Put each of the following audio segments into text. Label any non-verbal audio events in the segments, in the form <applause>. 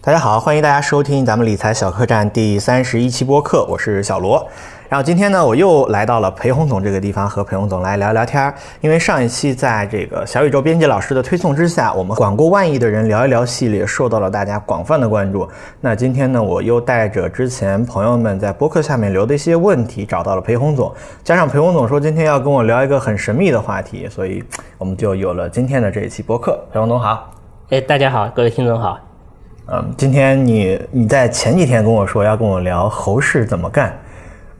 大家好，欢迎大家收听咱们理财小客栈第三十一期播客，我是小罗。然后今天呢，我又来到了裴洪总这个地方，和裴洪总来聊聊天儿。因为上一期在这个小宇宙编辑老师的推送之下，我们管过万亿的人聊一聊系列受到了大家广泛的关注。那今天呢，我又带着之前朋友们在播客下面留的一些问题，找到了裴洪总，加上裴洪总说今天要跟我聊一个很神秘的话题，所以我们就有了今天的这一期播客。裴洪总好。哎，大家好，各位听众好。嗯，今天你你在前几天跟我说要跟我聊猴市怎么干，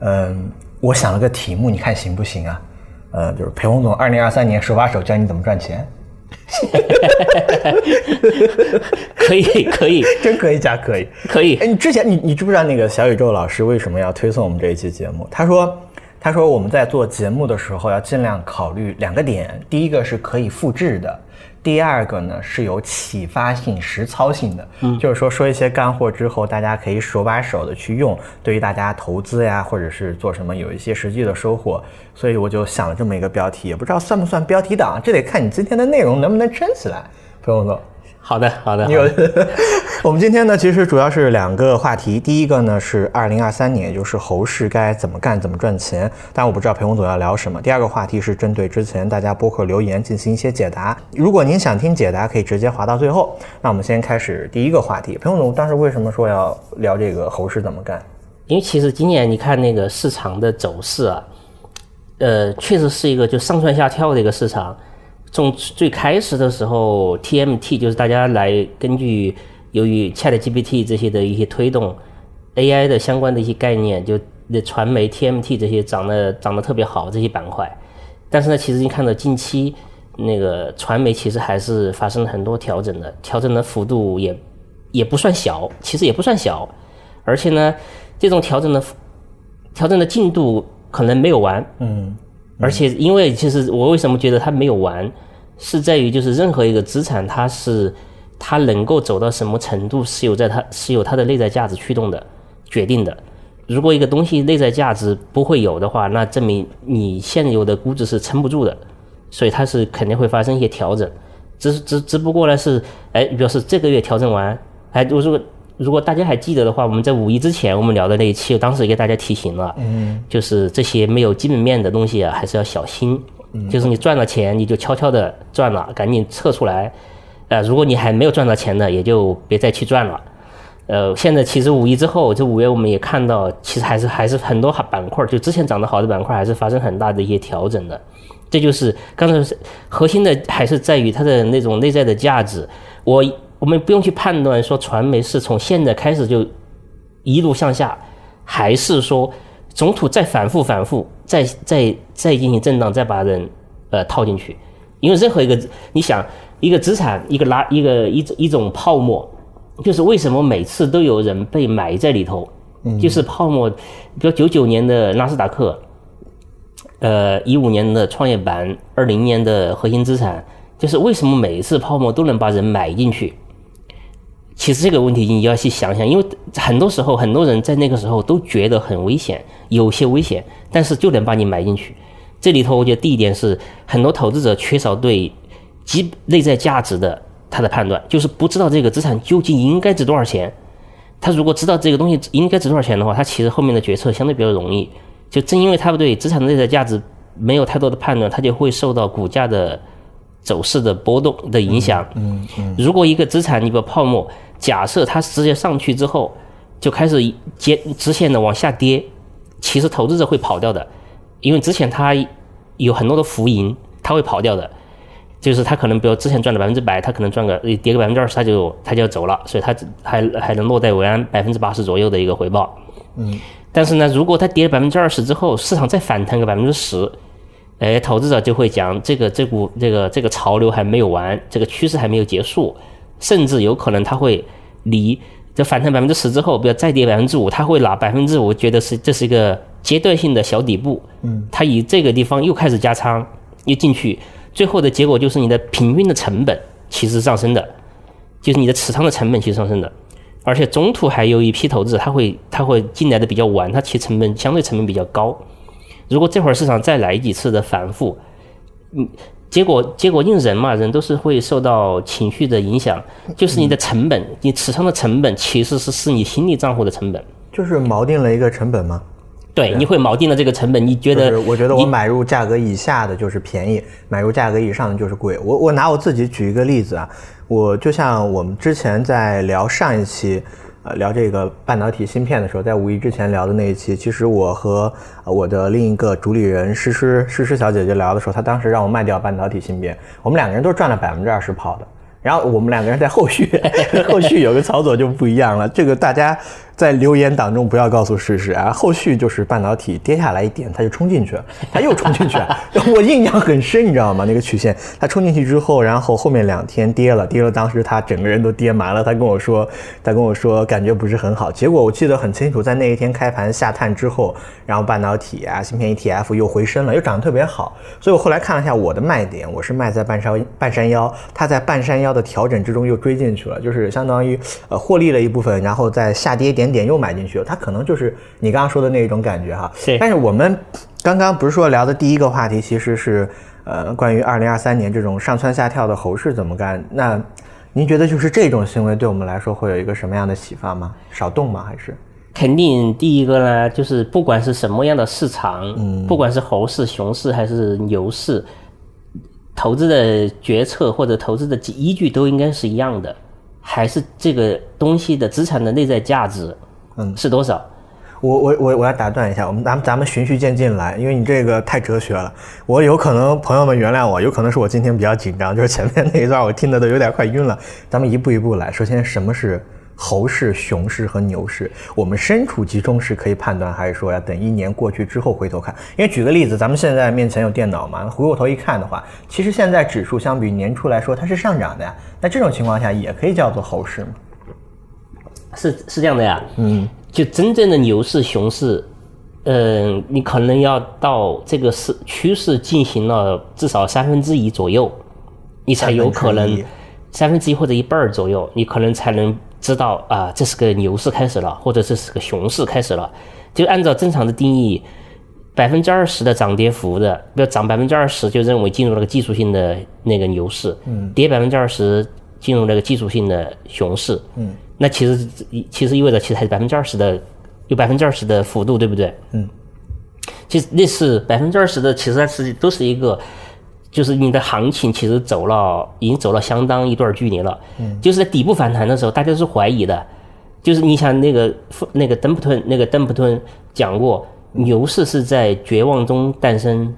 嗯，我想了个题目，你看行不行啊？呃，就是裴洪总二零二三年手把手教你怎么赚钱，<laughs> 可以可 <laughs> 以真可以假可以。可以哎，，你之前你你知不知道那个小宇宙老师为什么要推送我们这一期节目？他说他说我们在做节目的时候要尽量考虑两个点，第一个是可以复制的。第二个呢是有启发性、实操性的，嗯，就是说说一些干货之后，大家可以手把手的去用，对于大家投资呀，或者是做什么有一些实际的收获。所以我就想了这么一个标题，也不知道算不算标题党，这得看你今天的内容能不能撑起来，裴总总。好的好的。你有，<laughs> 我们今天呢，其实主要是两个话题。第一个呢是二零二三年，也就是猴市该怎么干、怎么赚钱。但我不知道裴洪总要聊什么。第二个话题是针对之前大家播客留言进行一些解答。如果您想听解答，可以直接滑到最后。那我们先开始第一个话题。裴洪总当时为什么说要聊这个猴市怎么干？因为其实今年你看那个市场的走势啊，呃，确实是一个就上蹿下跳的一个市场。从最开始的时候，TMT 就是大家来根据由于 ChatGPT 这些的一些推动，AI 的相关的一些概念，就那传媒 TMT 这些涨得涨得特别好这些板块。但是呢，其实你看到近期那个传媒其实还是发生了很多调整的，调整的幅度也也不算小，其实也不算小，而且呢，这种调整的调整的进度可能没有完，嗯而且因为其实我为什么觉得它没有完，是在于就是任何一个资产它是它能够走到什么程度是有在它是有它的内在价值驱动的决定的。如果一个东西内在价值不会有的话，那证明你现有的估值是撑不住的，所以它是肯定会发生一些调整。只是只只不过呢是，哎，表示这个月调整完，哎，如果如果大家还记得的话，我们在五一之前我们聊的那一期，我当时也给大家提醒了，嗯就是这些没有基本面的东西啊，还是要小心。就是你赚了钱，你就悄悄的赚了，赶紧撤出来。呃，如果你还没有赚到钱的，也就别再去赚了。呃，现在其实五一之后，这五月我们也看到，其实还是还是很多板块，就之前涨得好的板块，还是发生很大的一些调整的。这就是刚才是核心的，还是在于它的那种内在的价值。我我们不用去判断说传媒是从现在开始就一路向下，还是说中途再反复反复，再再再进行震荡，再把人呃套进去。因为任何一个你想一个资产，一个拉一个一一种泡沫，就是为什么每次都有人被埋在里头，就是泡沫，比如九九年的纳斯达克，呃，一五年的创业板，二零年的核心资产，就是为什么每一次泡沫都能把人买进去？其实这个问题你要去想想，因为很多时候很多人在那个时候都觉得很危险，有些危险，但是就能把你埋进去。这里头我觉得第一点是很多投资者缺少对基内在价值的他的判断，就是不知道这个资产究竟应该值多少钱。他如果知道这个东西应该值多少钱的话，他其实后面的决策相对比较容易。就正因为他对资产的内在价值没有太多的判断，他就会受到股价的走势的波动的影响。嗯嗯如果一个资产你把泡沫，假设它直接上去之后就开始接直线的往下跌，其实投资者会跑掉的，因为之前它有很多的浮盈，它会跑掉的。就是他可能比如之前赚了百分之百，他可能赚个呃跌个百分之二十，他就他就要走了，所以他还还能落袋为安百分之八十左右的一个回报。嗯，但是呢，如果它跌了百分之二十之后，市场再反弹个百分之十，哎，投资者就会讲这个这股这个这个潮流还没有完，这个趋势还没有结束，甚至有可能它会离这反弹百分之十之后，比如再跌百分之五，它会拿百分之五，觉得是这是一个阶段性的小底部，嗯，它以这个地方又开始加仓，又进去，最后的结果就是你的平均的成本其实上升的，就是你的持仓的成本其实上升的。而且中途还有一批投资者，他会他会进来的比较晚，他其实成本相对成本比较高。如果这会儿市场再来几次的反复，嗯，结果结果因为人嘛，人都是会受到情绪的影响，就是你的成本，你持仓的成本其实是是你心理账户的成本。就是锚定了一个成本吗？对，你会锚定了这个成本，你觉得？我觉得我买入价格以下的就是便宜，买入价格以上的就是贵。我我拿我自己举一个例子啊，我就像我们之前在聊上一期，呃，聊这个半导体芯片的时候，在五一之前聊的那一期，其实我和我的另一个主理人诗诗诗诗小姐姐聊的时候，她当时让我卖掉半导体芯片，我们两个人都是赚了百分之二十跑的。然后我们两个人在后续 <laughs> 后续有个操作就不一样了，这个大家。在留言当中不要告诉事实啊！后续就是半导体跌下来一点，它就冲进去了，它又冲进去了。<laughs> 我印象很深，你知道吗？那个曲线，它冲进去之后，然后后面两天跌了，跌了，当时他整个人都跌麻了。他跟我说，他跟我说感觉不是很好。结果我记得很清楚，在那一天开盘下探之后，然后半导体啊，芯片 ETF 又回升了，又涨得特别好。所以我后来看了一下我的卖点，我是卖在半山半山腰，它在半山腰的调整之中又追进去了，就是相当于呃获利了一部分，然后再下跌一点。点又买进去了，它可能就是你刚刚说的那种感觉哈。是。但是我们刚刚不是说聊的第一个话题，其实是呃关于二零二三年这种上蹿下跳的猴市怎么干？那您觉得就是这种行为对我们来说会有一个什么样的启发吗？少动吗？还是？肯定第一个呢，就是不管是什么样的市场，嗯，不管是猴市、熊市还是牛市，投资的决策或者投资的依据都应该是一样的。还是这个东西的资产的内在价值，嗯，是多少？我我我我要打断一下，我们咱们咱们循序渐进来，因为你这个太哲学了。我有可能朋友们原谅我，有可能是我今天比较紧张，就是前面那一段我听的都有点快晕了。咱们一步一步来，首先什么是？猴市、熊市和牛市，我们身处其中是可以判断，还是说要等一年过去之后回头看？因为举个例子，咱们现在面前有电脑嘛，回过头一看的话，其实现在指数相比年初来说它是上涨的呀。那这种情况下也可以叫做猴市吗？是是这样的呀。嗯，就真正的牛市、熊市，嗯，你可能要到这个是趋势进行了至少三分之一左右，你才有可能三分之一或者一半儿左右，你可能才能。知道啊，这是个牛市开始了，或者这是个熊市开始了。就按照正常的定义，百分之二十的涨跌幅的，比如涨百分之二十，就认为进入了个技术性的那个牛市；嗯，跌百分之二十，进入那个技术性的熊市。嗯，那其实其实意味着其实还是百分之二十的，有百分之二十的幅度，对不对？嗯，其实那是百分之二十的，其实它是都是一个。就是你的行情其实走了，已经走了相当一段距离了。嗯，就是在底部反弹的时候，大家都是怀疑的。就是你想那个那个邓普顿那个邓普顿讲过，牛市是在绝望中诞生，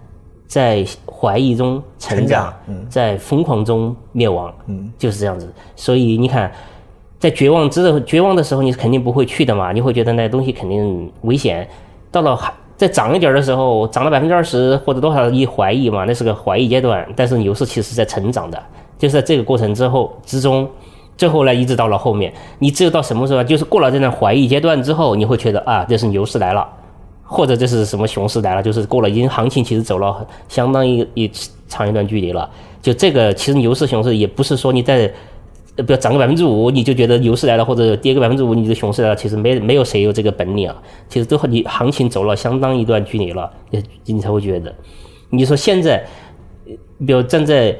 在怀疑中成长，在疯狂中灭亡。嗯，就是这样子。所以你看，在绝望之绝望的时候，你是肯定不会去的嘛，你会觉得那东西肯定危险。到了海。在涨一点的时候，涨了百分之二十或者多少，一怀疑嘛，那是个怀疑阶段。但是牛市其实在成长的，就是在这个过程之后之中，最后呢，一直到了后面，你只有到什么时候，就是过了这段怀疑阶段之后，你会觉得啊，这是牛市来了，或者这是什么熊市来了，就是过了已经行情其实走了相当一一长一段距离了。就这个其实牛市熊市也不是说你在。呃，不要涨个百分之五，你就觉得牛市来了，或者跌个百分之五，你的熊市来了。其实没没有谁有这个本领啊。其实都和你行情走了相当一段距离了，你你才会觉得。你说现在，比如站在，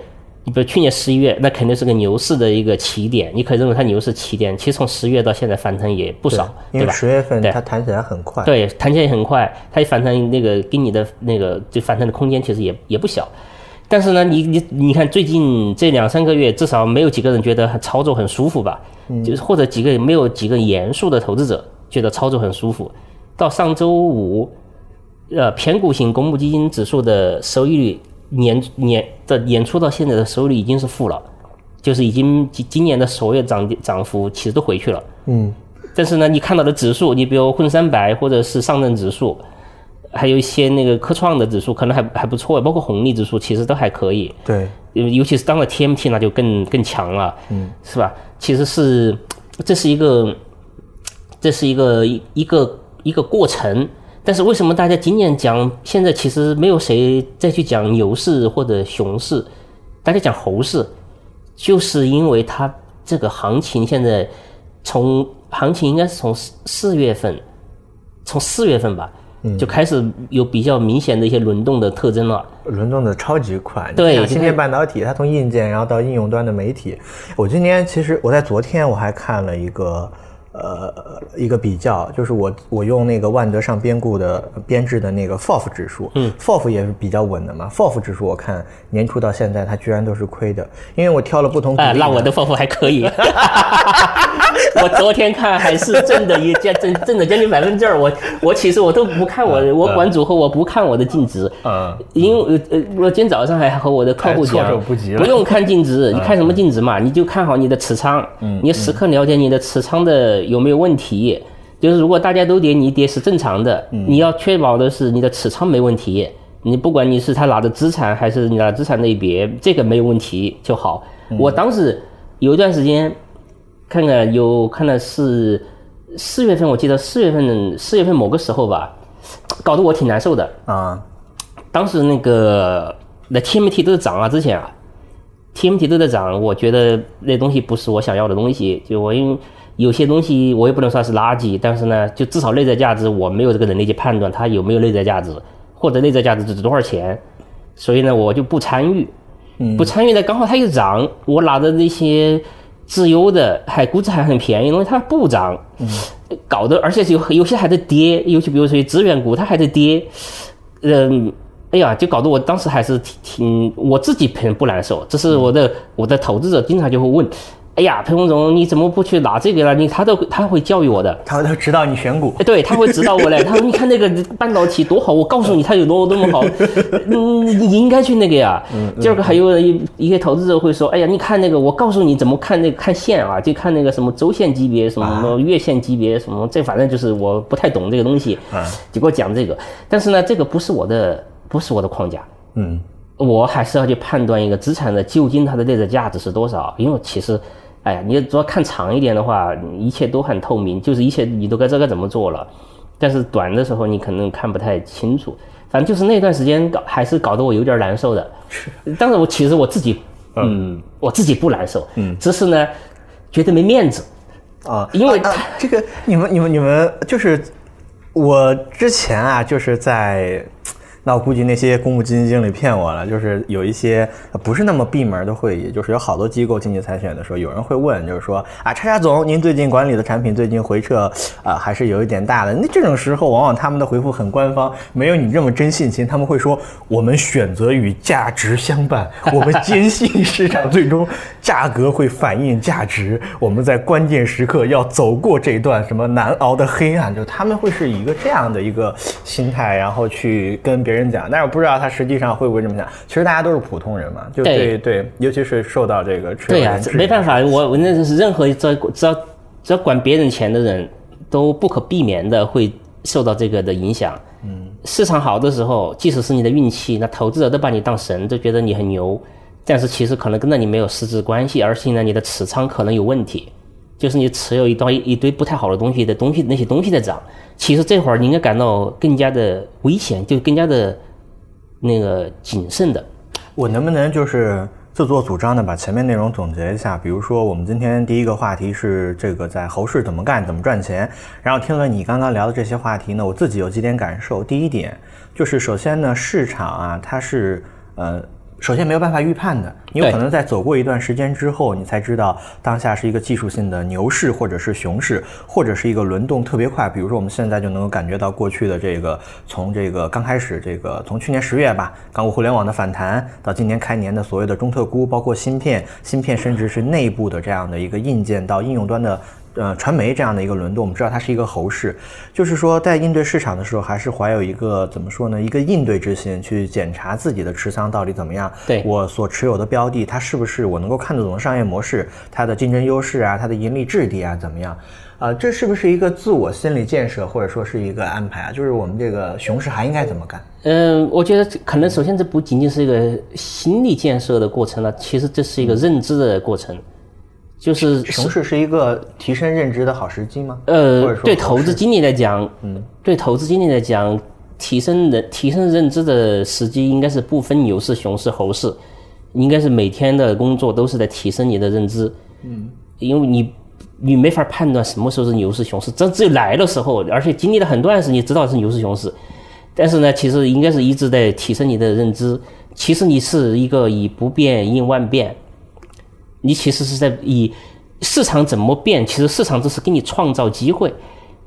比如去年十一月，那肯定是个牛市的一个起点，你可以认为它牛市起点。其实从十月到现在反弹也不少，对吧？十月份它弹起来很快，对，弹起来也很快，它反弹那个给你的那个就反弹的空间其实也也不小。但是呢，你你你看，最近这两三个月，至少没有几个人觉得操作很舒服吧？嗯就是或者几个没有几个严肃的投资者觉得操作很舒服。到上周五，呃，偏股型公募基金指数的收益率年年的年初到现在的收益率已经是负了，就是已经今今年的所有涨涨幅其实都回去了。嗯。但是呢，你看到的指数，你比如沪深三百或者是上证指数。还有一些那个科创的指数可能还还不错，包括红利指数其实都还可以。对，尤其是当了 TMT 那就更更强了，嗯，是吧？其实是这是一个这是一个一一个一个过程。但是为什么大家今年讲现在其实没有谁再去讲牛市或者熊市，大家讲猴市，就是因为它这个行情现在从行情应该是从四四月份，从四月份吧。就开始有比较明显的一些轮动的特征了。轮动的超级快。对芯片半导体，它从硬件然后到应用端的媒体，我今天其实我在昨天我还看了一个。呃，一个比较就是我我用那个万德上编固的编制的那个 FOF 指数，嗯，FOF 也是比较稳的嘛。FOF 指数我看年初到现在它居然都是亏的，因为我挑了不同哎，那我的 FOF 还可以。<laughs> <laughs> 我昨天看还是挣的一将挣挣的将近百分之二。我我其实我都不看我我管组合我不看我的净值，嗯，因为呃呃我今天早上还和我的客户讲手不用看净值，你看什么净值嘛？你就看好你的持仓，嗯你时刻了解你的持仓的有没有问题。就是如果大家都跌，你跌是正常的，嗯你要确保的是你的持仓没问题。你不管你是他拿的资产还是你拿资产类别，这个没有问题就好。嗯我当时有一段时间看看有看了是四月份，我记得四月份四月份某个时候吧，<tsk> 搞得我挺难受的。啊，当时那个那 TMT 都在涨啊，之前啊，TMT 都在涨，我觉得那东西不是我想要的东西。就我因为有些东西我也不能算是垃圾，但是呢，就至少内在价值我没有这个能力去判断它有没有内在价值，或者内在价值值多少钱，所以呢，我就不参与。不参与呢，刚好它又涨，我拿着那些自由的还估值还很便宜，因为它不涨，搞得而且有有些还在跌，尤其比如说资源股它还在跌，嗯，哎呀，就搞得我当时还是挺挺我自己很不难受，这是我的我的投资者经常就会问，哎呀，裴洪总你怎么不去拿这个了？你他都他会教育我的，他会指导你选股哎，，对，他会指导我嘞。<laughs> 他说：“你看那个半导体多好，我告诉你它有多多么好，嗯，你应该去那个呀。”嗯第二个还有一一些投资者会说：“哎呀，你看那个，我告诉你怎么看那个看线啊，就看那个什么周线级别，什么什么月线级别，什么这反正就是我不太懂这个东西，啊就给我讲这个。但是呢，这个不是我的，不是我的框架。嗯我还是要去判断一个资产的究竟它的内在价值是多少，因为其实，哎呀，你主要看长一点的话，一切都很透明，就是一切你都该知道该怎么做了。但是短的时候你可能看不太清楚，反正就是那段时间搞还是搞得我有点难受的。是但是我其实我自己，嗯，我自己不难受，嗯，只是呢觉得没面子。啊，因为啊啊这个你们你们你们就是我之前啊，就是在。那我估计那些公募基金经理骗我了，就是有一些不是那么闭门的会议，就是有好多机构进去采选的时候，有人会问，就是说啊，叉叉总，您最近管理的产品最近回撤啊、还是有一点大的。那这种时候，往往他们的回复很官方，没有你这么真性情，他们会说我们选择与价值相伴，我们坚信市场最终价格会反映价值，我们在关键时刻要走过这段什么难熬的黑暗，就他们会是一个这样的一个心态，然后去跟别人讲，但是我不知道他实际上会不会这么想。其实大家都是普通人嘛，就对对对，尤其是受到这个对呀、人质疑没办法，我我那是任何只要只要只要管别人钱的人都不可避免的会受到这个的影响。嗯，市场好的时候，即使是你的运气，那投资者都把你当神，都觉得你很牛，但是其实可能跟那你没有实质关系，而且呢你的持仓可能有问题，就是你持有一堆一堆不太好的东西的东西，那些东西在涨，其实这会儿你应该感到更加的危险，就更加的那个谨慎的。我能不能就是自作主张的把前面内容总结一下？比如说，我们今天第一个话题是这个在猴市怎么干、怎么赚钱。然后听了你刚刚聊的这些话题呢，我自己有几点感受。第一点就是，首先呢，市场啊，它是呃。首先没有办法预判的，你有可能在走过一段时间之后，你才知道当下是一个技术性的牛市，或者是熊市，或者是一个轮动特别快。比如说我们现在就能够感觉到过去的这个，从这个刚开始这个从去年十月吧，港股互联网的反弹，到今年开年的所谓的中特估，包括芯片，芯片甚至是内部的这样的一个硬件到应用端的。呃，传媒这样的一个轮动，我们知道它是一个猴市，就是说在应对市场的时候，还是怀有一个怎么说呢？一个应对之心，去检查自己的持仓到底怎么样。对我所持有的标的，它是不是我能够看得懂的商业模式，它的竞争优势啊，它的盈利质地啊怎么样？啊、这是不是一个自我心理建设，或者说是一个安排啊？就是我们这个熊市还应该怎么干？嗯，我觉得可能首先这不仅仅是一个心理建设的过程了，其实这是一个认知的过程，就是熊市是一个提升认知的好时机吗？呃对投资经理来讲，嗯，对投资经理来讲，提升人提升认知的时机应该是不分牛市、熊市、猴市，应该是每天的工作都是在提升你的认知，嗯，因为你你没法判断什么时候是牛市熊市，这只有来的时候，而且经历了很段时间，你知道是牛市熊市。但是呢，其实应该是一直在提升你的认知。其实你是一个以不变应万变，你其实是在以市场怎么变，其实市场只是给你创造机会。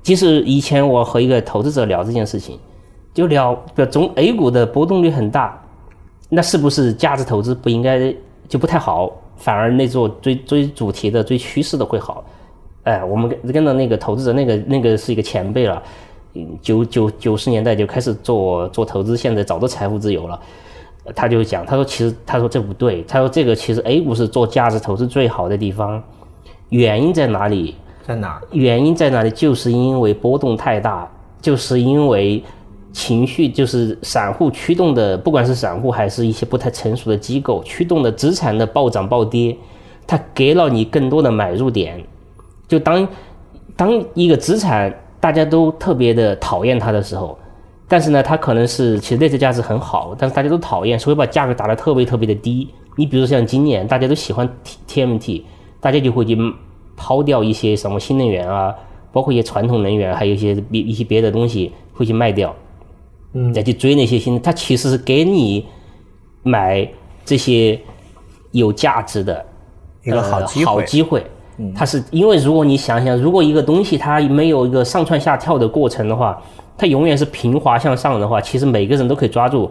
就是以前我和一个投资者聊这件事情，就聊，中 A 股的波动率很大，那是不是价值投资不应该就不太好，反而那做追追主题的、追趋势的会好？哎，我们跟跟着那个投资者，那个那个是一个前辈了，九九九十年代就开始做做投资，现在早都财富自由了。他就讲，他说其实他说这不对，他说这个其实 A 股是做价值投资最好的地方，原因在哪里？在哪？原因在哪里？就是因为波动太大，就是因为情绪，就是散户驱动的，不管是散户还是一些不太成熟的机构驱动的资产的暴涨暴跌，它给了你更多的买入点。就当当一个资产大家都特别的讨厌它的时候。但是呢，它可能是其实内在价值很好，但是大家都讨厌，所以把价格打得特别特别的低。你比如像今年大家都喜欢 T TMT，大家就会去抛掉一些什么新能源啊，包括一些传统能源，还有一些别一些别的东西会去卖掉，嗯，再去追那些新。它其实是给你买这些有价值的一个好机会。好机会，它是因为如果你想想，如果一个东西它没有一个上蹿下跳的过程的话。它永远是平滑向上的话，其实每个人都可以抓住，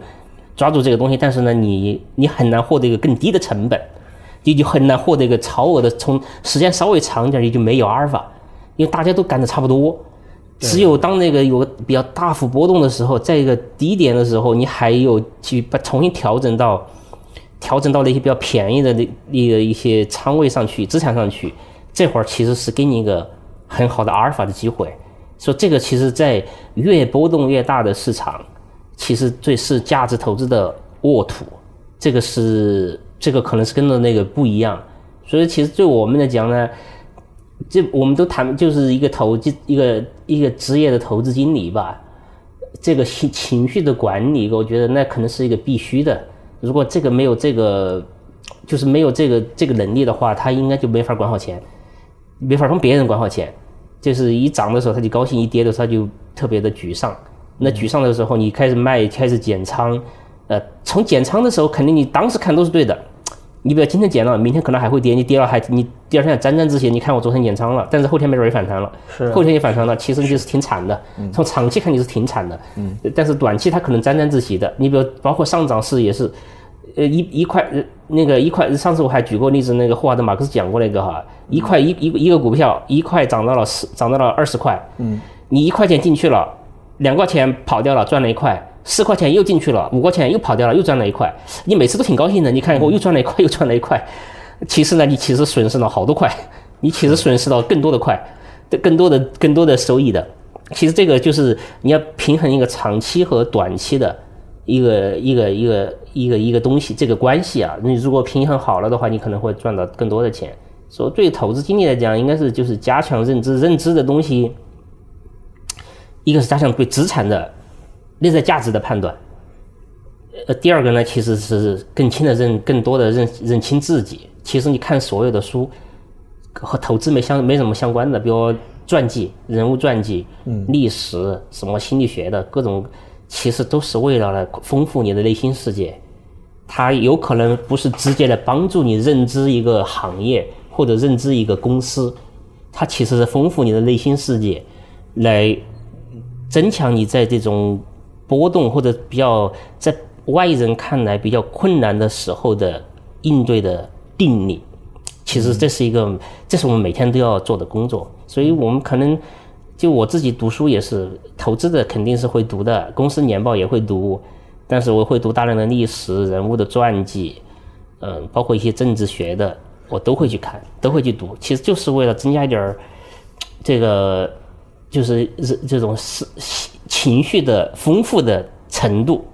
抓住这个东西。但是呢，你你很难获得一个更低的成本，你就很难获得一个超额的。从时间稍微长点，你就没有阿尔法，因为大家都赶的差不多。只有当那个有比较大幅波动的时候，在一个低点的时候，你还有去把重新调整到调整到那些比较便宜的那那个一些仓位上去，资产上去，这会儿其实是给你一个很好的阿尔法的机会。说这个其实，在越波动越大的市场，其实最是价值投资的沃土。这个是这个可能是跟着那个不一样。所以其实对我们来讲呢，这我们都谈就是一个投机一个一个职业的投资经理吧。这个情情绪的管理，我觉得那可能是一个必须的。如果这个没有这个，就是没有这个这个能力的话，他应该就没法管好钱，没法帮别人管好钱。就是一涨的时候他就高兴，一跌的时候他就特别的沮丧。那沮丧的时候，你开始卖，开始减仓，呃，从减仓的时候，肯定你当时看都是对的。你比如今天减了，明天可能还会跌，你跌了还你第二天沾沾自喜，你看我昨天减仓了，但是后天没准也反弹了，是后天也反弹了，其实就是挺惨的。从长期看你是挺惨的，嗯，但是短期它可能沾沾自喜的。你比如包括上涨市也是。呃，一一块，那个一块，上次我还举过例子，那个霍华德马克思讲过那个哈，一块一一一个股票，一块涨到了十，涨到了二十块，嗯，你一块钱进去了，两块钱跑掉了，赚了一块，四块钱又进去了，五块钱又跑掉了，又赚了一块，你每次都挺高兴的，你看我又赚了一块，又赚了一块，其实呢，你其实损失了好多块，你其实损失到更多的块，更多的更多的收益的，其实这个就是你要平衡一个长期和短期的。一个一个一个一个一个东西，这个关系啊，你如果平衡好了的话，你可能会赚到更多的钱。所以对投资经理来讲，应该是就是加强认知，认知的东西，一个是加强对资产的内在价值的判断，呃，第二个呢，其实是更轻的认，更多的认认清自己。其实你看所有的书和投资没相没什么相关的，比如传记、人物传记、嗯历史、什么心理学的各种。其实都是为了来丰富你的内心世界，它有可能不是直接来帮助你认知一个行业或者认知一个公司，它其实是丰富你的内心世界，来增强你在这种波动或者比较在外人看来比较困难的时候的应对的定力。其实这是一个，这是我们每天都要做的工作，所以我们可能。就我自己读书也是，投资的肯定是会读的，公司年报也会读，但是我会读大量的历史人物的传记，嗯，包括一些政治学的，我都会去看，都会去读，其实就是为了增加一点儿这个，就是这这种是情绪的丰富的程度。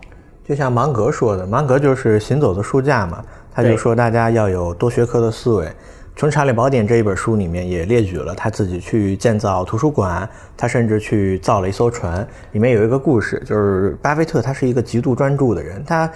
就像芒格说的，芒格就是行走的书架嘛，他就说大家要有多学科的思维。从《查理宝典》这一本书里面也列举了他自己去建造图书馆，他甚至去造了一艘船。里面有一个故事，就是巴菲特他是一个极度专注的人，他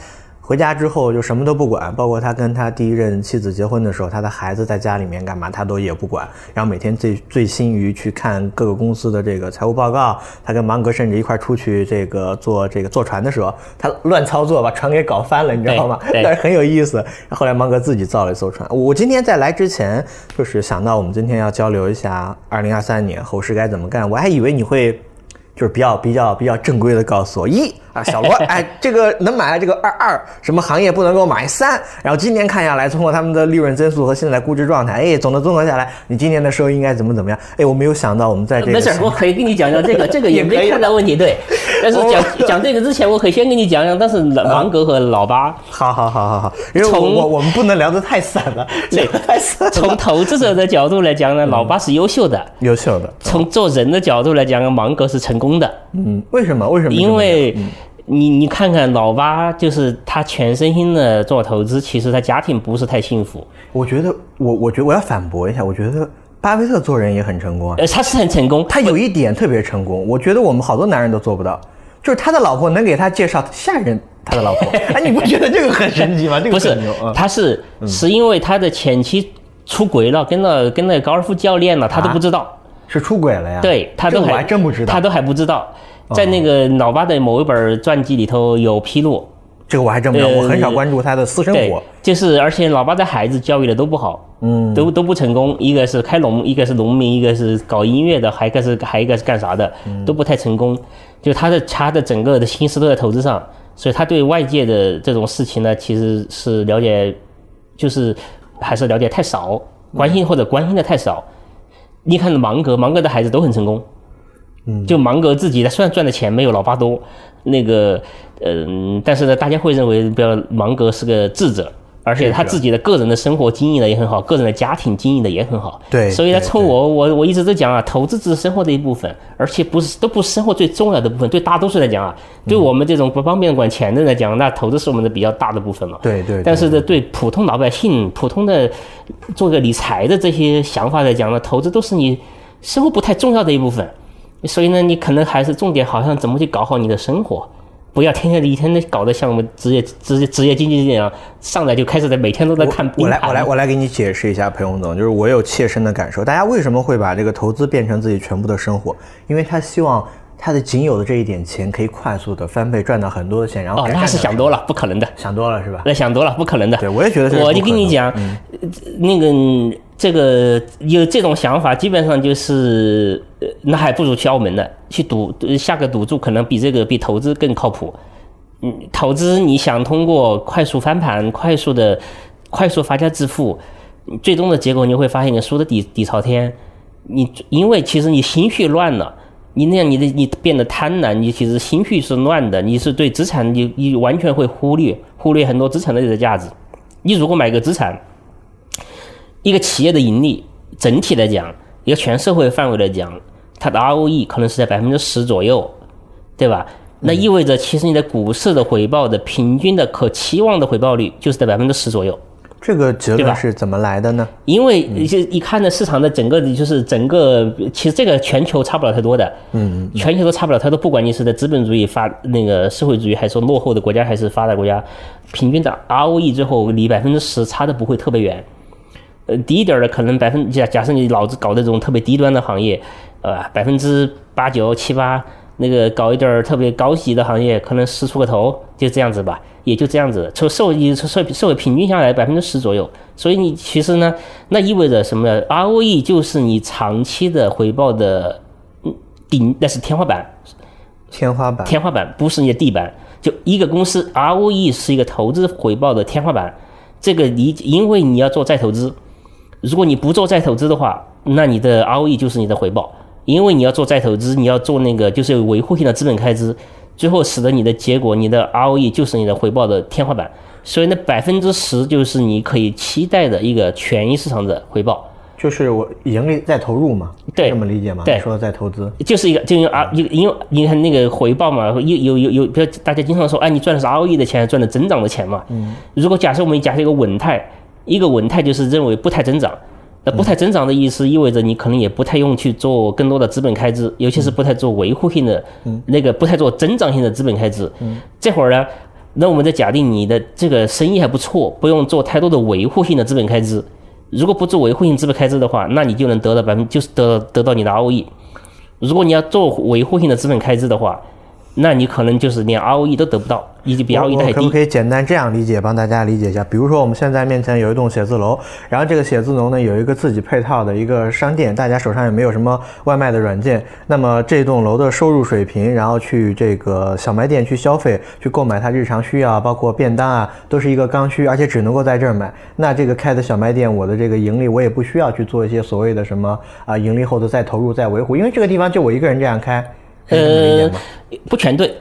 回家之后就什么都不管，包括他跟他第一任妻子结婚的时候，他的孩子在家里面干嘛，他都也不管。然后每天最醉心于去看各个公司的这个财务报告。他跟芒格甚至一块出去这个坐这个坐船的时候，他乱操作把船给搞翻了，你知道吗？对，但是很有意思。后来芒格自己造了一艘船。我今天在来之前，就是想到我们今天要交流一下二零二三年后市该怎么干，我还以为你会。就是比较比较比较正规的告诉我一啊，小罗，哎，<laughs> 这个能买这个二二什么行业不能够买三，然后今年看下来，通过他们的利润增速和现在估值状态，哎，总的综合下来，你今年的收益应该怎么怎么样？哎，我没有想到我们在这个没事，我可以跟你讲讲这个，这个也 <laughs> 没太大问题，对。<laughs> 但是讲讲这个之前，我可以先跟你讲讲，但是芒格和老八，好好好好好，因为我我们不能聊得太散了，对，太散。从投资者的角度来讲呢，老八是优秀的，优秀的。从做人的角度来讲，芒格是成功的，嗯。为什么？为什么？因为你你看看老八，就是他全身心的做投资，其实他家庭不是太幸福。我觉得，我我觉得我要反驳一下，我觉得巴菲特做人也很成功啊。呃，他是很成功，他有一点特别成功，我觉得我们好多男人都做不到，就是他的老婆能给他介绍下人他的老婆。哎，你不觉得这个很神奇吗？这个不是，他是是因为他的前妻出轨了，跟了跟那个高尔夫教练了，他都不知道是出轨了呀？对他都还真不知道，他都还不知道。在那个老八的某一本传记里头有披露，这个我还真不知道，我很少关注他的私生活。就是而且老八的孩子教育的都不好，嗯，都都不成功，一个是开农，一个是农民，一个是搞音乐的，还一个是还一个是干啥的，都不太成功。就他的他的整个的心思都在投资上，所以他对外界的这种事情呢，其实是了解，就是还是了解太少，关心或者关心的太少。你看芒格，芒格的孩子都很成功。就芒格自己，他虽然赚的钱没有老八多，那个，嗯，但是呢，大家会认为，比如芒格是个智者，而且他自己的个人的生活经营的也很好，个人的家庭经营的也很好。对，所以他抽我我我一直都讲啊，投资只是生活的一部分，而且不是都不是生活最重要的部分。对大多数来讲啊，对我们这种不方便管钱的来讲，那投资是我们的比较大的部分嘛。对对。但是呢，对普通老百姓、普通的做个理财的这些想法来讲呢，投资都是你生活不太重要的一部分。所以呢，你可能还是重点，好像怎么去搞好你的生活，不要天天一天的搞得像我们职业职业职业经纪人一样，上来就开始在每天都在看。我来我来我来给你解释一下，裴洪总，就是我有切身的感受，大家为什么会把这个投资变成自己全部的生活？因为他希望他的仅有的这一点钱可以快速的翻倍，赚到很多的钱，然后哦，那是想多了，不可能的，想多了是吧？那想多了，不可能的。对，我也觉得。我就跟你讲，那个。这个有这种想法，基本上就是，那还不如去澳门呢，去赌下个赌注，可能比这个比投资更靠谱。嗯，投资你想通过快速翻盘、快速的、快速发家致富，最终的结果你会发现你输的底底朝天。你因为其实你心绪乱了，你那样你的你变得贪婪，你其实心绪是乱的，你是对资产你你完全会忽略忽略很多资产的价值。你如果买个资产。一个企业的盈利，整体来讲，一个全社会范围来讲，它的 ROE 可能是在百分之十左右，对吧？那意味着，其实你的股市的回报的平均的可期望的回报率就是在百分之十左右。这个结论是怎么来的呢？因为就一看呢，市场的整个就是整个，其实这个全球差不了太多的，嗯，全球都差不了太多。不管你是在资本主义发那个社会主义，还是说落后的国家，还是发达国家，平均的 ROE 最后离百分之十差的不会特别远。呃，低一点的可能百分假假设你老子搞这种特别低端的行业，呃，百分之八九七八，那个搞一点特别高级的行业，可能十出个头，就这样子吧，也就这样子，从社会社社会平均下来百分之十左右。所以你其实呢，那意味着什么呢？ROE 就是你长期的回报的顶，那是天花板。天花板。天花板不是你的地板。就一个公司 ROE 是一个投资回报的天花板，这个你因为你要做再投资。如果你不做再投资的话，那你的 ROE 就是你的回报，因为你要做再投资，你要做那个就是维护性的资本开支，最后使得你的结果，你的 ROE 就是你的回报的天花板。所以那百分之十就是你可以期待的一个权益市场的回报，就是我盈利再投入嘛，对，这么理解吗？对，说再投资就是一个，就用啊，因因为你看那个回报嘛，有有有有，比如大家经常说，哎，你赚的是 ROE 的钱，赚的增长的钱嘛。嗯。如果假设我们假设一个稳态。一个稳态就是认为不太增长，那不太增长的意思意味着你可能也不太用去做更多的资本开支，尤其是不太做维护性的，那个不太做增长性的资本开支。这会儿呢，那我们再假定你的这个生意还不错，不用做太多的维护性的资本开支。如果不做维护性资本开支的话，那你就能得到百分，就是得得到你的 ROE。如果你要做维护性的资本开支的话，那你可能就是连 ROE 都得不到，以及比 ROE 还低。可不可以简单这样理解，帮大家理解一下？比如说我们现在面前有一栋写字楼，然后这个写字楼呢有一个自己配套的一个商店，大家手上也没有什么外卖的软件，那么这栋楼的收入水平，然后去这个小卖店去消费，去购买它日常需要，包括便当啊，都是一个刚需，而且只能够在这儿买。那这个开的小卖店，我的这个盈利，我也不需要去做一些所谓的什么啊盈利后的再投入再维护，因为这个地方就我一个人这样开。呃，不全对。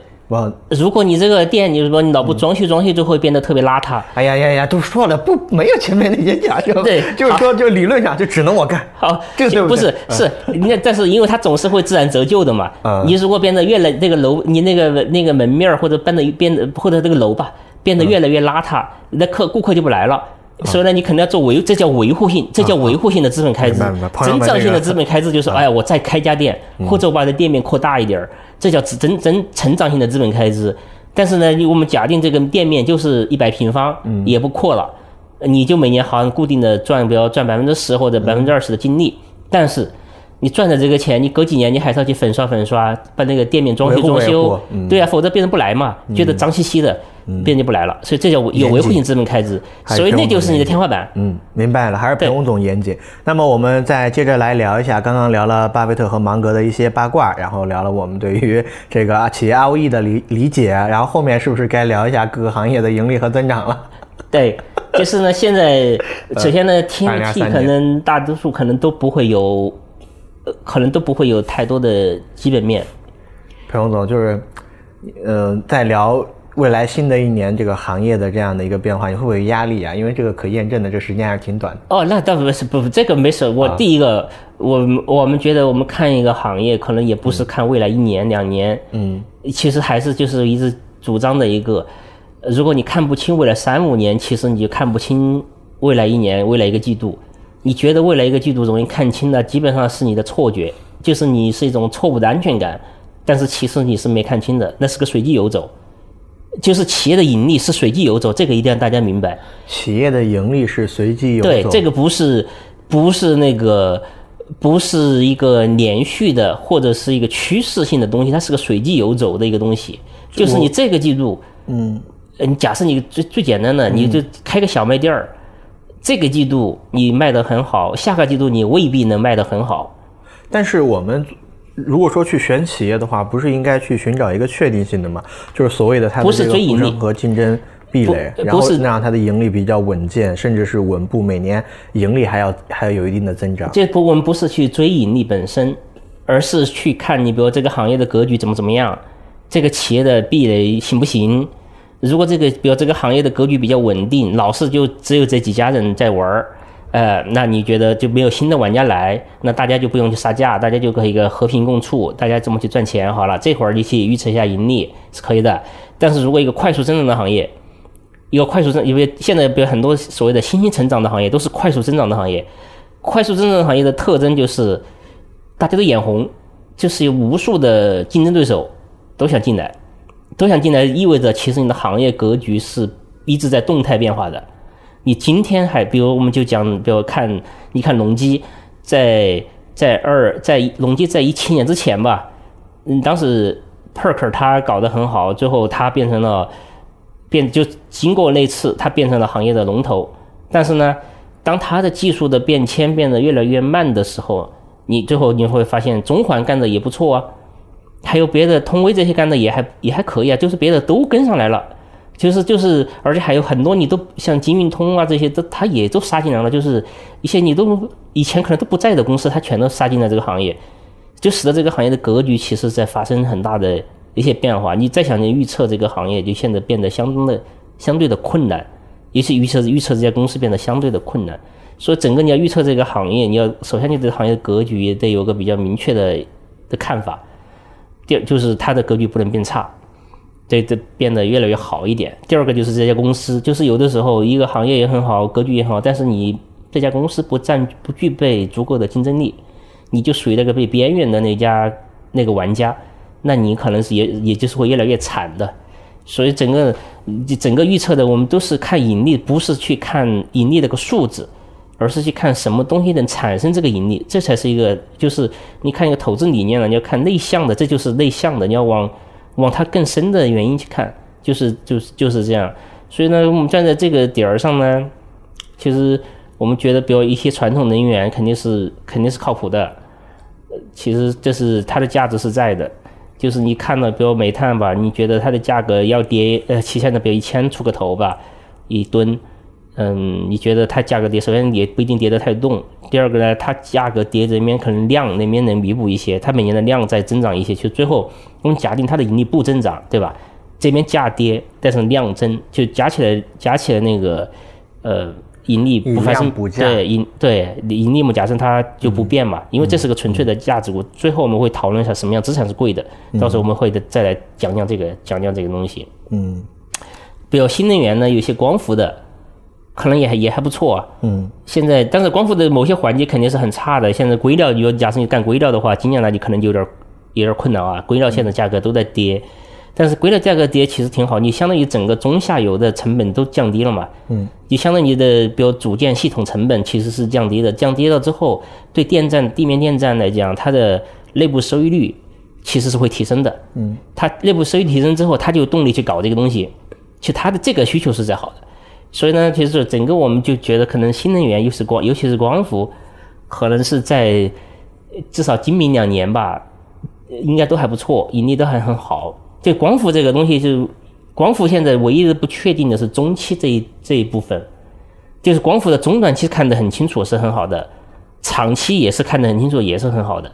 如果你这个店，你说你老不装修装修，就会变得特别邋遢。哎呀呀呀，都说了不没有前面那些假设。对，就是说，就理论上就只能我干。好，这个不是是，那但是因为它总是会自然折旧的嘛。你如果变得越来那个楼，你那个那个门面或者变得变得或者这个楼吧变得越来越邋遢，那客顾客就不来了。所以呢，你肯定要做维，这叫维护性，这叫维护性的资本开支。增长性的资本开支就是，哎呀，我再开家店，或者我把这店面扩大一点儿，这叫增增成长性的资本开支。但是呢，我们假定这个店面就是一百平方，也不扩了，你就每年好像固定的赚，比如赚百分之十或者百分之二十的净利，但是。你赚的这个钱，你隔几年你还是要去粉刷粉刷，把那个店面装修装修，对啊，否则别人不来嘛，觉得脏兮兮的，别人就不来了。所以这叫有维护性资本开支，所以那就是你的天花板。嗯，明白了，还是裴洪总严谨。那么我们再接着来聊一下，刚刚聊了巴菲特和芒格的一些八卦，然后聊了我们对于这个企业 ROE 的理理解，然后后面是不是该聊一下各个行业的盈利和增长了？对，就是呢，现在 <laughs> 首先呢，天气可能大多数可能都不会有。呃，可能都不会有太多的基本面。裴洪总就是，呃，在聊未来新的一年这个行业的这样的一个变化，你会不会有压力啊？因为这个可验证的这时间还是挺短的。哦，那倒不是，不，这个没事。我第一个，我我们觉得我们看一个行业，可能也不是看未来一年两年，嗯，其实还是就是一直主张的一个，如果你看不清未来三五年，其实你就看不清未来一年、未来一个季度。你觉得未来一个季度容易看清的，基本上是你的错觉，就是你是一种错误的安全感，但是其实你是没看清的，那是个随机游走，就是企业的盈利是随机游走，这个一定要大家明白。企业的盈利是随机游走，对，这个不是不是那个不是一个连续的或者是一个趋势性的东西，它是个随机游走的一个东西，就是你这个季度，嗯，你假设你最最简单的，你就开个小卖店儿。这个季度你卖得很好，下个季度你未必能卖得很好。但是我们如果说去选企业的话，不是应该去寻找一个确定性的吗？就是所谓的它的这个竞争和竞争壁垒，然后让它的盈利比较稳健，甚至是稳步，每年盈利还要还要有一定的增长。这不，我们不是去追盈利本身，而是去看你，比如这个行业的格局怎么怎么样，这个企业的壁垒行不行？如果这个，比如这个行业的格局比较稳定，老是就只有这几家人在玩儿，呃，那你觉得就没有新的玩家来，那大家就不用去杀价，大家就可以一个和平共处，大家怎么去赚钱好了。这会儿你去预测一下盈利是可以的。但是如果一个快速增长的行业，一个快速增，因为现在比如很多所谓的新兴成长的行业都是快速增长的行业，快速增长行业的特征就是大家都眼红，就是有无数的竞争对手都想进来。都想进来，意味着其实你的行业格局是一直在动态变化的。你今天还，比如我们就讲，比如看，你看隆基，在在二在隆基在一七年之前吧，嗯，当时 Perk 他搞得很好，最后他变成了变就经过那次，他变成了行业的龙头。但是呢，当他的技术的变迁变得越来越慢的时候，你最后你会发现中环干的也不错啊。还有别的通威这些干的也还也还可以啊，就是别的都跟上来了，就是就是，而且还有很多你都像金运通啊这些都他也都杀进来了，就是一些你都以前可能都不在的公司，他全都杀进了这个行业，就使得这个行业的格局其实在发生很大的一些变化。你再想去预测这个行业，就现在变得相当的相对的困难，尤其预测预测这家公司变得相对的困难。所以整个你要预测这个行业，你要首先你这个行业的格局得有个比较明确的的看法。就是它的格局不能变差，这这变得越来越好一点。第二个就是这家公司，就是有的时候一个行业也很好，格局也很好，但是你这家公司不占不具备足够的竞争力，你就属于那个被边缘的那家那个玩家，那你可能是也也就是会越来越惨的。所以整个整个预测的我们都是看盈利，不是去看盈利的个数字，而是去看什么东西能产生这个盈利，这才是一个就是你看一个投资理念了，你要看内向的，这就是内向的，你要往往它更深的原因去看，就是就是就是这样。所以呢，我们站在这个点儿上呢，其实我们觉得，比如一些传统能源肯定是肯定是靠谱的，其实这是它的价值是在的。就是你看到，比如煤炭吧，你觉得它的价格要跌，呃，期限的比如一千出个头吧，一吨，嗯，你觉得它价格跌，首先也不一定跌得太动。第二个呢，它价格跌这边可能量那边能弥补一些，它每年的量在增长一些，就最后我们假定它的盈利不增长，对吧？这边价跌，但是量增，就加起来加起来那个，呃。盈利不发生，对盈对盈利嘛，假设它就不变嘛，因为这是个纯粹的价值股。最后我们会讨论一下什么样资产是贵的，到时候我们会再来讲讲这个讲讲这个东西。嗯，比如新能源呢，有些光伏的可能也还也还不错啊。嗯，现在但是光伏的某些环节肯定是很差的。现在硅料，如果假设你干硅料的话，今年来你可能就有点有点困难啊。硅料现在价格都在跌。但是硅料价格跌其实挺好，你相当于整个中下游的成本都降低了嘛，嗯，你相当于你的比如组件系统成本其实是降低的，降低了之后，对电站地面电站来讲，它的内部收益率其实是会提升的，嗯，它内部收益提升之后，它就有动力去搞这个东西，其实它的这个需求是在好的，所以呢，其实整个我们就觉得可能新能源又是光，尤其是光伏，可能是在至少今明两年吧，应该都还不错，盈利都还很好。就光伏这个东西，就光伏现在唯一的不确定的是中期这一这一部分，就是光伏的中短期看得很清楚是很好的，长期也是看得很清楚也是很好的，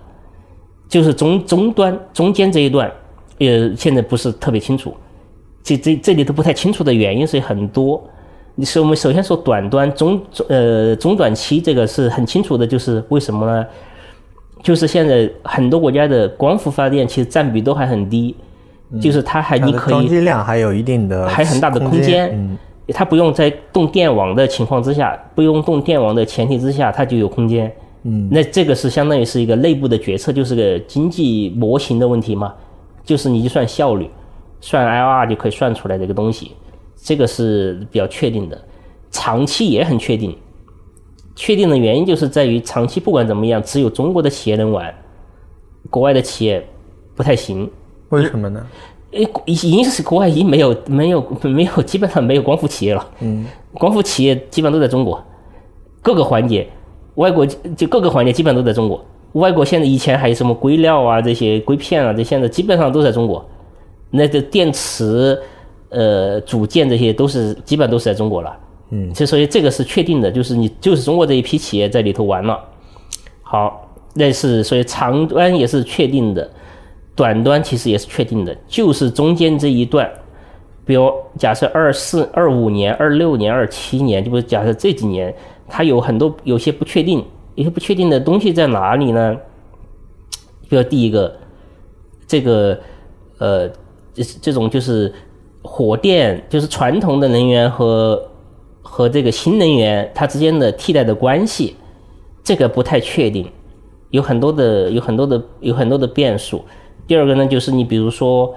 就是中中端中间这一段，呃，现在不是特别清楚，这这这里都不太清楚的原因是很多。你是我们首先说短端中中呃中短期这个是很清楚的，就是为什么呢？就是现在很多国家的光伏发电其实占比都还很低。就是它还你可以装机量还有一定的还很大的空间，嗯，它不用在动电网的情况之下，不用动电网的前提之下，它就有空间，嗯，那这个是相当于是一个内部的决策，就是个经济模型的问题嘛，就是你就算效率，算 IRR 就可以算出来这个东西，这个是比较确定的，长期也很确定，确定的原因就是在于长期不管怎么样，只有中国的企业能玩，国外的企业不太行。为什么呢？诶，已经是国外已经没有没有没有，基本上没有光伏企业了。嗯，光伏企业基本上都在中国，各个环节，外国就各个环节基本上都在中国。外国现在以前还有什么硅料啊这些硅片啊，这现在基本上都在中国。那个电池呃组件这些都是基本上都是在中国了。嗯，所以这个是确定的，就是你就是中国这一批企业在里头玩了。好，那是所以长端也是确定的。短端其实也是确定的，就是中间这一段，比如假设二四、二五年、二六年、二七年，就不是假设这几年，它有很多有些不确定，有些不确定的东西在哪里呢？比如第一个，这个呃，这这种就是火电，就是传统的能源和和这个新能源它之间的替代的关系，这个不太确定，有很多的有很多的有很多的变数。第二个呢，就是你比如说，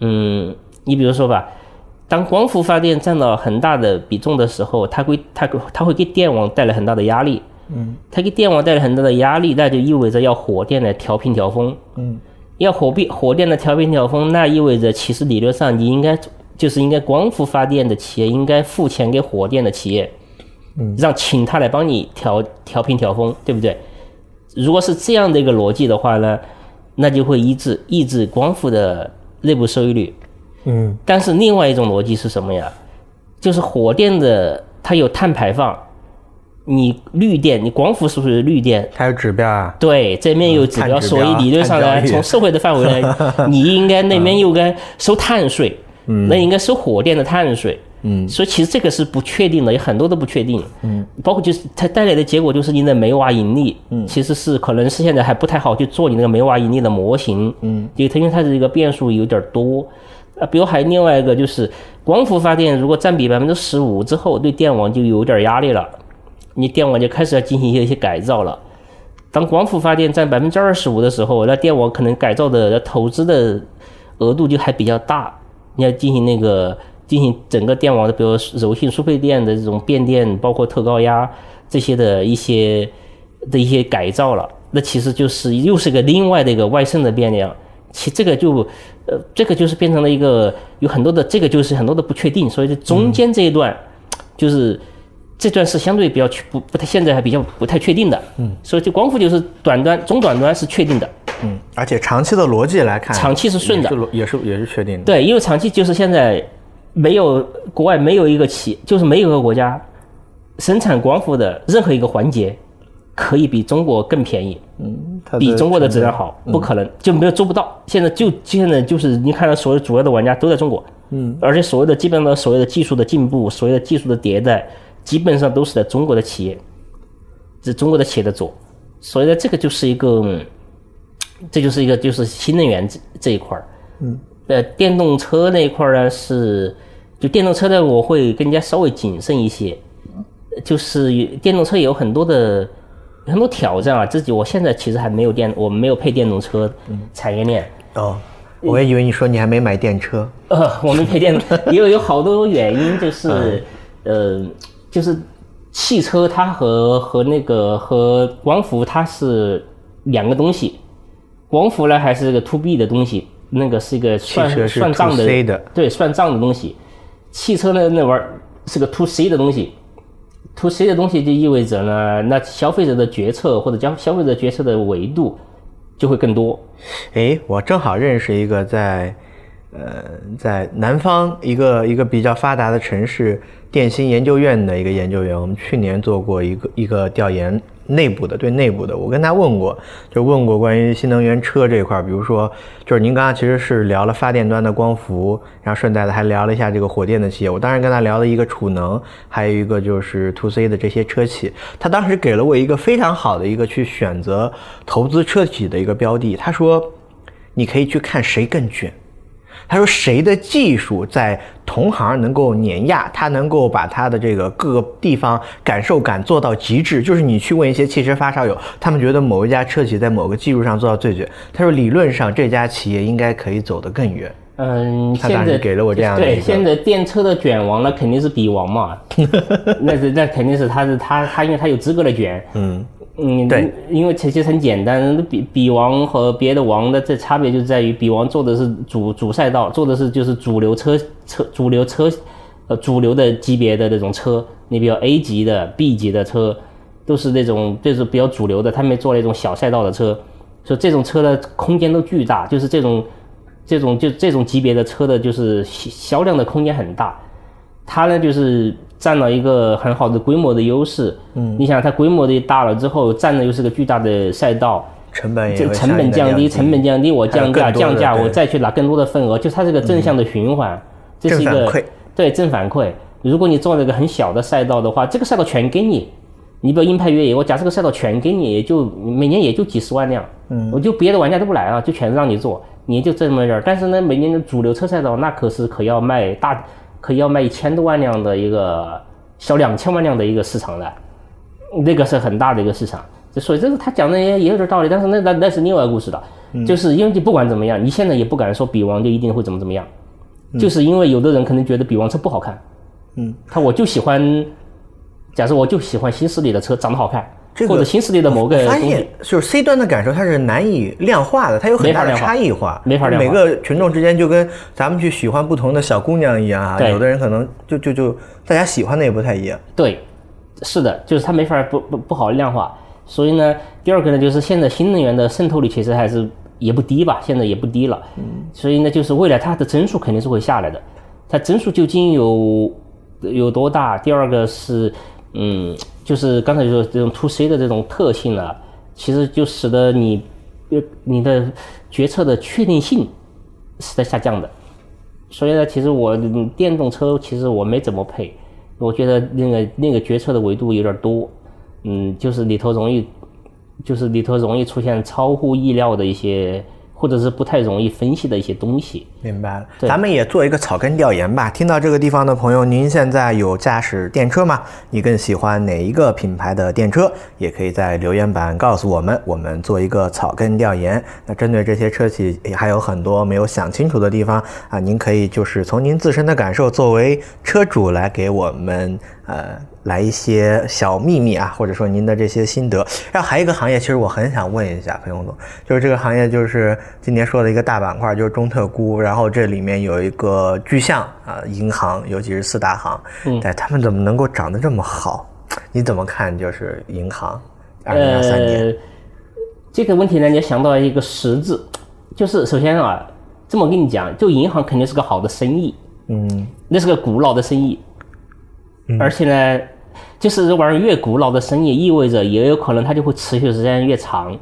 嗯，你比如说吧，当光伏发电占到很大的比重的时候，它会它它会给电网带来很大的压力，嗯，它给电网带来很大的压力，那就意味着要火电来调频调峰，嗯，要火变火电的调频调峰，那意味着其实理论上你应该就是应该光伏发电的企业应该付钱给火电的企业，嗯，让请他来帮你调调频调峰，对不对？如果是这样的一个逻辑的话呢？那就会抑制抑制光伏的内部收益率，嗯，但是另外一种逻辑是什么呀？就是火电的它有碳排放，你绿电，你光伏是不是绿电？它有指标啊？对，这面有指标，所以理论上呢，从社会的范围来，<laughs> 你应该那边又该收碳税，嗯，那应该收火电的碳税。嗯，所以其实这个是不确定的，有很多都不确定。嗯，包括就是它带来的结果就是你的煤瓦盈利，嗯，其实是可能是现在还不太好去做你那个煤瓦盈利的模型。嗯，因为它的这个变数有点多。啊，比如还有另外一个就是光伏发电，如果占比百分之十五之后，对电网就有点压力了，你电网就开始要进行一些改造了。当光伏发电占百分之二十五的时候，那电网可能改造的投资的额度就还比较大，你要进行那个。进行整个电网的，比如柔性输配电的这种变电，包括特高压这些的一些的一些改造了。那其实就是又是个另外的一个外渗的变量。其这个就呃，这个就是变成了一个有很多的这个就是很多的不确定，所以这中间这一段就是这段是相对比较确不不太现在还比较不太确定的。嗯，所以就光伏就是短端中短端是确定的。嗯，而且长期的逻辑来看，长期是顺的，也是也是确定的。对，因为长期就是现在没有国外没有一个企，就是没有一个国家生产光伏的任何一个环节可以比中国更便宜，嗯，比中国的质量好，不可能就没有做不到。现在就现在就是你看到所有主要的玩家都在中国，嗯，而且所谓的基本的所谓的技术的进步，所谓的技术的迭代，基本上都是在中国的企业，是中国的企业在做，所以呢，这个就是一个。这就是一个就是新能源这这一块儿，嗯，呃，电动车那一块儿呢是，就电动车呢我会更加稍微谨慎一些，就是电动车有很多的很多挑战啊，自己我现在其实还没有电，我们没有配电动车产业链。哦，我也以为你说你还没买电车。呃，<laughs> 我们配电，因为有好多原因，就是 <laughs> 呃，就是汽车它和和那个和光伏它是两个东西。光伏呢还是个 to B 的东西，那个是一个算算账的，对，算账的东西。汽车呢那玩意儿是个 to C 的东西，to C 的东西就意味着呢，那消费者的决策或者将消费者决策的维度就会更多。哎，我正好认识一个在呃在南方一个一个比较发达的城市电芯研究院的一个研究员，我们去年做过一个一个调研。内部的对内部的，我跟他问过，就问过关于新能源车这一块，比如说，就是您刚刚其实是聊了发电端的光伏，然后顺带的还聊了一下这个火电的企业。我当时跟他聊了一个储能，还有一个就是 to C 的这些车企。他当时给了我一个非常好的一个去选择投资车企的一个标的。他说，你可以去看谁更卷。他说：“谁的技术在同行能够碾压，他能够把他的这个各个地方感受感做到极致。就是你去问一些汽车发烧友，他们觉得某一家车企在某个技术上做到最绝。他说，理论上这家企业应该可以走得更远。嗯，他当时给了我这样的对，现在电车的卷王那肯定是比王嘛，<laughs> 那是那肯定是他是他他因为他有资格的卷。嗯。”嗯，对，因为其实很简单，比比王和别的王的这差别就在于，比王做的是主主赛道，做的是就是主流车车主流车，呃，主流的级别的那种车，你比如 A 级的、B 级的车，都是那种就是比较主流的，他们做那种小赛道的车，所以这种车的空间都巨大，就是这种这种就这种级别的车的，就是销量的空间很大，它呢就是。占了一个很好的规模的优势，嗯，你想它规模的大了之后，占的又是个巨大的赛道，成本也成本降低，成本降低，我降价降价，我再去拿更多的份额，就它是个正向的循环，这是一个对正反馈。如果你做了一个很小的赛道的话，这个赛道全给你，你比如硬派越野，我假设个赛道全给你，也就每年也就几十万辆，嗯，我就别的玩家都不来了，就全让你做，你就这么点儿。但是呢，每年的主流车赛道那可是可要卖大。可以要卖一千多万辆的一个销两千万辆的一个市场的，那个是很大的一个市场。所以这个他讲的也也有点道理，但是那那那是另外一个故事的，就是因为你不管怎么样，你现在也不敢说比王就一定会怎么怎么样，就是因为有的人可能觉得比王车不好看，嗯，他我就喜欢，假设我就喜欢新势力的车长得好看。或者新势力的某个发现就是 C 端的感受，它是难以量化的，它有很大的差异化，没法量化。每个群众之间就跟咱们去喜欢不同的小姑娘一样啊，有的人可能就就就大家喜欢的也不太一样。对，是的，就是它没法不不不好量化。所以呢，第二个呢，就是现在新能源的渗透率其实还是也不低吧，现在也不低了。嗯。所以呢，就是未来它的增速肯定是会下来的，它增速究竟有有多大？第二个是。嗯，就是刚才说这种 to C 的这种特性呢，其实就使得你，你的决策的确定性是在下降的。所以呢，其实我电动车其实我没怎么配，我觉得那个那个决策的维度有点多，嗯，就是里头容易，就是里头容易出现超乎意料的一些或者是不太容易分析的一些东西。明白了，咱们也做一个草根调研吧。听到这个地方的朋友，您现在有驾驶电车吗？你更喜欢哪一个品牌的电车？也可以在留言板告诉我们，我们做一个草根调研。那针对这些车企，也还有很多没有想清楚的地方啊，您可以就是从您自身的感受，作为车主来给我们呃来一些小秘密啊，或者说您的这些心得。然后还有一个行业，其实我很想问一下裴勇总，就是这个行业就是今年说的一个大板块，就是中特估，然后这里面有一个巨象啊，银行，尤其是四大行，嗯哎，他们怎么能够涨得这么好？你怎么看？就是银行，二零二三年，呃，这个问题呢，你要想到一个实质，就是首先啊，这么跟你讲，就银行肯定是个好的生意，嗯那是个古老的生意，而且呢，就是这玩意儿越古老的生意，意味着也有可能它就会持续时间越长，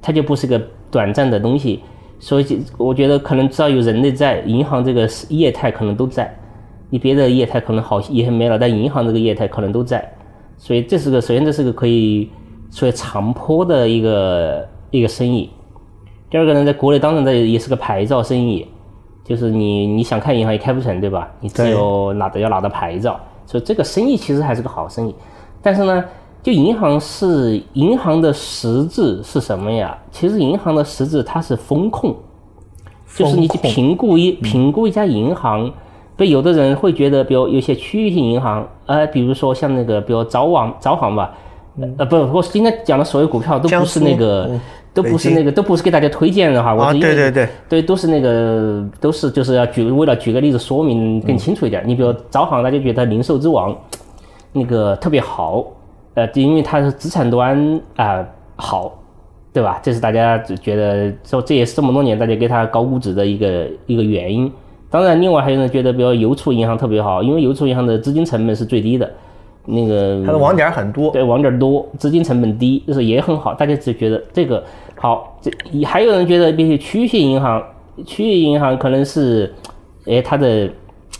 它就不是个短暂的东西。所以就我觉得可能只要有人类在，银行这个业态可能都在。你别的业态可能好也没了，但银行这个业态可能都在。所以这是个首先这是个可以所谓长坡的一个一个生意。第二个呢，在国内当然这也是个牌照生意，就是你你想开银行也开不成，对吧？你只有拿的要拿到牌照，所以这个生意其实还是个好生意。但是呢，就银行是银行的实质是什么呀？其实银行的实质它是风控，就是你去评估一评估一家银行。对，有的人会觉得，比如有些区域性银行，呃，比如说像那个，比如招网，招行吧，呃，不，我今天讲的所有股票都不是那个都不是那个，都不是给大家推荐的哈。我对对对，对，都是那个，都是就是要举为了举个例子说明更清楚一点。你比如招行，大家觉得零售之王，那个特别好，呃，因为它是资产端啊、好，对吧？这是大家只觉得说这也是这么多年大家给它高估值的一个一个原因。当然，另外还有人觉得，比如邮储银行特别好，因为邮储银行的资金成本是最低的，那个它的网点很多，对，网点多，资金成本低，就是也很好。大家只觉得这个好，这还有人觉得，比如区域性银行，区域银行可能是，哎，它的，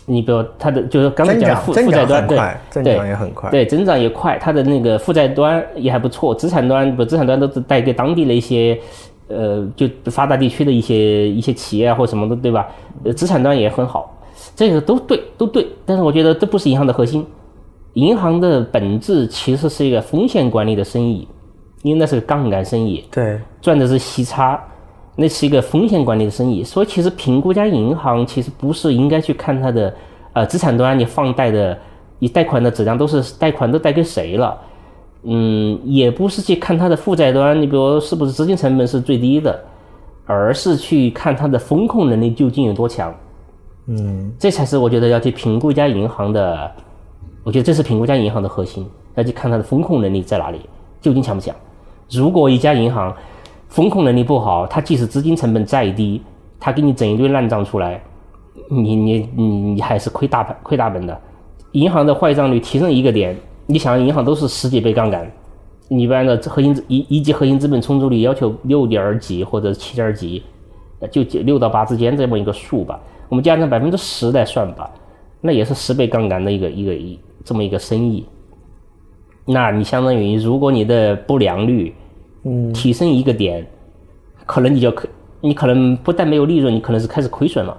你比如它的就是刚才讲的负负债端，对增对长也很快，对，增长也快，它的那个负债端也还不错，资产端不资产端都是带给当地的一些，呃，就发达地区的一些一些企业啊或什么的，对吧？呃，资产端也很好，这个都对，都对。但是我觉得这不是银行的核心，银行的本质其实是一个风险管理的生意，因为那是个杠杆生意，对，赚的是息差，那是一个风险管理的生意。所以其实评估家银行其实不是应该去看它的呃资产端你放贷的你贷款的质量都是贷款都贷给谁了，嗯，也不是去看它的负债端，你比如是不是资金成本是最低的，而是去看它的风控能力究竟有多强。嗯，这才是我觉得要去评估一家银行的，我觉得这是评估一家银行的核心，要去看它的风控能力在哪里，究竟强不强。如果一家银行风控能力不好，它即使资金成本再低，它给你整一堆烂账出来，你你你你还是亏大本亏大本的。银行的坏账率提升一个点，你想银行都是十几倍杠杆，你一般的核心一一级核心资本充足率要求六点几或者七点几，就六到八之间这么一个数吧。我们加上百分之十来算吧，那也是十倍杠杆的一个一个一这么一个生意。那你相当于，如果你的不良率，嗯，提升一个点，可能你就可，你可能不但没有利润，你可能是开始亏损了。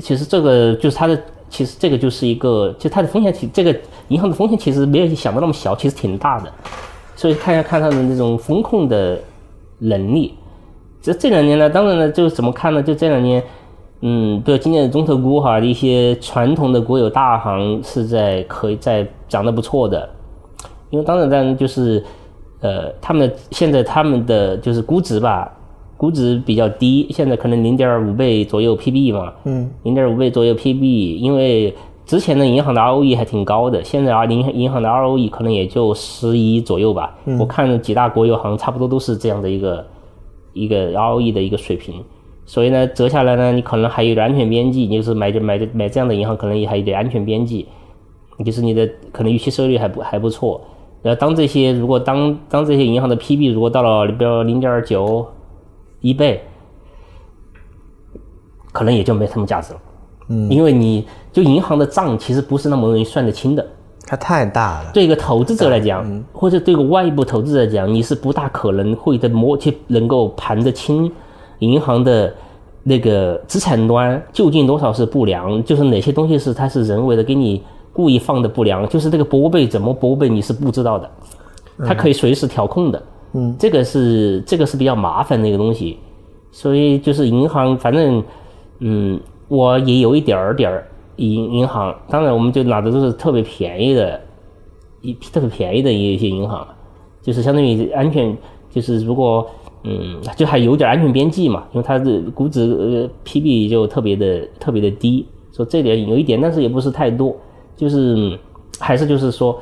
其实这个就是它的，其实这个就是一个，就它的风险其这个银行的风险其实没有想的那么小，其实挺大的。所以看一下看它的那种风控的能力。这这两年呢，当然呢，就怎么看呢？就这两年，嗯，比如今年的中特估哈，一些传统的国有大行是在可以在涨得不错的，因为当然当然就是，呃，他们的现在他们的就是估值吧，估值比较低，现在可能零点五倍左右 PB 嘛，嗯，零点五倍左右 PB，因为之前的银行的 ROE 还挺高的，现在啊银银行的 ROE 可能也就十一左右吧。我看几大国有行差不多都是这样的一个一个 ROE 的一个水平，所以呢折下来呢，你可能还有点安全边际，你就是买这买这买这样的银行，可能也还有点安全边际，就是你的可能预期收益率还不还不错。然后当这些如果当当这些银行的 PB 如果到了比如零点九一倍，可能也就没什么价值了。嗯，因为你就银行的账其实不是那么容易算得清的。它太大了，对一个投资者来讲，或者对一个外部投资者来讲，你是不大可能会的摸去能够盘得清银行的那个资产端究竟多少是不良，就是哪些东西是它是人为的给你故意放的不良，就是这个拨备怎么拨备你是不知道的，它可以随时调控的。嗯，这个是这个是比较麻烦的一个东西，所以就是银行，反正嗯，我也有一点儿点儿银银行，当然我们就拿的都是特别便宜的，一特别便宜的一些银行，就是相当于安全，就是如果嗯，就还有点安全边际嘛，因为它的估值呃 PB 就特别的特别的低，所以这点有一点，但是也不是太多，就是嗯还是就是说，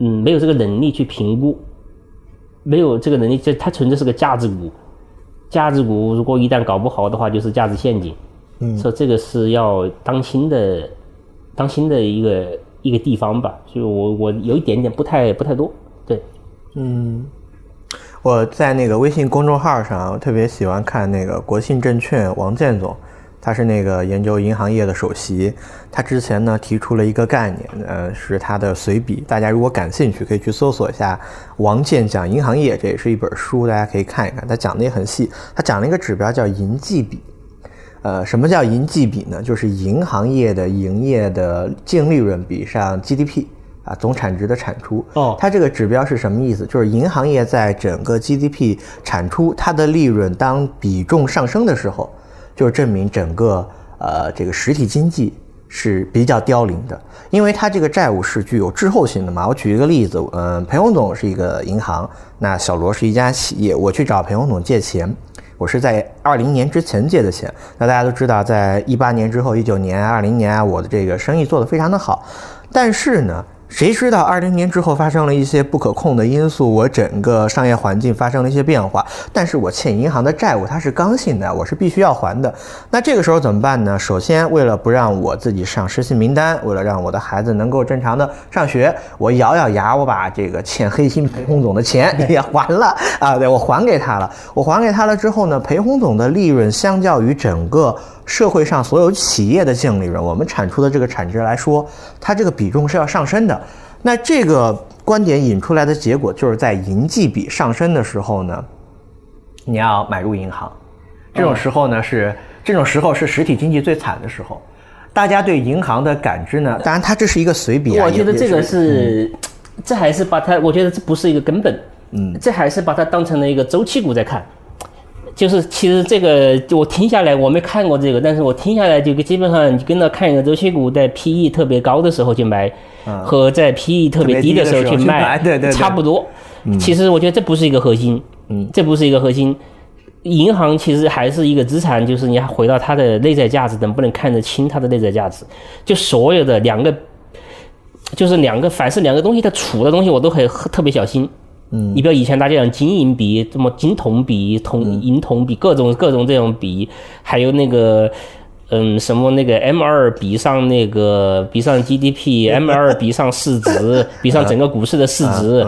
嗯，没有这个能力去评估。没有这个能力，这它纯粹是个价值股。价值股如果一旦搞不好的话，就是价值陷阱。嗯所以这个是要当心的，当心的一个一个地方吧。所以我我有一点点不太不太多。对，嗯，我在那个微信公众号上，我特别喜欢看那个国信证券王建总，他是那个研究银行业的首席。他之前呢提出了一个概念，呃，是他的随笔。大家如果感兴趣，可以去搜索一下“王健讲银行业”，这也是一本书，大家可以看一看。他讲的也很细，他讲了一个指标叫银计比。呃，什么叫银计比呢？就是银行业的营业的净利润比上 GDP 啊，总产值的产出。哦它这个指标是什么意思？就是银行业在整个 GDP 产出它的利润当比重上升的时候，就证明整个呃这个实体经济是比较凋零的，因为它这个债务是具有滞后性的嘛。我举一个例子，嗯、裴洪总是一个银行，那小罗是一家企业，我去找裴洪总借钱。我是在二零年之前借的钱，那大家都知道，在一八年之后，一九年、二零年啊，我的这个生意做得非常的好，但是呢，谁知道二零年之后发生了一些不可控的因素，我整个商业环境发生了一些变化，但是我欠银行的债务它是刚性的，我是必须要还的。那这个时候怎么办呢？首先，为了不让我自己上失信名单，为了让我的孩子能够正常的上学，我咬咬牙，我把这个欠黑心裴洪总的钱 <laughs> 也还了啊，对我还给他了。我还给他了之后呢，裴洪总的利润相较于整个社会上所有企业的净利润，我们产出的这个产值来说，它这个比重是要上升的。那这个观点引出来的结果，就是在银计比上升的时候呢，你要买入银行。这种时候呢是这种时候是实体经济最惨的时候，大家对银行的感知呢，当然它这是一个随笔啊，我觉得这个也是，这还是把它，我觉得这不是一个根本，嗯，这还是把它当成了一个周期股在看。就是其实这个我听下来我没看过这个，但是我听下来就基本上你跟着看一个周期股在 PE 特别高的时候去买，和在 PE 特别低的时候去卖，差不多。其实我觉得这不是一个核心，嗯，这不是一个核心。银行其实还是一个资产，就是你还回到它的内在价值，能不能看得清它的内在价值？就所有的两个，就是两个，凡是两个东西它处的东西，我都很特别小心。嗯，你比如以前大家讲金银比，什么金铜比、铜银铜比，各种各种这种比，还有那个。嗯，什么那个 M 二比上那个比上 GDP，M <laughs> 二比上市值，<laughs> 比上整个股市的市值，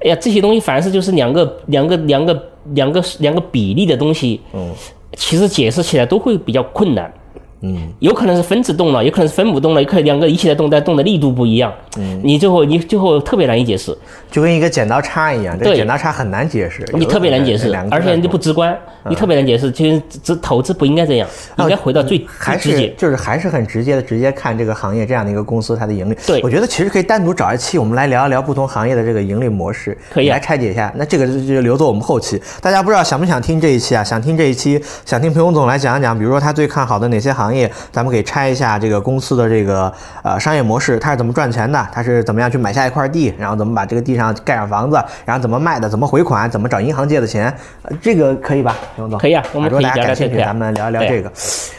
哎呀，这些东西凡是就是两个两个两个两个两个比例的东西，嗯，其实解释起来都会比较困难。嗯，有可能是分子动了，有可能是分母动了，有可能两个一起在动，但动的力度不一样。嗯，你最后你最后特别难以解释，就跟一个剪刀差一样，这剪刀差很难解释，你特别难解释而且你不直观，你特别难解释。其实只投资不应该这样，应该回到最还最直接。是就是还是很直接的，直接看这个行业这样的一个公司它的盈利。对我觉得其实可以单独找一期，我们来聊一聊不同行业的这个盈利模式，可以啊来拆解一下。那这个就就留作我们后期。大家不知道想不想听这一期啊？想听这一期，想听裴勇总来讲一讲，比如说他最看好的哪些行业，咱们可以拆一下这个公司的这个呃商业模式，它是怎么赚钱的，它是怎么样去买下一块地，然后怎么把这个地上盖上房子，然后怎么卖的，怎么回款，怎么找银行借的钱，呃这个可以吧，熊总？可以啊我们如果大家可以聊聊感兴趣，这个咱们聊一聊这个。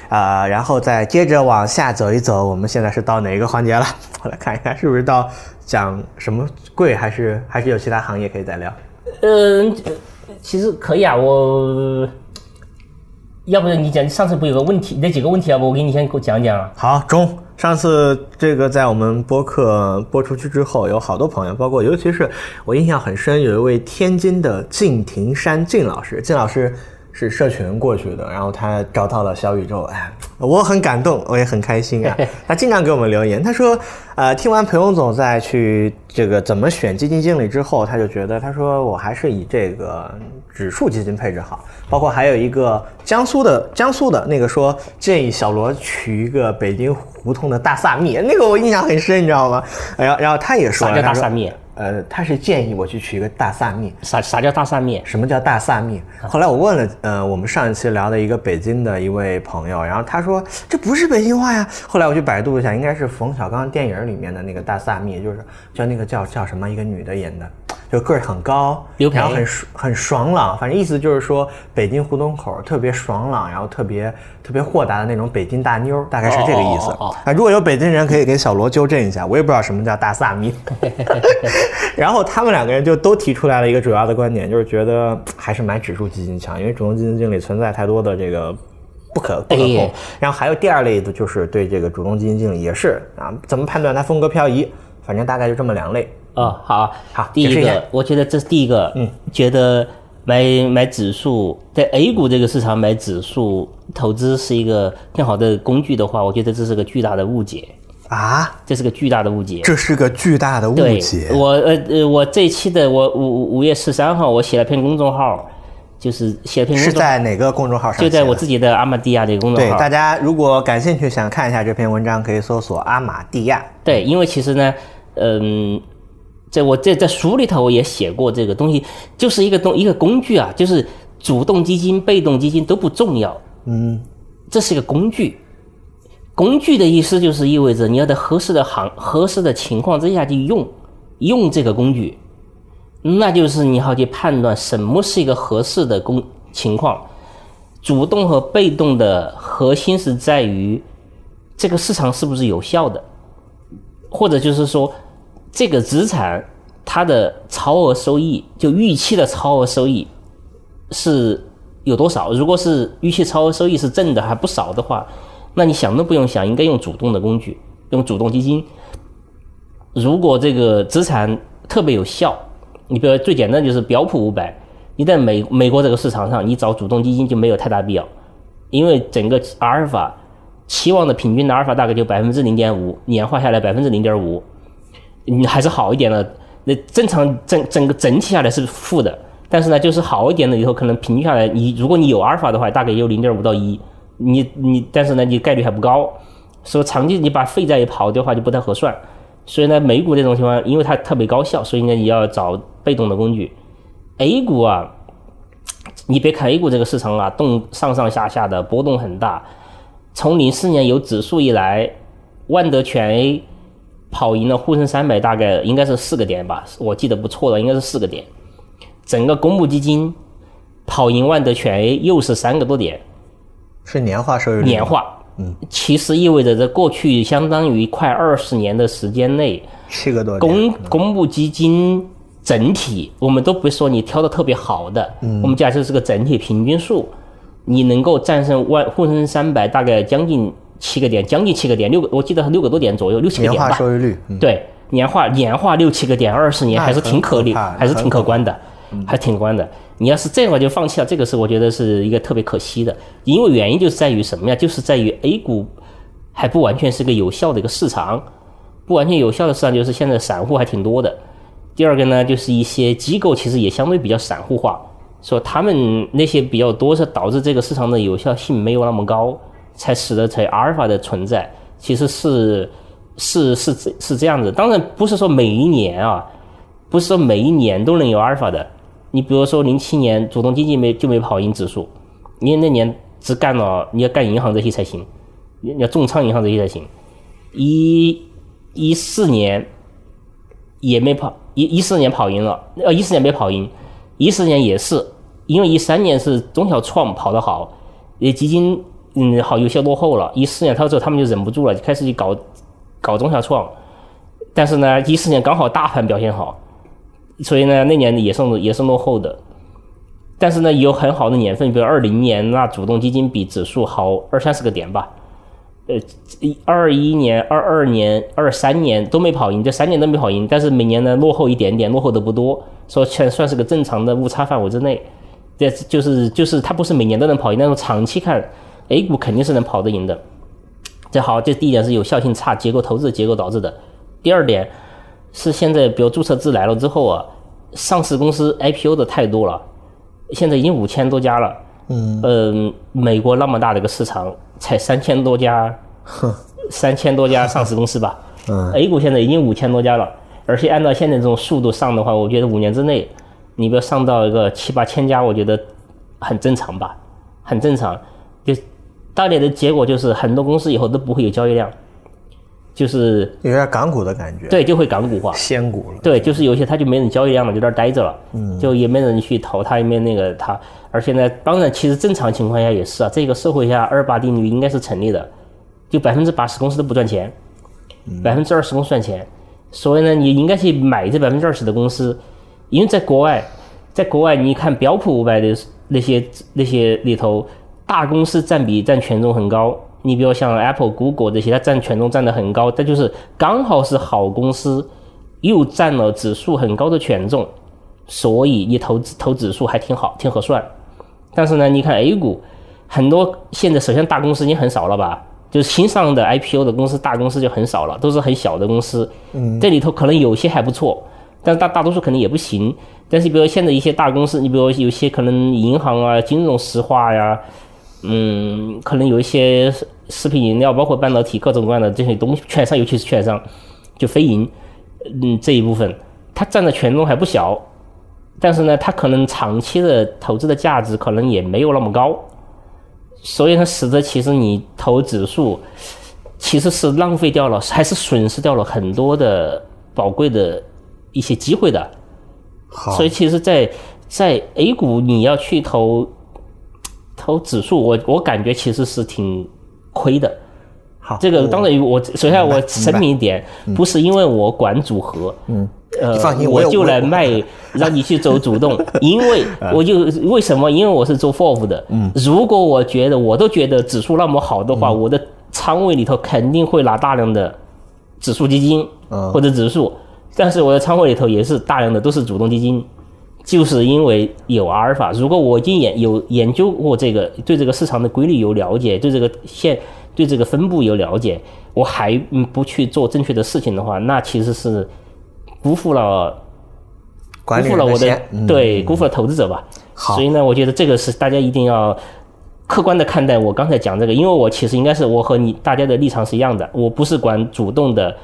啊、然后再接着往下走一走，我们现在是到哪一个环节了？<laughs> 我来看一看，是不是到讲什么贵，还是还是有其他行业可以再聊？嗯，呃其实可以啊，我要不你讲，上次不有个问题，那几个问题，要不我给你先给我讲讲？好，中。上次这个在我们播客播出去之后，有好多朋友，包括尤其是我印象很深，有一位天津的敬亭山敬老师，敬老师是社群过去的，然后他找到了小宇宙，哎，我很感动，我也很开心啊。<laughs> 他经常给我们留言，他说，呃，听完裴勇总在去这个怎么选基金经理之后，他就觉得，他说我还是以这个指数基金配置好。包括还有一个江苏的江苏的那个说建议小罗取一个北京胡同的大萨蜜，那个我印象很深，你知道吗？然后然后他也说啥叫大萨蜜？呃，他是建议我去取一个大萨蜜。啥啥叫大萨蜜？什么叫大萨蜜？后来我问了，呃，我们上一期聊的一个北京的一位朋友，然后他说这不是北京话呀。后来我去百度一下，应该是冯小刚电影里面的那个大萨蜜，就是叫那个叫叫什么一个女的演的。就个儿很高，然后很很爽朗，反正意思就是说北京胡同口特别爽朗，然后特别特别豁达的那种北京大妞，大概是这个意思。啊，如果有北京人可以给小罗纠正一下，我也不知道什么叫大萨米。<laughs> <laughs> 然后他们两个人就都提出来了一个主要的观点，就是觉得还是买指数基金强，因为主动基金经理存在太多的这个不可不可控。然后还有第二类的就是对这个主动基金经理也是啊，怎么判断他风格漂移？反正大概就这么两类。哦，好好，第一个，我觉得这是第一个，嗯，觉得买买指数在 A 股这个市场买指数投资是一个更好的工具的话，我觉得这是个巨大的误解啊，这是个巨大的误解，这是个巨大的误解。我呃呃，我这一期的我五五月十三号我写了篇公众号，就是写了篇是在哪个公众号上？就在我自己的阿玛蒂亚这个公众号。对，大家如果感兴趣想看一下这篇文章，可以搜索阿玛蒂亚。对，因为其实呢，嗯。在我在在书里头我也写过这个东西，就是一个东一个工具啊，就是主动基金、被动基金都不重要，嗯，这是一个工具。工具的意思就是意味着你要在合适的行、合适的情况之下去用用这个工具，那就是你要去判断什么是一个合适的工情况。主动和被动的核心是在于这个市场是不是有效的，或者就是说。这个资产它的超额收益，就预期的超额收益是有多少？如果是预期超额收益是正的还不少的话，那你想都不用想，应该用主动的工具，用主动基金。如果这个资产特别有效，你比如最简单就是标普五百，你在美美国这个市场上，你找主动基金就没有太大必要，因为整个阿尔法期望的平均的阿尔法大概就百分之零点五，年化下来百分之零点五。你还是好一点的，那正常整整个整体下来是负的，但是呢，就是好一点的以后可能平均下来，你如果你有阿尔法的话，大概也有零点五到一，你你但是呢，你概率还不高，所以长期你把废债也跑的话就不太合算，所以呢，美股这种情况，因为它特别高效，所以呢，你要找被动的工具。A 股啊，你别看 A 股这个市场啊，动上上下下的波动很大，从零四年有指数以来，万德全 A。跑赢了沪深三百，大概应该是四个点吧，我记得不错的，应该是四个点。整个公募基金跑赢万德全 A 又是三个多点，是年化收益率。年化，嗯，其实意味着在过去相当于快二十年的时间内，七个多公公募基金整体，我们都不说你挑的特别好的，我们假设是个整体平均数，你能够战胜万沪深三百，大概将近。七个点，将近七个点，六个，我记得六个多点左右，六七个点吧。年化收益率，对，年化年化六七个点，二十年还是挺可力，还是挺可观的，还挺可观的。你要是这样的话就放弃了，这个是我觉得是一个特别可惜的，因为原因就是在于什么呀？就是在于 A 股还不完全是个有效的一个市场，不完全有效的市场就是现在散户还挺多的。第二个呢，就是一些机构其实也相对比较散户化，说他们那些比较多，是导致这个市场的有效性没有那么高。才使得才阿尔法的存在，其实是是是是这样子。当然不是说每一年啊，不是说每一年都能有阿尔法的。你比如说零七年主动基金没就没跑赢指数，你那年只干了你要干银行这些才行，你要重仓银行这些才行。一一四年也没跑，一一四年跑赢了，呃一四年没跑赢，一四年也是，因为一三年是中小创跑得好，也基金。嗯，好，有些落后了。一四年，他之后他们就忍不住了，就开始去搞搞中小创。但是呢，一四年刚好大盘表现好，所以呢，那年也是也是落后的。但是呢，有很好的年份，比如二零年，那主动基金比指数好二三十个点吧。呃，二一年、二二年、二三年都没跑赢，这三年都没跑赢。但是每年呢，落后一点点，落后的不多，说算算是个正常的误差范围之内。这就是就是它不是每年都能跑赢，但是长期看。，A 股肯定是能跑得赢的。这好，这第一点是有效性差，结构投资结构导致的。第二点是现在比如注册制来了之后啊，上市公司 IPO 的太多了，现在已经五千多家了。嗯，呃，美国那么大的一个市场，才三千多家，<laughs> 三千多家上市公司吧。嗯，A 股现在已经五千多家了，而且按照现在这种速度上的话，我觉得五年之内，你不要上到一个七八千家，我觉得很正常吧，很正常。就大点的结果就是很多公司以后都不会有交易量，就是有点港股的感觉。对，就会港股化，仙股了。对，就是有些它就没人交易量了，就在那待着了，嗯，就也没人去投它，也没那个它。而且呢，当然，其实正常情况下也是啊，这个社会下二八定律应该是成立的，就百分之八十公司都不赚钱，百分之二十公司赚钱，所以呢，你应该去买这百分之二十的公司，因为在国外，在国外你看标普五百的那些那些里头，大公司占比占权重很高，你比如像 Apple、Google 这些，它占权重占得很高，这就是刚好是好公司，又占了指数很高的权重，所以你投资投指数还挺好，挺合算。但是呢，你看 A 股很多现在首先大公司已经很少了吧？就是新上的 IPO 的公司，大公司就很少了，都是很小的公司。嗯，这里头可能有些还不错，但是大大多数肯定也不行。但是比如现在一些大公司，你比如有些可能银行啊、金融、石化呀，嗯，可能有一些食品饮料，包括半导体各种各样的这些东西，券商尤其是券商，就非银，嗯，这一部分它占的权重还不小。但是呢，它可能长期的投资的价值可能也没有那么高，所以呢，使得其实你投指数其实是浪费掉了，还是损失掉了很多的宝贵的一些机会的。好，所以其实，在在 A 股你要去投投指数，我我感觉其实是挺亏的。好，这个当然我首先我声明一点，不是因为我管组合，嗯。呃，我就来卖，让你去走主动，<laughs> 因为我就为什么？因为我是做 FOF 的。嗯，如果我觉得我都觉得指数那么好的话，我的仓位里头肯定会拿大量的指数基金或者指数，但是我的仓位里头也是大量的都是主动基金，就是因为有阿尔法。如果我已经研有研究过这个，对这个市场的规律有了解，对这个线对这个分布有了解，我还不去做正确的事情的话，那其实是。辜负了，辜负了我的对，辜负了投资者吧。所以呢，我觉得这个是大家一定要客观的看待我刚才讲这个，因为我其实应该是我和你大家的立场是一样的，我不是管主动的。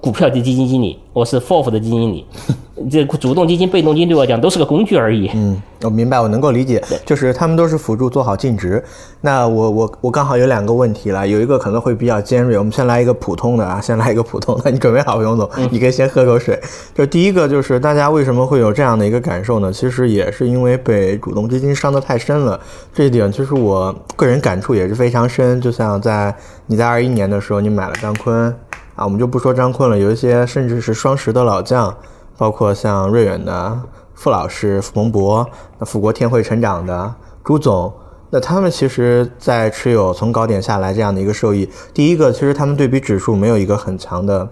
股票的基金经理，我是 FOF 的基金经理，<laughs> 这主动基金、被动基金对我讲都是个工具而已。嗯，我明白，我能够理解，就是他们都是辅助做好净值。那我我我刚好有两个问题了，有一个可能会比较尖锐，我们先来一个普通的啊，先来一个普通的，你准备好，袁总，你可以先喝口水。就第一个就是大家为什么会有这样的一个感受呢？其实也是因为被主动基金伤得太深了，这一点其实我个人感触也是非常深。就像在你在二一年的时候，你买了张坤。啊，我们就不说张坤了，有一些甚至是双十的老将，包括像瑞远的傅老师、傅鹏博，那富国天惠成长的朱总，那他们其实，在持有从高点下来这样的一个收益，第一个，其实他们对比指数没有一个很强的。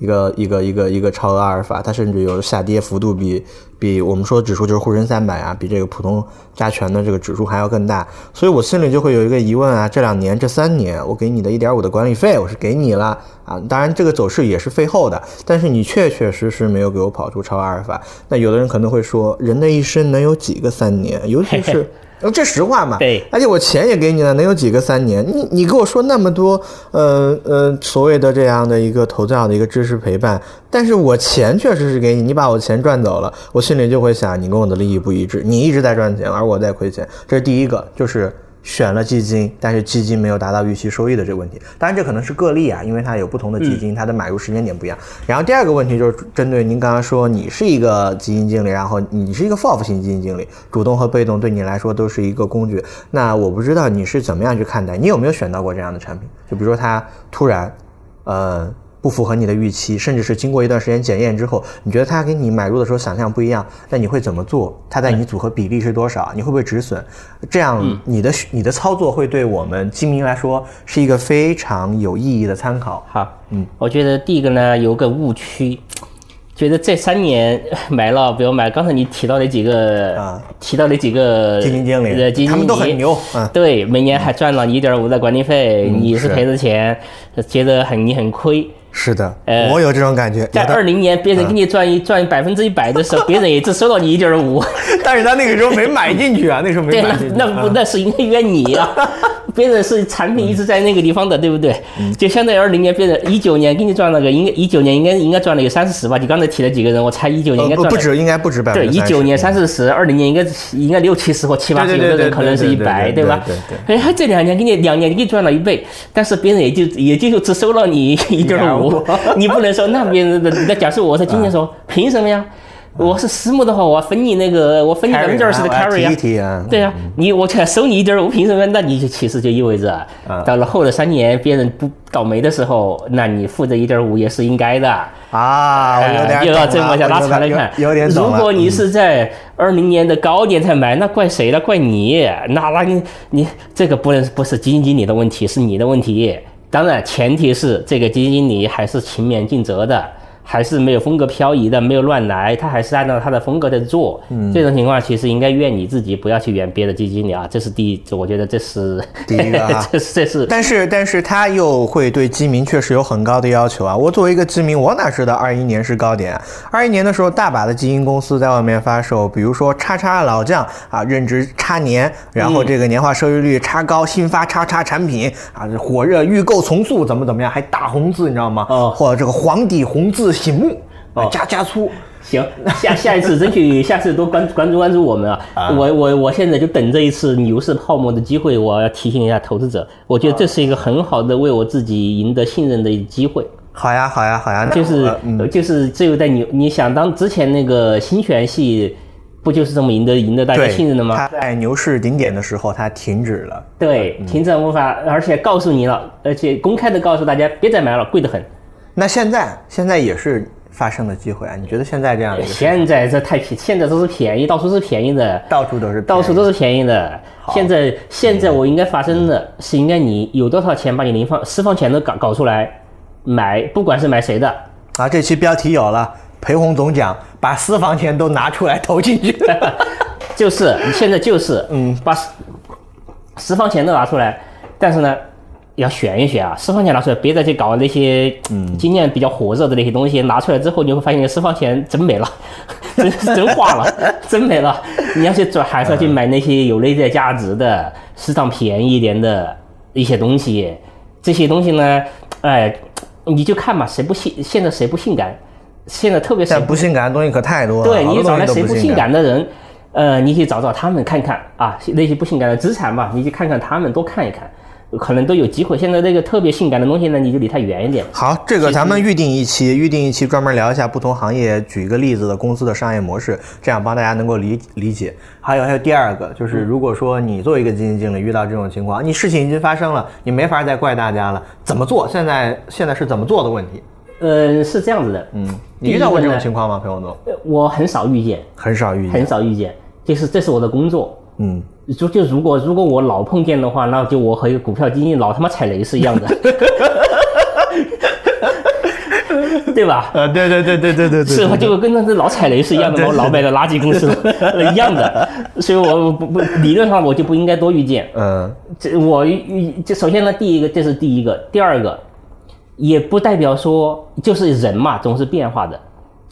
一个一个一个一个超额阿尔法，它甚至有下跌幅度比比我们说指数就是沪深三百啊，比这个普通加权的这个指数还要更大，所以我心里就会有一个疑问啊，这两年这三年我给你的一点五的管理费我是给你了啊，当然这个走势也是费后的，但是你确确实实没有给我跑出超阿尔法，那有的人可能会说，人的一生能有几个三年，尤其是。<laughs> 这实话嘛，对，而且我钱也给你了，能有几个三年？你你给我说那么多，呃呃，所谓的这样的一个投资上的一个知识陪伴，但是我钱确实是给你，你把我钱赚走了，我心里就会想，你跟我的利益不一致，你一直在赚钱，而我在亏钱，这是第一个，就是。选了基金，但是基金没有达到预期收益的这个问题，当然这可能是个例啊，因为它有不同的基金，它的买入时间点不一样。然后第二个问题就是针对您刚刚说，你是一个基金经理，然后你是一个 FOF 型基金经理，主动和被动对你来说都是一个工具。那我不知道你是怎么样去看待，你有没有选到过这样的产品？就比如说它突然，呃。不符合你的预期，甚至是经过一段时间检验之后，你觉得它跟你买入的时候想象不一样，那你会怎么做？它在你组合比例是多少？你会不会止损？这样你的你的操作会对我们基民来说是一个非常有意义的参考。好，嗯，我觉得第一个呢有个误区，觉得这三年 <laughs> 买了，比如买刚才你提到那几个，啊提到那几个基金经理呃基金经理他们都很牛嗯对，每年还赚了一点五的管理费，你是是赔的钱，觉得很你很亏。是的，呃我有这种感觉。在二零年，别人给你赚一赚百分之一百的时候，<laughs> 别人也只收到你一点五。但是他那个时候没买进去啊，那时候没买进去。那不啊那是应该怨你呀、别人是产品一直在那个地方的，对不对？就相当于二零年，别人一九年给你赚了个，应该一九年应该应该赚了有三四十吧？你刚才提了几个人，我猜一九年应该赚了。呃不不止，应该不止百分对，之一九年三四十，二零年应该应该六七十或七八十，对对对有的人可能是一对对百，对对吧对对？哎，他这两年给你两年给你赚了一倍，但是别人也就也就只收了你一点五，<laughs> 你不能说那别人的。那假设我是今年说，<laughs> 凭什么呀？我是私募的话，我要分你那个，我分你百分之二十的 carry 啊。对啊，你我才收你一点五，凭什么？那你就其实就意味着啊，到了后的三年，别人不倒霉的时候，那你负这一点五也是应该的。啊，我有点呃又要这么下拉长长来看。如果你是在二零年的高点才买，那怪谁呢？怪你。那那你你这个不能不是基金经理的问题，是你的问题。当然，前提是这个基金经理还是勤勉尽责的。还是没有风格漂移的，没有乱来，他还是按照他的风格在做。嗯，这种情况其实应该怨你自己，不要去怨别的基金经理啊。这是第一，我觉得这是第一个啊 <laughs> 这是这是但是，但是他又会对基民确实有很高的要求啊！我作为一个基民，我哪知道二一年是高点啊？二一年的时候，大把的基金公司在外面发售，比如说叉叉老将啊，任职叉年，然后这个年化收益率叉高，新发叉叉产品啊，这火热预购从速，怎么怎么样，还大红字，你知道吗？哦或者这个黄底红字醒目，啊哦加加粗。行，下下一次争取 <laughs> 下次多关关注关注我们啊！我我我现在就等这一次牛市泡沫的机会，我要提醒一下投资者，我觉得这是一个很好的为我自己赢得信任的机会。好呀，好呀，好呀，就是、嗯就是只有在牛你想当之前那个新权系，不就是这么赢得赢得大家信任的吗？他在牛市顶点的时候，它停止了。对，停止无法，而且告诉你了，而且公开的告诉大家别再买了，贵得很。那现在现在也是发生的机会啊！你觉得现在这样的一个现在这太便，现在都是便宜，到处是便宜的。到处都是到处都是便宜的。现在现在我应该发生的是，应该你有多少钱把你零放私房钱都搞搞出来买，不管是买谁的，啊，这期标题有了，裴红总讲把私房钱都拿出来投进去。<laughs> 就是你现在就是嗯，把私私房钱都拿出来，但是呢。要选一选啊，私房钱拿出来，别再去搞那些嗯今年比较火热的那些东西。拿出来之后，你会发现私房钱真没了，<laughs> 真真花了，<laughs> 真没了。你要去转，还是要去买那些有内在价值的、市场便宜一点的一些东西。这些东西呢，哎，你就看吧，谁不性，现在谁不性感？现在特别谁但不性感的东西可太多了，对，你找来谁不性不性感的人，呃，你去找找他们看看啊，那些不性感的资产吧，你去看看他们，多看一看，可能都有机会。现在那个特别性感的东西呢，你就离它远一点。好，这个咱们预定一期，预定一期专门聊一下不同行业，举一个例子的公司的商业模式，这样帮大家能够理理解。还有还有第二个，就是如果说你作为一个基金经理遇到这种情况，你事情已经发生了，你没法再怪大家了，怎么做？现在现在是怎么做的问题？呃，是这样子的，嗯，你遇到过这种情况？况吗，裴洪总？我很少遇见，很少遇见很。少遇见，就是这是我的工作。嗯，就就如果如果我老碰见的话，那就我和一个股票基金老他妈踩雷是一样的，<laughs> 对吧？呃，对对对对对对对，是吧？就跟那这老踩雷是一样的嘛，我老买的垃圾公司一样的，所以我不不理论上我就不应该多遇见。嗯这我遇这首先呢，第一个这是第一个，第二个也不代表说就是人嘛，总是变化的。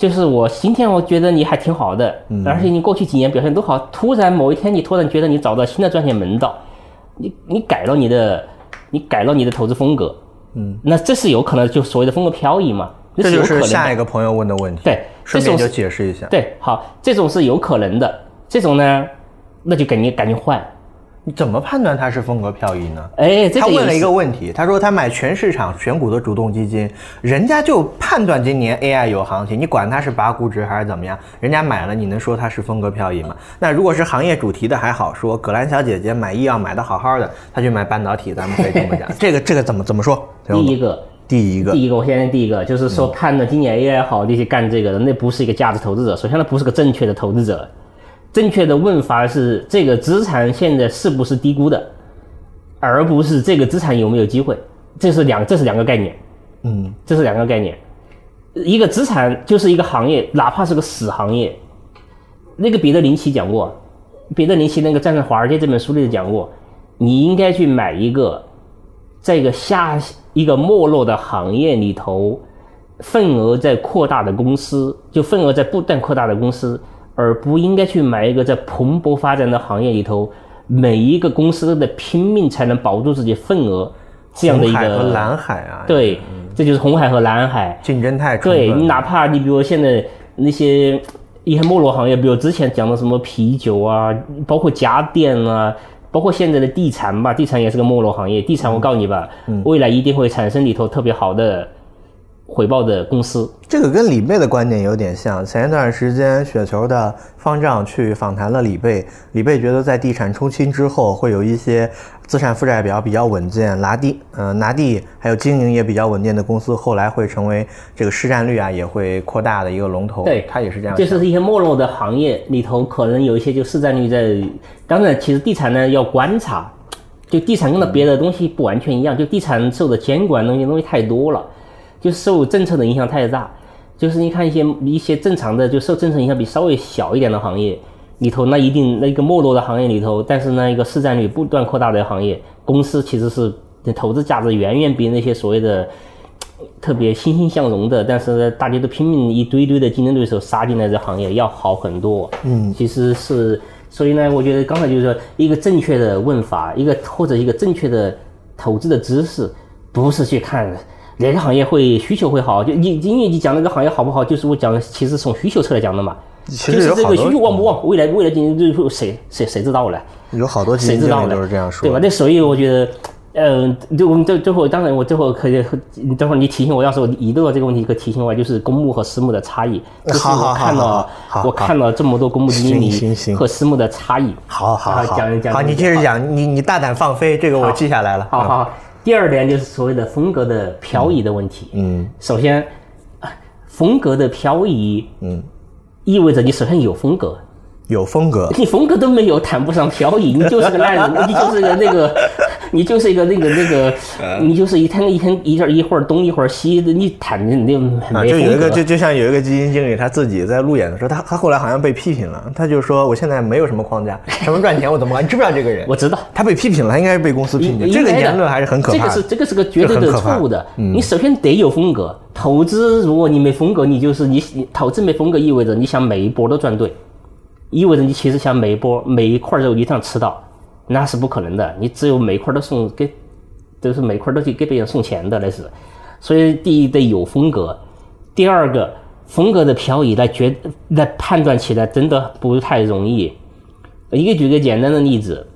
就是我今天我觉得你还挺好的，而且你过去几年表现都好，突然某一天你突然觉得你找到新的赚钱门道，你你改了你的你改了你的投资风格，嗯，那这是有可能就所谓的风格漂移嘛，这就是是有可能的。下一个朋友问的问题。对，这顺便就种解释一下。对，好，这种是有可能的，这种呢，那就赶紧赶紧换。你怎么判断它是风格漂移呢？哎，这个他问了一个问题，他说他买全市场选股的主动基金，人家就判断今年 AI 有行情，你管它是拔估值还是怎么样，人家买了，你能说它是风格漂移吗？那如果是行业主题的还好说，葛兰小姐姐买医药买的好好的，她去买半导体，咱们可以这么讲。<laughs> 这个这个怎么怎么说？第一个，第一个，第一个，我先讲第一个，就是说判断今年 AI 好那些干这个的，那不是一个价值投资者，首先他不是个正确的投资者。正确的问法是这个资产现在是不是低估的，而不是这个资产有没有机会，这是两这是两个概念，嗯，这是两个概念。一个资产就是一个行业，哪怕是个死行业。那个彼得林奇讲过，彼得林奇那个《战胜华尔街》这本书里讲过，你应该去买一个，在一个下一个没落的行业里头，份额在扩大的公司，就份额在不断扩大的公司，而不应该去买一个在蓬勃发展的行业里头，每一个公司都在拼命才能保住自己份额这样的一红海和个。蓝海啊，对，这就是红海和蓝海。竞争太对你，哪怕你比如现在那些一些没落行业，比如之前讲的什么啤酒啊，包括家电啊，包括现在的地产吧，地产也是个没落行业。地产我告诉你吧，未来一定会产生里头特别好的回报的公司。这个跟李贝的观点有点像。前一段时间，雪球的方丈去访谈了李贝，李贝觉得在地产出清之后，会有一些资产负债表比较稳健、拿地呃拿地还有经营也比较稳健的公司，后来会成为这个市占率啊也会扩大的一个龙头。对他也是这样。就是一些没落的行业里头，可能有一些就市占率在。当然，其实地产呢要观察，就地产跟的别的东西不完全一样，就地产受的监管东西东西太多了，就受政策的影响太大。就是你看一些一些正常的，就受政策影响比稍微小一点的行业里头，那一定那个没落的行业里头，但是呢一个市占率不断扩大的行业，公司其实是投资价值远远比那些所谓的特别欣欣向荣的，但是大家都拼命一堆堆的竞争对手杀进来这行业要好很多。嗯，其实是，所以呢，我觉得刚才就是说一个正确的问法，一个或者一个正确的投资的知识，不是去看哪个行业会需求会好，就你因为你讲那个行业好不好，就是我讲其实从需求侧来讲的嘛。其就是这个需求旺不旺，未来未来竞争对手谁谁谁知道了？有好多谁知道呢？金经理都是这样说。对吧？那所以我觉得，嗯、就我们最最后，当然我最后可以，你等会儿你提醒我，要是我遗漏了这个问题，可以提醒我，就是公募和私募的差异。就是我看了好好，我看了这么多公募基金行行里和私募的差异。好好好，然后讲一讲好，你接着讲，你你大胆放飞，这个我记下来了。好好好，第二点就是所谓的风格的漂移的问题。嗯。首先，啊风格的漂移，嗯，意味着你首先有风格，有风格，你风格都没有，谈不上漂移，你就是个 <laughs> 烂人，你就是个那个，你就是一个那个那个，<laughs> 你就是一天一天一会儿一会儿东一会儿西的，你谈的你啊，没就有一个。就就像有一个基金经理他自己在路演的时候，他他后来好像被批评了，他就说我现在没有什么框架，什么赚钱我怎么干？你知不知道这个人？我知道，他被批评了，他应该是被公司批评，这个言论还是很可怕的。这个是这个是个绝对的错误的。你首先得有风格，投资如果你没风格，你就是你你投资没风格，意味着你想每一波都赚对，意味着你其实想每一波每一块肉一定要吃到，那是不可能的。你只有每块都送给，都是每块都去给别人送钱的那是。所以第一得有风格，第二个风格的漂移来决来判断起来真的不太容易。一个举个简单的例子，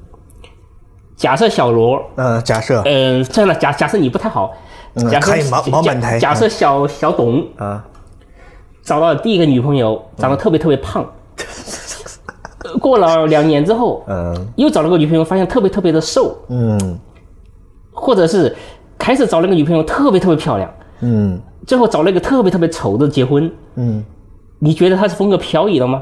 假设小罗嗯，假设。嗯，这样的假假设你不太好，嗯假设可以毛毛满台。假假设小小董啊，找到第一个女朋友，长得特别特别胖，呃 <laughs> 过了两年之后，嗯。又找了个女朋友，发现特别特别的瘦，嗯。或者是开始找了个女朋友特别特别漂亮，嗯。最后找了一个特别特别丑的结婚，嗯，你觉得他是风格漂移了吗？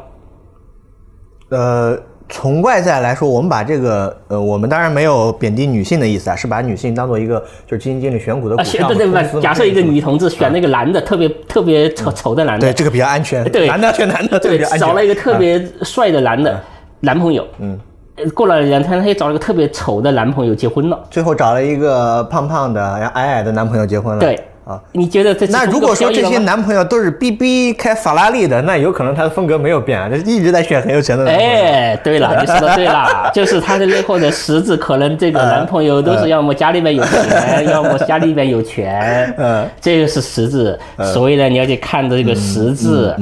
呃，从外在来说，我们把这个呃，我们当然没有贬低女性的意思啊，是把女性当做一个就是基金经理选股的啊，股票对对假设一个女同志选那个男的，特别特别丑丑的男的对，这个比较安全，对 <laughs> 男的要选男的，这个对。找了一个特啊别帅的男的男朋友，嗯呃，过了两天，他又找了个特别丑的男朋友结婚了。最后找了一个胖胖的、然后矮矮的男朋友结婚了。对啊。你觉得这那如果说这些男朋友都是逼逼开法拉利的，那有可能他的风格没有变啊，就一直在选很有钱的男朋友。哎，对了，<laughs> 你说的对了，就是他的背后的实质，可能这个男朋友都是 <laughs> 要么家里面有钱，<laughs> 要么家里面有权，嗯这个是实质。所以呢，你要去看这个实质。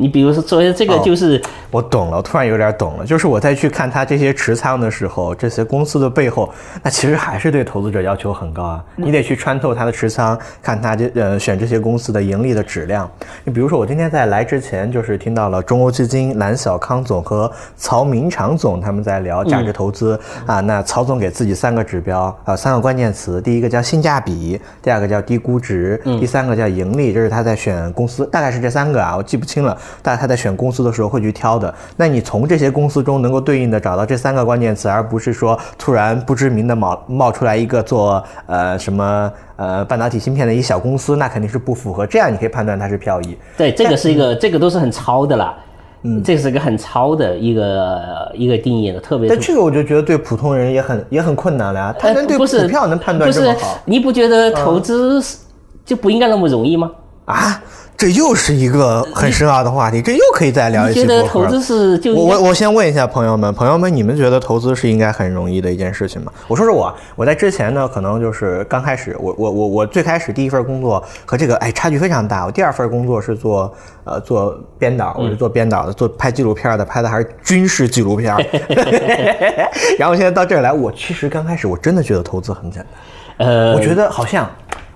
你比如说，所以这个就是我懂了，我突然有点懂了。就是我再去看他这些持仓的时候，这些公司的背后，那其实还是对投资者要求很高啊。你得去穿透他的持仓，看他这呃选这些公司的盈利的质量。你比如说，我今天在来之前，就是听到了中欧基金蓝小康总和曹明长总他们在聊价值投资、啊。那曹总给自己三个指标啊，三个关键词，第一个叫性价比，第二个叫低估值，第三个叫盈利，这是他在选公司，大概是这三个啊，我记不清了。大家他在选公司的时候会去挑的。那你从这些公司中能够对应的找到这三个关键词，而不是说突然不知名的冒冒出来一个做呃什么呃半导体芯片的一小公司，那肯定是不符合。这样你可以判断它是漂移。对，这个是一个，这个都是很糙的啦。嗯，这是一个很糙的一个一个定义的，特别但这个我就觉得对普通人也很也很困难了呀。他能对股票能判断这么好？你不觉得投资就不应该那么容易吗？啊？这又是一个很深奥的话题，这又可以再聊一期。觉得投资是就我我我先问一下朋友们，朋友们，你们觉得投资是应该很容易的一件事情吗？我说说我，我在之前呢，可能就是刚开始，我我我我最开始第一份工作和这个哎差距非常大。我第二份工作是做呃做编导，我是做编导的，做拍纪录片的，拍的还是军事纪录片。<laughs> 然后现在到这儿来，我其实刚开始我真的觉得投资很简单，呃，我觉得好像。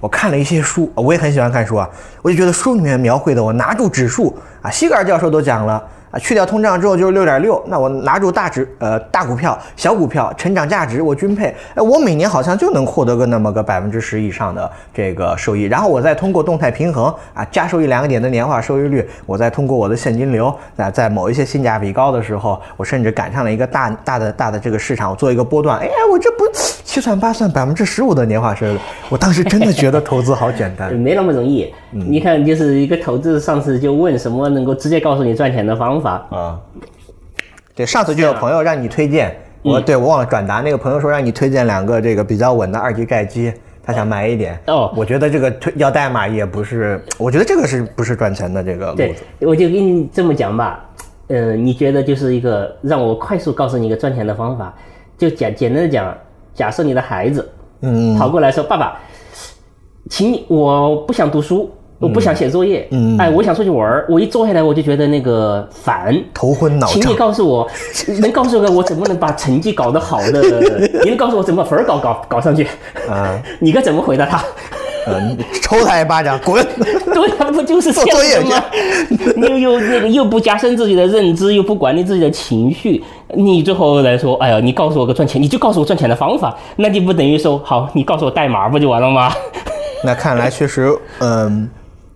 我看了一些书，我也很喜欢看书啊，我就觉得书里面描绘的，我拿住指数啊，西格尔教授都讲了。啊，去掉通胀之后就是六点六，那我拿住大值呃大股票、小股票、成长价值，我均配，哎，我每年好像就能获得个那么个百分之十以上的这个收益，然后我再通过动态平衡啊加收一两个点的年化收益率，我再通过我的现金流，那在某一些性价比高的时候，我甚至赶上了一个大大的大的这个市场，我做一个波段，哎呀，我这不七算八算百分之十五的年化收益，我当时真的觉得投资好简单，<laughs> 没那么容易。你看，就是一个投资，上次就问什么能够直接告诉你赚钱的方法啊？对，上次就有朋友让你推荐，我对我忘了转达，那个朋友说让你推荐两个这个比较稳的二级盖基，他想买一点。哦，我觉得这个推要代码也不是，我觉得这个是不是赚钱的这个路子？对，我就跟你这么讲吧，呃，你觉得就是一个让我快速告诉你一个赚钱的方法，就简简单的讲，假设你的孩子，嗯，跑过来说，爸爸，请你，我不想读书。我不想写作业，嗯，哎，我想出去玩儿。我一坐下来，我就觉得那个烦，头昏脑胀。请你告诉我，<laughs> 能告诉我我怎么能把成绩搞得好的？你能告诉我怎么分儿搞搞搞上去？啊，<laughs> 你该怎么回答他？嗯，抽他一巴掌，滚！<laughs> 对他，不就是这样吗？你又那个又不加深自己的认知，又不管理自己的情绪，你最后来说，哎呀，你告诉我个赚钱，你就告诉我赚钱的方法，那你不等于说，好，你告诉我代码不就完了吗？那看来确实，嗯。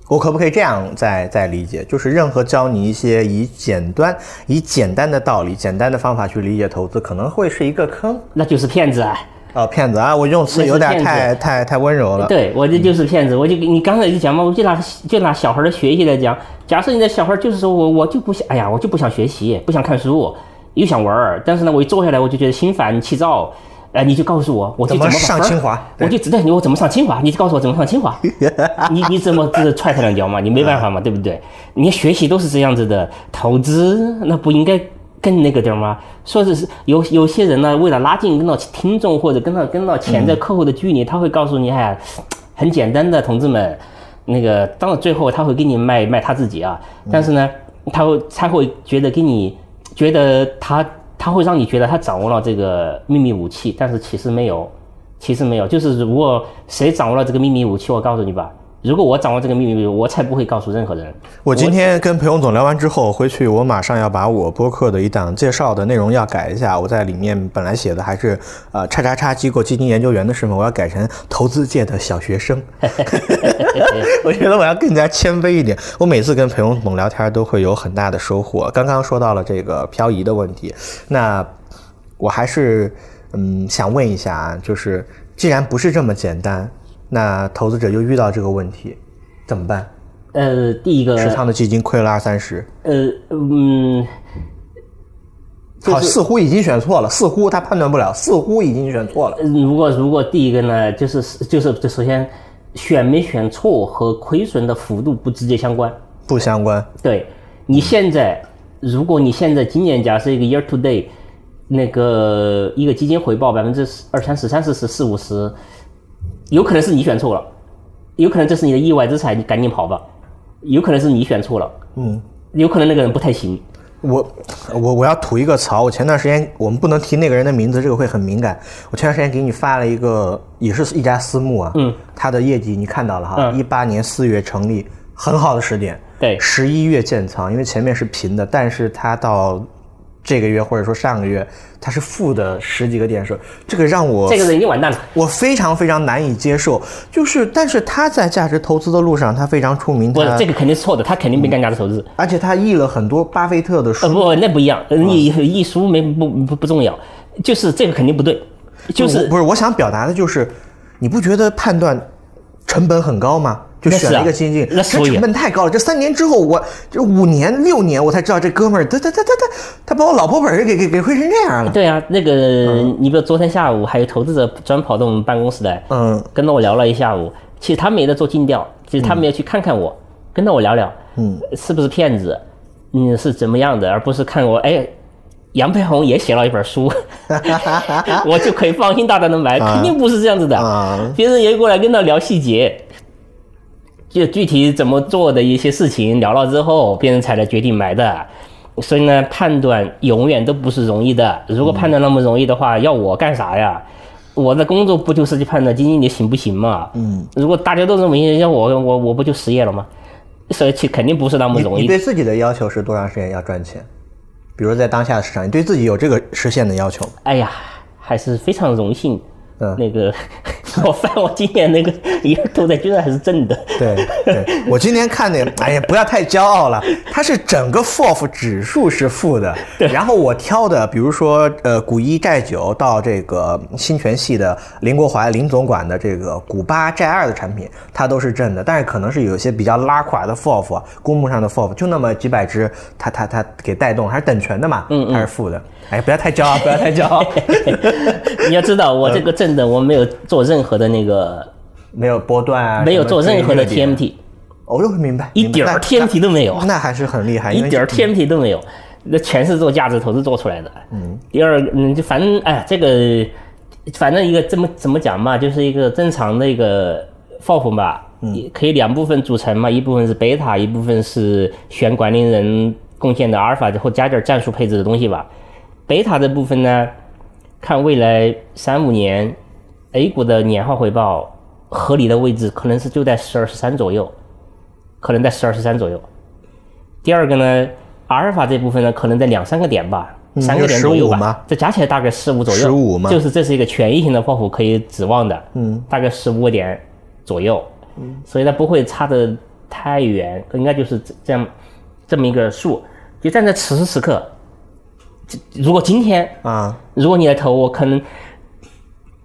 我可不可以这样再再理解？就是任何教你一些以简单、以简单的道理、简单的方法去理解投资，可能会是一个坑，那就是骗子啊！哦，骗子啊！我用词有点太太太温柔了。对，我这就是骗子。我就你刚才就讲嘛，我就拿就拿小孩的学习来讲。假设你的小孩就是说我我就不想，哎呀，我就不想学习，不想看书，又想玩儿，但是呢，我一坐下来我就觉得心烦气躁。哎，你就告诉我，我就怎么上清华？我就知道你我怎么上清华，你就告诉我怎么上清华。你你怎么是踹他两脚嘛？你没办法嘛，对不对？你学习都是这样子的，投资那不应该更那个点吗？说的是有有些人呢，为了拉近跟到听众或者跟到跟到潜在客户的距离，他会告诉你，哎，很简单的，同志们，那个到了最后他会给你卖卖他自己啊，但是呢，他会他会觉得给你觉得他。他会让你觉得他掌握了这个秘密武器，但是其实没有，其实没有。就是如果谁掌握了这个秘密武器，我告诉你吧。如果我掌握这个秘密，我才不会告诉任何人。我今天跟裴勇总聊完之后，回去我马上要把我播客的一档介绍的内容要改一下。我在里面本来写的还是呃叉叉叉机构基金研究员的身份，我要改成投资界的小学生。<laughs> 我觉得我要更加谦卑一点。我每次跟裴勇总聊天都会有很大的收获。刚刚说到了这个漂移的问题，那我还是嗯想问一下啊，就是既然不是这么简单。那投资者又遇到这个问题，怎么办？呃，第一个持仓的基金亏了二三十。呃，嗯，好，似乎已经选错了，似乎他判断不了，似乎已经选错了。如果如果第一个呢，就是就是就首先选没选错和亏损的幅度不直接相关，不相关。对，你现在如果你现在今年假设一个 year to day，那个一个基金回报百分之二三十、三四十、四五十。有可能是你选错了，有可能这是你的意外之财，你赶紧跑吧。有可能是你选错了，嗯，有可能那个人不太行。我我我要吐一个槽，我前段时间我们不能提那个人的名字，这个会很敏感。我前段时间给你发了一个，也是一家私募啊，嗯，他的业绩你看到了哈，一八年四月成立，很好的时点，对，十一月建仓，因为前面是平的，但是他到。这个月或者说上个月它是负的十几个点数，这个让我这个人已经完蛋了。我非常非常难以接受。就是，但是他在价值投资的路上，他非常出名，他不这个肯定是错的，他肯定没干价值投资。而且他译了很多巴菲特的呃书。不，那不一样，你译书没不不不重要，就是这个肯定不对，就是不是我想表达的就是，你不觉得判断成本很高吗？就选了一个基金经理，这那成本太高了。这三年之后，我这五年六年，我才知道这哥们儿，他他他他他他把我老婆本儿给给给亏成这样了。对啊，那个你比如昨天下午还有投资者专跑到我们办公室来，嗯，跟着我聊了一下午。其实他们也在做尽调，其实他们也去看看我，跟着我聊聊，嗯，是不是骗子，嗯，是怎么样的，而不是看我，哎，杨培红也写了一本书，<laughs> 我就可以放心大胆的买，肯定不是这样子的。啊别人也过来跟他聊细节，就具体怎么做的一些事情，聊了之后，别人才来决定买的。所以呢，判断永远都不是容易的。如果判断那么容易的话，要我干啥呀？我的工作不就是去判断基金经理行不行嘛？嗯，如果大家都这么要我我我不就失业了吗？所以其肯定不是那么容易的。你对自己的要求是多长时间要赚钱？比如在当下的市场，你对自己有这个实现的要求吗？哎呀，还是非常荣幸。嗯。那个 <laughs> 我翻我今年那个一个头彩居然还是正的。对对，我今天看那个，哎呀，不要太骄傲了，它是整个 FOF 指数是负的，然后我挑的，比如说呃古一债九到这个新全系的林国怀林总管的这个古八债二的产品，它都是正的，但是可能是有些比较拉垮的 FOF 啊公募上的 FOF 就那么几百只，它它它给带动，还是等权的嘛，嗯。它是负的，哎，不要太骄傲，不要太骄傲，<laughs> 你要知道，我这个正的我没有做任何的那个，没有波段啊，没有做任何的 TMT，我就明白，一点 TMT 都没有。那那还是很厉害，一点儿 TMT 都没有，那全是做价值投资做出来的。嗯，第二，嗯，就反正哎，这个反正一个这么怎么讲嘛，就是一个正常的一个 FOF 吧，也可以两部分组成嘛，一部分是贝塔，一部分是选管理人贡献的阿尔法，然后加点战术配置的东西吧。贝塔这部分呢，看未来三五年 A 股的年化回报合理的位置，可能是就在十二十三左右，可能在十二十三左右。第二个呢，阿尔法这部分呢，可能在两三个点吧，嗯三个点左右就15吗？吧，这加起来大概十五左右，15吗？就是这是一个权益型的 FOF 可以指望的，嗯，大概十五个点左右，嗯，所以它不会差得太远，应该就是这这样这么一个数。就站在此时此刻，这如果今天啊。如果你来投我，可能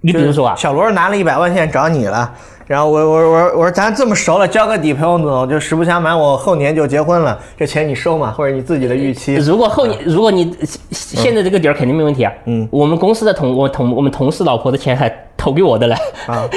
你比如说啊，小罗拿了一百万，现在找你了，然后我我我我说咱这么熟了，交个底，裴勇总，就实不相瞒，我后年就结婚了，这钱你收嘛？或者你自己的预期？如果后年，如果你现在这个底儿肯定没问题啊。嗯，我们公司的同我同我们同事老婆的钱还投给我的了。啊，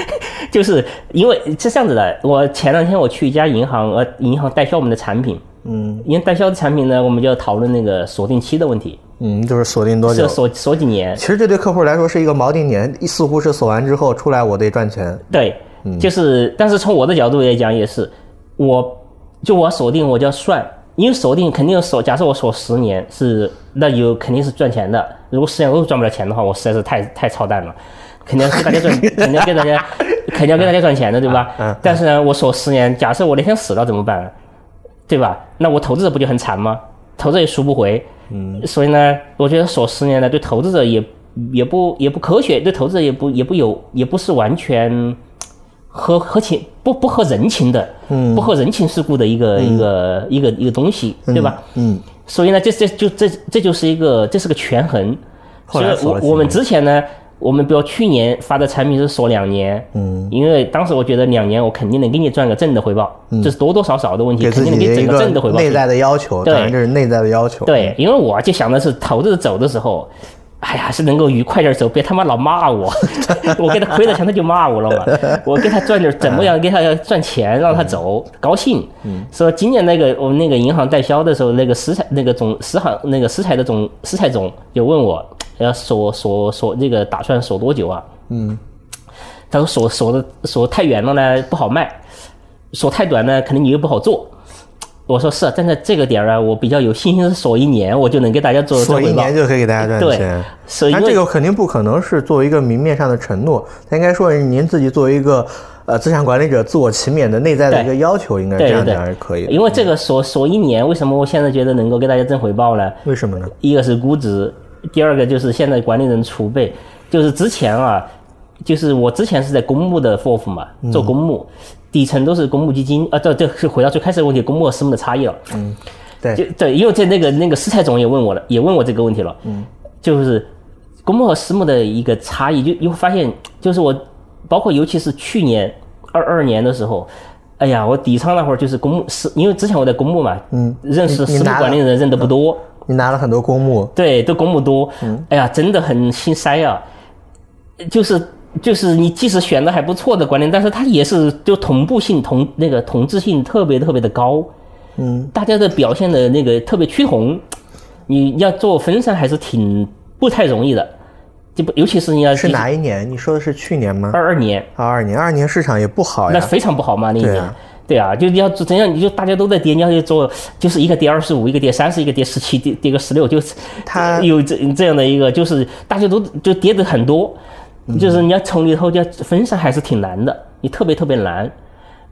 就是因为是这样子的，我前两天我去一家银行，呃，银行代销我们的产品。嗯，因为代销的产品呢，我们就要讨论那个锁定期的问题，嗯，就是锁定多久？锁锁几年？其实这对客户来说是一个锚定点，似乎是锁完之后出来我得赚钱。对，就是，但是从我的角度来讲，也是，我就我锁定我就要算，因为锁定肯定要锁，假设我锁十年是，那有肯定是赚钱的。如果十年都赚不了钱的话，我实在是太太操蛋了，<laughs> 肯定要给大家赚，肯定要给大家，肯定要给大家赚钱的，对吧？嗯嗯但是呢，我锁十年，假设我那天死了怎么办？对吧？那我投资者不就很惨吗？投资者也赎不回。嗯，所以呢，我觉得锁十年呢，对投资者也也不也不科学，对投资者也不也不有也不是完全合合情不不合人情的，嗯，不合人情世故的一个、一个一个一个东西，对吧？嗯，所以呢，这这就这这就是一个这是个权衡。后所以我们之前呢，我们比如去年发的产品是锁两年，嗯，因为当时我觉得两年我肯定能给你赚个正的回报，这是多多少少的问题，肯定能给整个正的回报。内在的要求，对这是内在的要求。对，因为我就想的是投资走的时候，哎呀，是能够愉快点走，别他妈老骂我。<laughs> 我给他亏了钱，他就骂我了嘛。我给他赚点怎么样？给他赚钱，让他走，高兴。说今年那个我们那个银行代销的时候，那个食材那个总食行那个食材的总食材总就问我，要锁锁锁那个打算锁多久啊？嗯，他说锁锁的锁太远了呢不好卖，锁太短呢可能你又不好做。我说是啊，站在这个点儿啊，我比较有信心是锁一年，我就能给大家做锁一年就可以给大家赚钱。所以因为但这个肯定不可能是作为一个明面上的承诺，他应该说是您自己作为一个呃资产管理者自我勤勉的内在的一个要求，应该这样讲是可以的。因为这个锁锁一年，为什么我现在觉得能够给大家挣回报呢？为什么呢？一个是估值，第二个就是现在管理人储备，就是之前啊，就是我之前是在公募的 FOF 嘛，做公募，底层都是公募基金啊，这这是回到最开始的问题，公募和私募的差异了。嗯对就对，因为在那个那个师太总也问我了，也问我这个问题了，嗯，就是公募和私募的一个差异，就你会发现，就是我包括尤其是去年二二年的时候。哎呀，我底仓那会儿就是公募私，因为之前我在公募嘛，嗯，认识私募管理人认得不多，你拿了很多公募，对，都公募多，嗯哎呀，真的很心塞啊。就是就是你即使选的还不错的观点，但是它也是就同步性同那个同质性特别特别的高，嗯，大家的表现的那个特别趋同，你要做分散还是挺不太容易的，就不尤其是你要是哪一年？你说的是去年吗？二二年，二二年，二二年市场也不好呀。那非常不好嘛那一年。对啊对啊，就要怎样？你就大家都在跌，你要去做，就是一个跌二十五，一个跌三十，一个跌十七，跌跌个十六，就是它有这这样的一个，就是大家都就跌的很多，就是你要从里头就要分散还是挺难的，你特别特别难，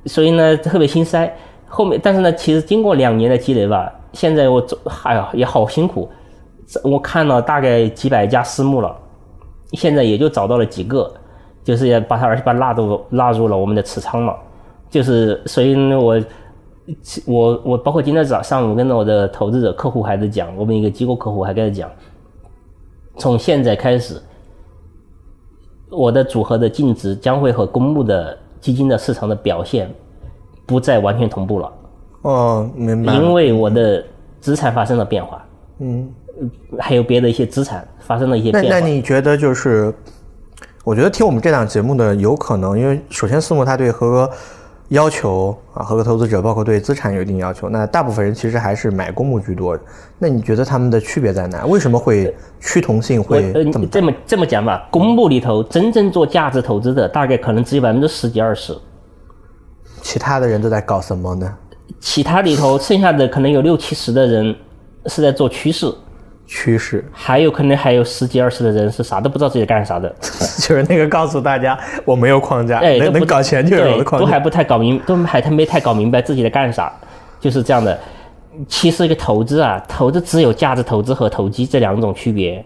所以呢特别心塞。后面但是呢，其实经过两年的积累吧，现在我做，哎呀也好辛苦，我看了大概几百家私募了，现在也就找到了几个，就是要把它而且把纳入纳入了我们的持仓了。就是所以呢，我我我包括今天早上午跟着我的投资者客户还在讲，我们一个机构客户还在讲，从现在开始，我的组合的净值将会和公募的基金的市场的表现不再完全同步了，哦，明白。因为我的资产发生了变化，嗯，还有别的一些资产发生了一些变化。那你觉得就是，我觉得听我们这档节目的有可能，因为首先私募它对合格要求啊，合格投资者包括对资产有一定要求，那大部分人其实还是买公募居多。那你觉得他们的区别在哪？为什么会趋同性会呃，这么你这么这么讲吧，公募里头真正做价值投资的，大概可能只有百分之十几二十，其他的人都在搞什么呢？其他里头剩下的可能有六七十的人是在做趋势，趋势还有可能还有十几二十的人是啥都不知道自己干啥的，<laughs> 就是那个告诉大家我没有框架，哎，能能搞钱就是我对的框架。都还不太搞明，都还他没太搞明白自己在干啥，就是这样的。其实一个投资啊，投资只有价值投资和投机这两种区别，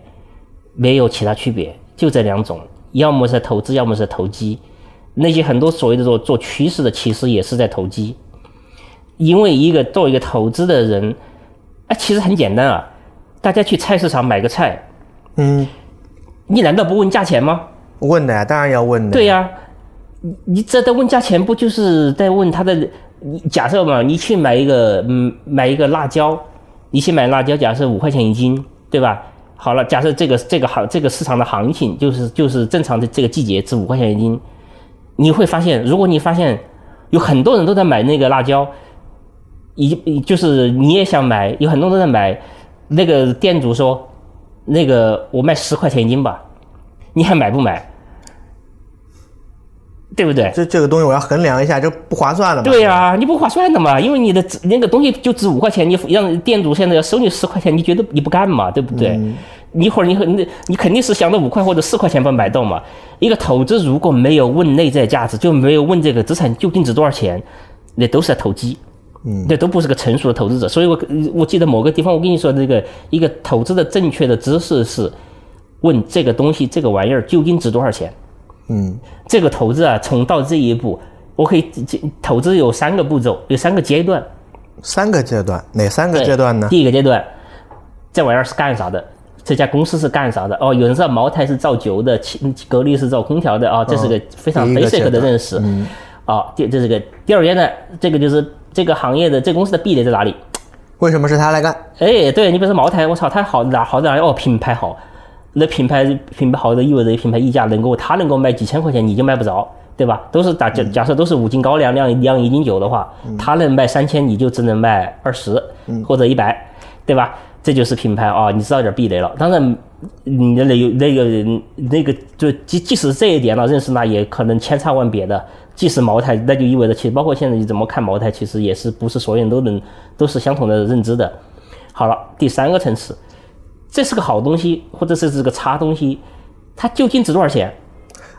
没有其他区别，就这两种，要么是投资，要么是投机。那些很多所谓的做做趋势的，其实也是在投机，因为一个做一个投资的人，啊，其实很简单啊，大家去菜市场买个菜，嗯，你难道不问价钱吗？问的呀，当然要问的。对呀、你你这在问价钱，不就是在问他的？你假设嘛，你去买一个，嗯，买一个辣椒，你去买辣椒，假设五块钱一斤，对吧？好了，假设这个这个行这个市场的行情就是就是正常的这个季节值五块钱一斤，你会发现，如果你发现有很多人都在买那个辣椒，一就是你也想买，有很多人在买，那个店主说，那个我卖十块钱一斤吧，你还买不买？对不对？这这个东西我要衡量一下，这不划算了嘛。对呀、你不划算的嘛，因为你的那个东西就值五块钱，你让店主现在要收你十块钱，你觉得你不干嘛？对不对？你一会儿你你你肯定是想着五块或者四块钱把它买到嘛。一个投资如果没有问内在价值，就没有问这个资产究竟值多少钱，那都是在投机。嗯，这都不是个成熟的投资者。所以我我记得某个地方我跟你说，这个一个投资的正确的知识是问这个东西这个玩意儿究竟值多少钱。嗯，这个投资啊，从到这一步，我可以投资有三个步骤，有三个阶段。三个阶段，哪三个阶段呢？第一个阶段，这玩意儿是干啥的？这家公司是干啥的？哦，有人知道茅台是造酒的，其格力是造空调的啊、哦，这是个非常 basic 的认识。啊，第这是个第二个阶段，这个就是这个行业的这个公司的壁垒在哪里？为什么是他来干？哎，对你比如说茅台，我操，它好哪好在哪里？哦，品牌好，那品牌品牌好的意味着品牌溢价能够它能够卖几千块钱，你就卖不着，对吧？都是打假假设都是五斤高粱酿酿一斤酒的话，它能卖三千，你就只能卖二十或者一百，对吧？这就是品牌啊、你知道点壁垒了。当然，你的那有那个那个，就即即使这一点了，认识那也可能千差万别的。即使茅台，那就意味着其实包括现在你怎么看茅台，其实也是不是所有人都能都是相同的认知的。好了，第三个层次，这是个好东西，或者是这个差东西，它究竟值多少钱？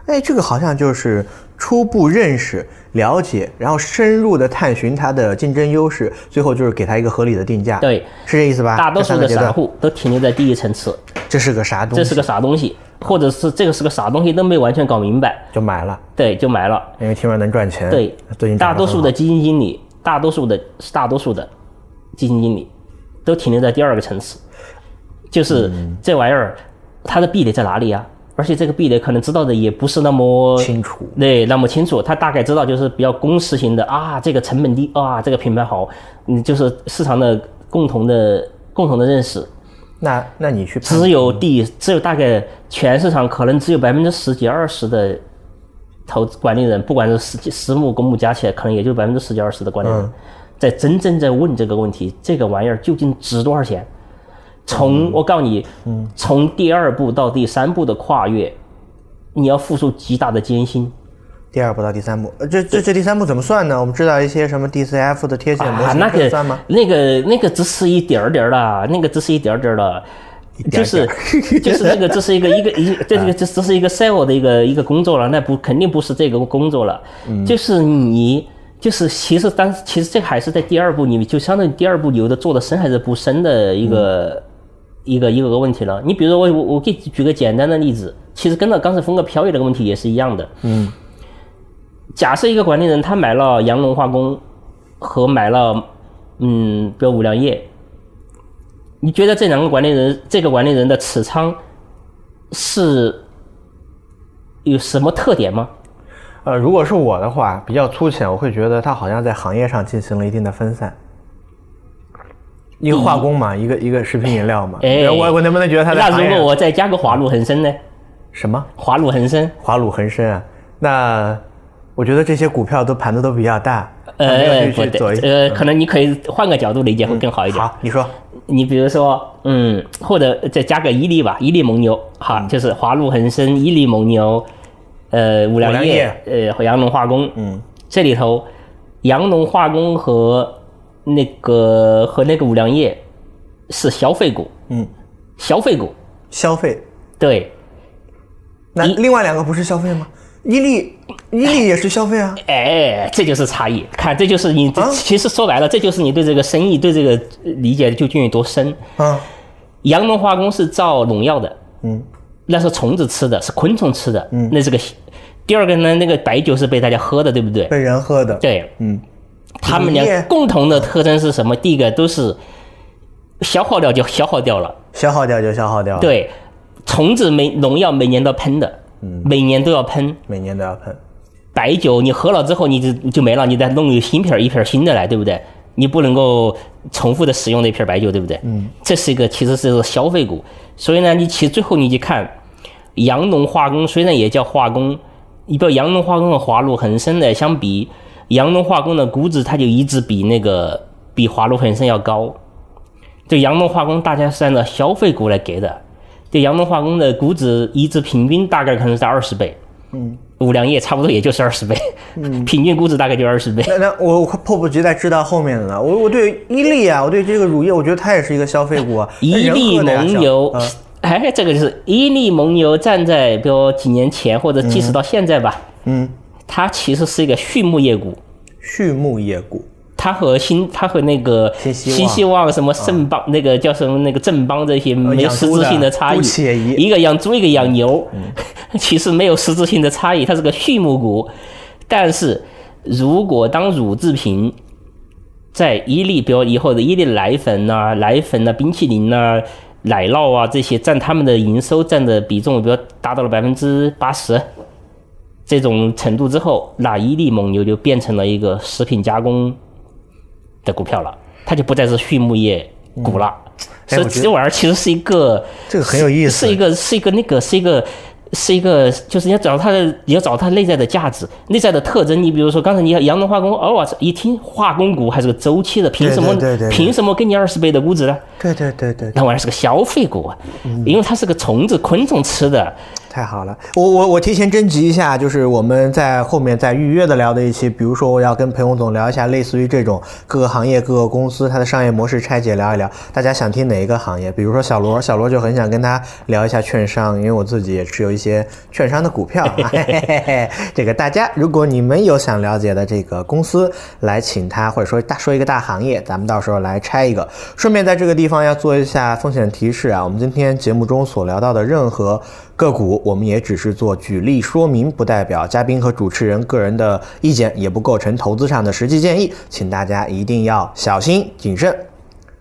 哎，这个好像就是初步认识、了解，然后深入的探寻它的竞争优势，最后就是给它一个合理的定价。对，是这意思吧？大多数的散户都停留在第一层次，这是个啥东西？这是个啥东西，或者是这个是个啥东西都没完全搞明白，就买了，对，就买了。因为听说能赚钱。对，最近涨得很好大多数的基金经理，大多数的大多数的基金经理都停留在第二个层次，就是嗯这玩意儿它的壁垒在哪里啊？而且这个壁垒可能知道的也不是那么清楚。对，那么清楚，他大概知道就是比较公式型的啊，这个成本低啊，这个品牌好，嗯，就是市场的共同的共同的认识。那那你去只有第只有大概全市场可能只有百分之十几二十的投资管理人，不管是私私募公募加起来，可能也就百分之十几二十的管理人，嗯在真正在问这个问题，这个玩意儿究竟值多少钱？从我告诉你，从第二步到第三步的跨越，你要付出极大的艰辛。第二步到第三步，呃这这这第三步怎么算呢？我们知道一些什么 DCF 的贴现模啊，型，那个算吗？那个那个只是一点儿点儿的，那个只是一点儿点儿就是 <laughs> 就是这个这是一个一个一 <laughs> 这个这这是一个 sale 的一个一个工作了，那不肯定不是这个工作了，嗯就是你就是其实当其实这还是在第二步，你就相当于第二步有的做的深还是不深的一个。一个一个个问题了，你比如说我我我给举个简单的例子，其实跟那刚才峰哥漂移那个问题也是一样的。嗯，假设一个管理人他买了阳龙化工和买了嗯，比如五粮液，你觉得这两个管理人，这个管理人的持仓是有什么特点吗？呃，如果是我的话，比较粗浅，我会觉得他好像在行业上进行了一定的分散。一个化工嘛，一个一个食品饮料嘛，哎我我能不能觉得它在那如果我再加个华鲁恒生呢？什么？华鲁恒生，华鲁恒生啊？那我觉得这些股票都盘子都比较大，呃，不对，呃，可能你可以换个角度理解会更好一点。好，你说。你比如说，嗯，或者再加个伊利吧，伊利蒙牛，哈，就是华路恒生、伊利蒙牛，呃，五粮液，呃，和阳龙化工，嗯，这里头，阳龙化工和那个和那个五粮液是消费股，嗯，消费股，消费，对，那另外两个不是消费吗？伊利，伊利也是消费啊。哎，这就是差异。看，这就是你，啊其实说白了，这就是你对这个生意、对这个呃理解究竟有多深。啊，阳龙化工是造农药的，嗯，那是虫子吃的，是昆虫吃的，嗯，那是个。第二个呢，那个白酒是被大家喝的，对不对？被人喝的。对，嗯，他们俩共同的特征是什么？第一个都是消耗掉就消耗掉了，消耗掉就消耗掉了。，对，虫子每农药每年都要喷的，嗯每年都要喷。每年都要喷。白酒你喝了之后你就就没了，你再弄一新瓶儿一瓶新的来，对不对？你不能够重复的使用那瓶白酒，对不对？嗯，这是一个其实是个消费股，所以呢，你其实最后你去看，阳农化工虽然也叫化工，你比如阳农化工和华路恒生的相比，阳农化工的估值它就一直比那个比华路恒生要高。对阳农化工，大家是按照消费股来给的，对阳农化工的估值一直平均大概可能在二十倍。嗯五粮液差不多也就是二十倍，嗯 <laughs> 平均估值大概就二十倍。那那我我迫不及待知道后面的了。我我对伊利啊，我对这个乳业，我觉得它也是一个消费股啊。<laughs> 伊利蒙牛小，<laughs> 哎，这个就是伊利蒙牛站在比如几年前或者即使到现在吧，嗯，它其实是一个畜牧业股，畜牧业股。它和新它和那个新希望。什么盛邦、那个叫什么那个正邦这些没实质性的差异。一。个养猪一个养牛，<laughs> 其实没有实质性的差异，它是个畜牧股。但是如果当乳制品在伊利，比如以后的伊利奶粉呐、奶粉呐、冰淇淋呐、奶酪啊这些占他们的营收占的比重，比如达到了百分之八十这种程度之后，那伊利蒙牛就变成了一个食品加工的股票了，它就不再是畜牧业股了。所以这玩意儿其实是一个这个很有意思是一个是一个那个是一个是一个，就是你要找它的，你要找它内在的价值、内在的特征。你比如说刚才你阳能化工，哦，我操，一听化工股还是个周期的，凭什么？对对对对凭什么给你二十倍的估值呢？对对对对，那玩意儿是个消费股啊，因为它是个虫子、昆虫吃的。太好了，我我我提前征集一下，就是我们在后面再预约的聊的一期，比如说我要跟裴洪总聊一下，类似于这种各个行业、各个公司它的商业模式拆解聊一聊，大家想听哪一个行业？比如说小罗，小罗就很想跟他聊一下券商，因为我自己也持有一些券商的股票。嘿嘿嘿嘿这个大家，如果你们有想了解的这个公司，来请他，或者说大说一个大行业，咱们到时候来拆一个。顺便在这个地方要做一下风险提示啊，我们今天节目中所聊到的任何个股，我们也只是做举例说明，不代表嘉宾和主持人个人的意见，也不构成投资上的实际建议，请大家一定要小心谨慎。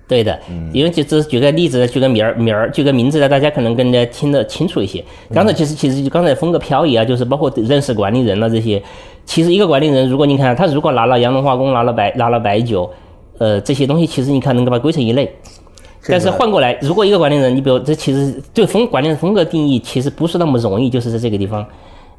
对的，因为就只是举个例子，举个名儿名儿，举个名字呢，大家可能更加听得清楚一些。刚才其实其实就刚才风格漂移啊，就是包括认识管理人了这些。其实一个管理人，如果你看他如果拿了洋龙化工，拿了白拿了白酒，呃，这些东西其实你看能够把它归成一类。但是换过来，如果一个管理人，你比如这其实对风管理人风格定义其实不是那么容易，就是在这个地方。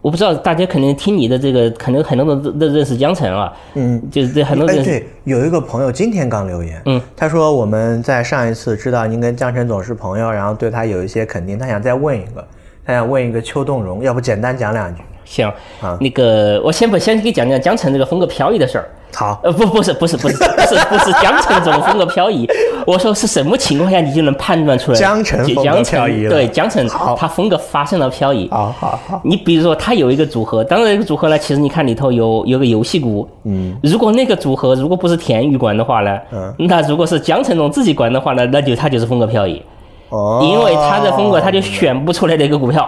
我不知道大家可能听你的这个，可能很多人都都认识江城啊，嗯，就是这很多哎，人对，有一个朋友今天刚留言，嗯，他说我们在上一次知道您跟江晨总是朋友，然后对他有一些肯定，他想再问一个，他想问一个邱栋荣，要不简单讲两句？行啊，那个我先不先给你讲讲江城这个风格漂移的事儿。好，呃，不，不是，不是，不是，不是，不是江城这种风格漂移。<laughs> 我说是什么情况下你就能判断出来江城风格江城漂移对，江城他风格发生了漂移。好好好，你比如说，他有一个组合，当然这个组合呢，其实你看里头有有个游戏股，嗯，如果那个组合如果不是田宇管的话呢，嗯，那如果是江城总自己管的话呢，那就他就是风格漂移，哦，因为他的风格他就选不出来的一个股票，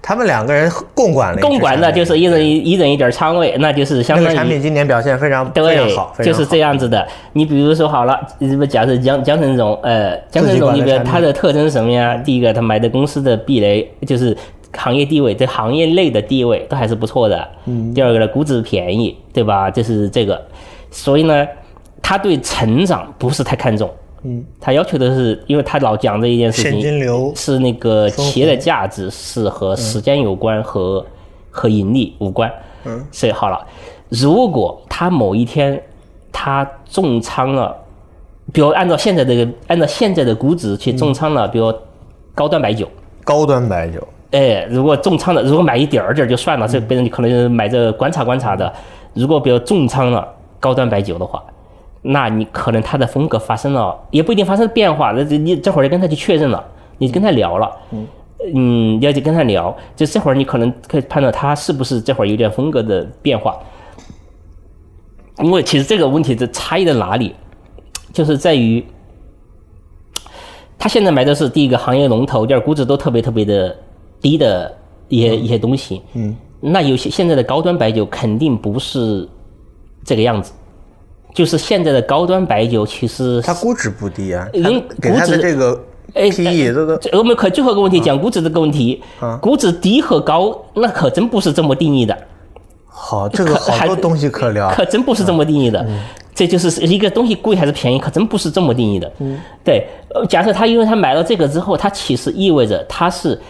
他们两个人共管了共管的就是一人一一人一点仓位，那就是相当于个产品今年表现非常非常对好，，就是这样子的。你比如说好了，假设江江城总，呃，江城总里边自己管的产品它的特征是什么呀？第一个，他买的公司的壁垒就是行业地位，在行业内的地位都还是不错的。嗯。第二个呢，估值便宜，对吧？就是这个，所以呢，他对成长不是太看重。嗯。他要求的是，因为他老讲这一件事情，现金流是那个企业的价值是和时间有关，和和盈利无关。嗯，所以好了，如果他某一天他重仓了，比如按照现在这个按照现在的估值去重仓了，比如高端白酒。高端白酒，哎，如果重仓了，如果买一点儿点儿就算了，这别人可能买着观察观察的。如果比如重仓了高端白酒的话，那你可能他的风格发生了，也不一定发生变化。那这你这会儿就跟他去确认了，你跟他聊了，嗯，要去跟他聊，就这会儿你可能可以判断他是不是这会儿有点风格的变化。因为其实这个问题的差异在哪里，就是在于他现在买的是第一个行业龙头，第二估值都特别特别的低的一些、一些东西。嗯，那有些现在的高端白酒肯定不是这个样子，就是现在的高端白酒其实它估值不低啊，估值的这个哎 PE 这个我们可最后一个问题讲估值这个问题，啊估值低和高那可真不是这么定义的。好，这个还好多东西可聊。可真不是这么定义的。这就是一个东西贵还是便宜，可真不是这么定义的。嗯，对。呃，假设他因为他买了这个之后，他其实意味着他是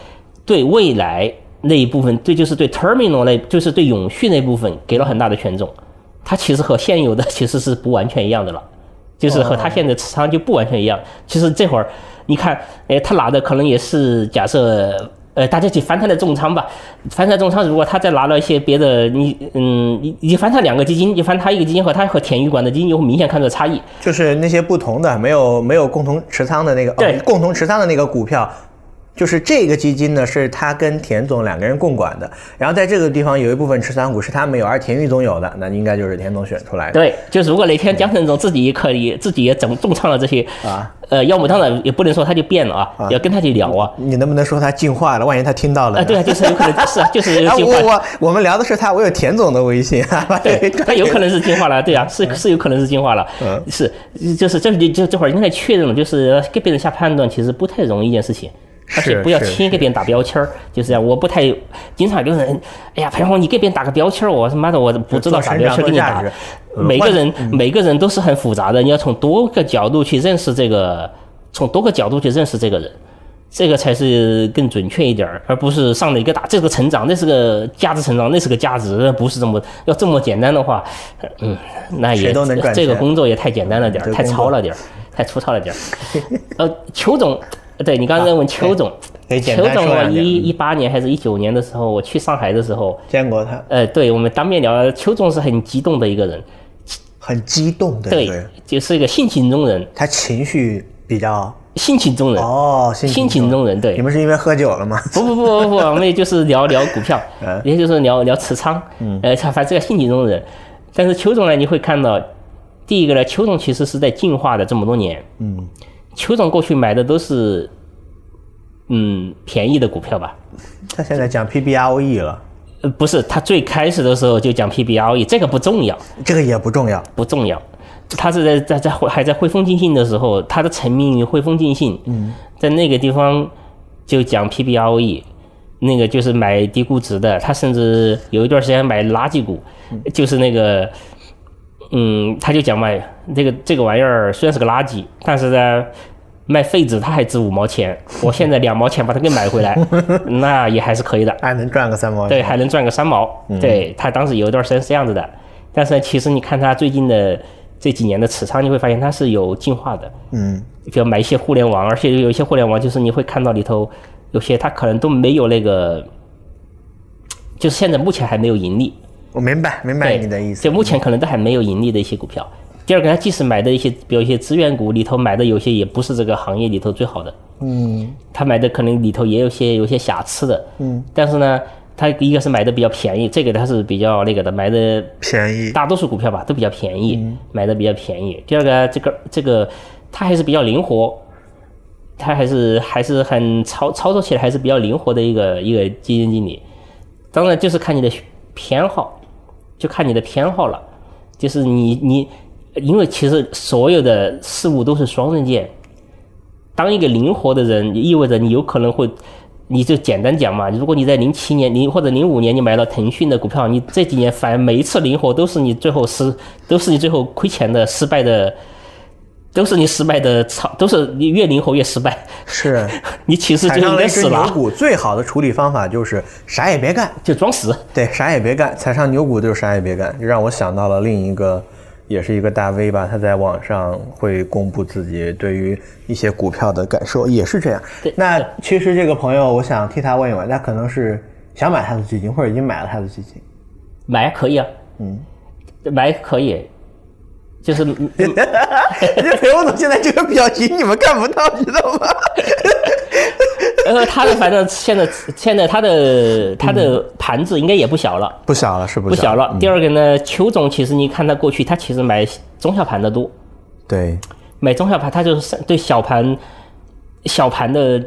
对未来那一部分，对就是对 terminal 那，就是对永续那部分给了很大的权重。它其实和现有的其实是不完全一样的了，就是和它现在持仓就不完全一样。其实这会儿你看，哎，他拿的可能也是假设。呃，大家去翻他的重仓吧，翻他重仓，如果他再拿了一些别的，你嗯，你你翻他两个基金，你翻他一个基金和他和田宇管的基金，有明显看出差异。就是那些不同的没有没有共同持仓的那个，对哦，共同持仓的那个股票，就是这个基金呢是他跟田总两个人共管的，然后在这个地方有一部分持仓股是他没有，而田玉总有的，那应该就是田总选出来的。对，就是如果哪天江晨总自己也可以自己也整重仓了这些啊，呃，要么当然也不能说他就变了啊，要跟他去聊啊。你能不能说他进化了？万一他听到了啊，呢？对啊，就是有可能是啊，就是 <laughs> 啊，进化我。我我们聊的是他，我有田总的微信，对，他有可能是进化了，对啊，是是有可能是进化了，嗯是就是这就就这会儿应该确认了，就是给别人下判断其实不太容易一件事情。而且是不要轻易给别人打标签儿，就是这样。我不太经常有人，哎呀，裴红，你给别人打个标签儿，我他妈的我不知道啥标签儿给你打每个人每个人都是很复杂的，你要从多个角度去认识这个，从多个角度去认识这个人。这个才是更准确一点儿，而不是上了一个打这个成长，那是个价值成长，那是个价值，不是这么要这么简单的话，嗯，那也这个工作也太简单了点儿，太糙了点儿，太粗糙了点儿。<laughs> 呃，邱总，对你刚才问邱总，邱总我一一八年还是一九年的时候，我去上海的时候，见过他，呃，对我们当面聊，邱总是很激动的一个人，很激动的一个对，，就是一个性情中人，他情绪比较性情中人，哦，性性情中人，对你。们是因为喝酒了吗？不不不不不，我们也就是聊聊股票 <laughs> 嗯，也就是聊聊持仓，呃，他反正这个性情中人。但是邱总呢，你会看到，第一个呢，邱总其实是在进化的这么多年，嗯，邱总过去买的都是，嗯，便宜的股票吧？<laughs> 他现在讲 PBROE 了，呃，不是，他最开始的时候就讲 PBROE，这个不重要，这个也不重要。不重要。他是在在在还在汇丰进信的时候，他的沉迷于汇丰进信，嗯，在那个地方就讲 PBROE，那个就是买低估值的。他甚至有一段时间买垃圾股，就是那个，嗯，他就讲嘛，这个这个玩意儿虽然是个垃圾，但是呢。卖废纸它还值五毛钱，我现在两毛钱把它给买回来，<laughs> 那也还是可以的。还能赚个三毛。对，还能赚个三毛。对他当时有一段时间是这样子的，但是其实你看他最近的这几年的持仓，你会发现它是有进化的。嗯，比如买一些互联网，而且有一些互联网就是你会看到里头有些它可能都没有那个，就是现在目前还没有盈利。我明白明白，你的意思。就目前可能都还没有盈利的一些股票。第二个，他即使买的一些，比如一些资源股里头买的有些也不是这个行业里头最好的。嗯他买的可能里头也有些有些瑕疵的，嗯，但是呢，他一个是买的比较便宜，这个他是比较那个的，买的便宜。大多数股票吧都比较便宜，嗯买的比较便宜。第二个，这个这个它还是比较灵活，他还是还是很操操作起来还是比较灵活的一个一个基金经理。当然就是看你的偏好，就看你的偏好了，就是你你，因为其实所有的事物都是双刃剑。当一个灵活的人，意味着你有可能会，你就简单讲嘛，如果你在零七年、零或者零五年你买了腾讯的股票，你这几年反每一次灵活都是你最后失，都是你最后亏钱的、失败的，都是你失败的操，都是你越灵活越失败，是 <laughs> 你其实就应该死了，牛股，最好的处理方法就是啥也别干。就装死。对，啥也别干，踩上牛股就是啥也别干，就让我想到了另一个，也是一个大 V 吧，他在网上会公布自己对于一些股票的感受，也是这样对。那其实这个朋友，我想替他问一问，他可能是想买他的基金，或者已经买了他的基金。买可以啊，嗯，买可以，就是嗯 <laughs> <laughs> 这裴勇总现在这个表情你们看不到，知道吗？呃，他的反正现在现在他的他的盘子应该也不小了。不小了，是不不小了。嗯第二个呢，邱总其实你看他过去，他其实买中小盘的多，对，买中小盘他就是对小盘小盘的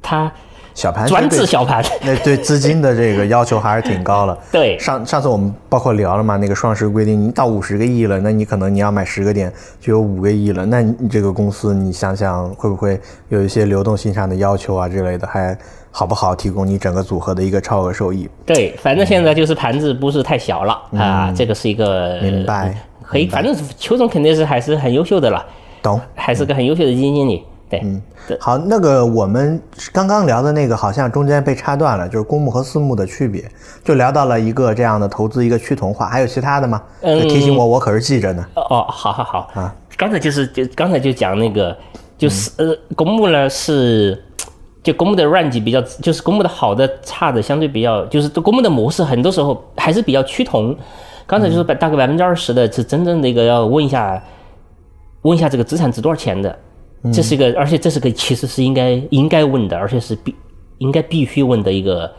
他小盘专治小盘，<laughs> 那对资金的这个要求还是挺高了。<laughs> 对上上次我们包括聊了嘛，那个双十规定，你到五十个亿了，那你可能你要买十个点就有五个亿了，那你这个公司你想想会不会有一些流动性上的要求啊之类的，还好不好提供你整个组合的一个超额收益？对，反正现在就是盘子不是太小了、啊，这个是一个嗯明白可以，反正邱总肯定是还是很优秀的了，懂？还是个很优秀的基金经理，对，嗯好，那个我们刚刚聊的那个好像中间被插断了，就是公募和私募的区别，就聊到了一个这样的投资一个趋同化，还有其他的吗？嗯提醒我，我可是记着呢。哦，好好好啊，刚才就是就刚才就讲那个，就是、呃，公募呢是。就公募的 range 比较，就是公募的好的、差的相对比较，就是公募的模式很多时候还是比较趋同。刚才就是百大概百分之二十的是真正的一个要问一下，问一下这个资产值多少钱的，这是一个，而且这是个其实是应该应该问的，而且是必应该必须问的一个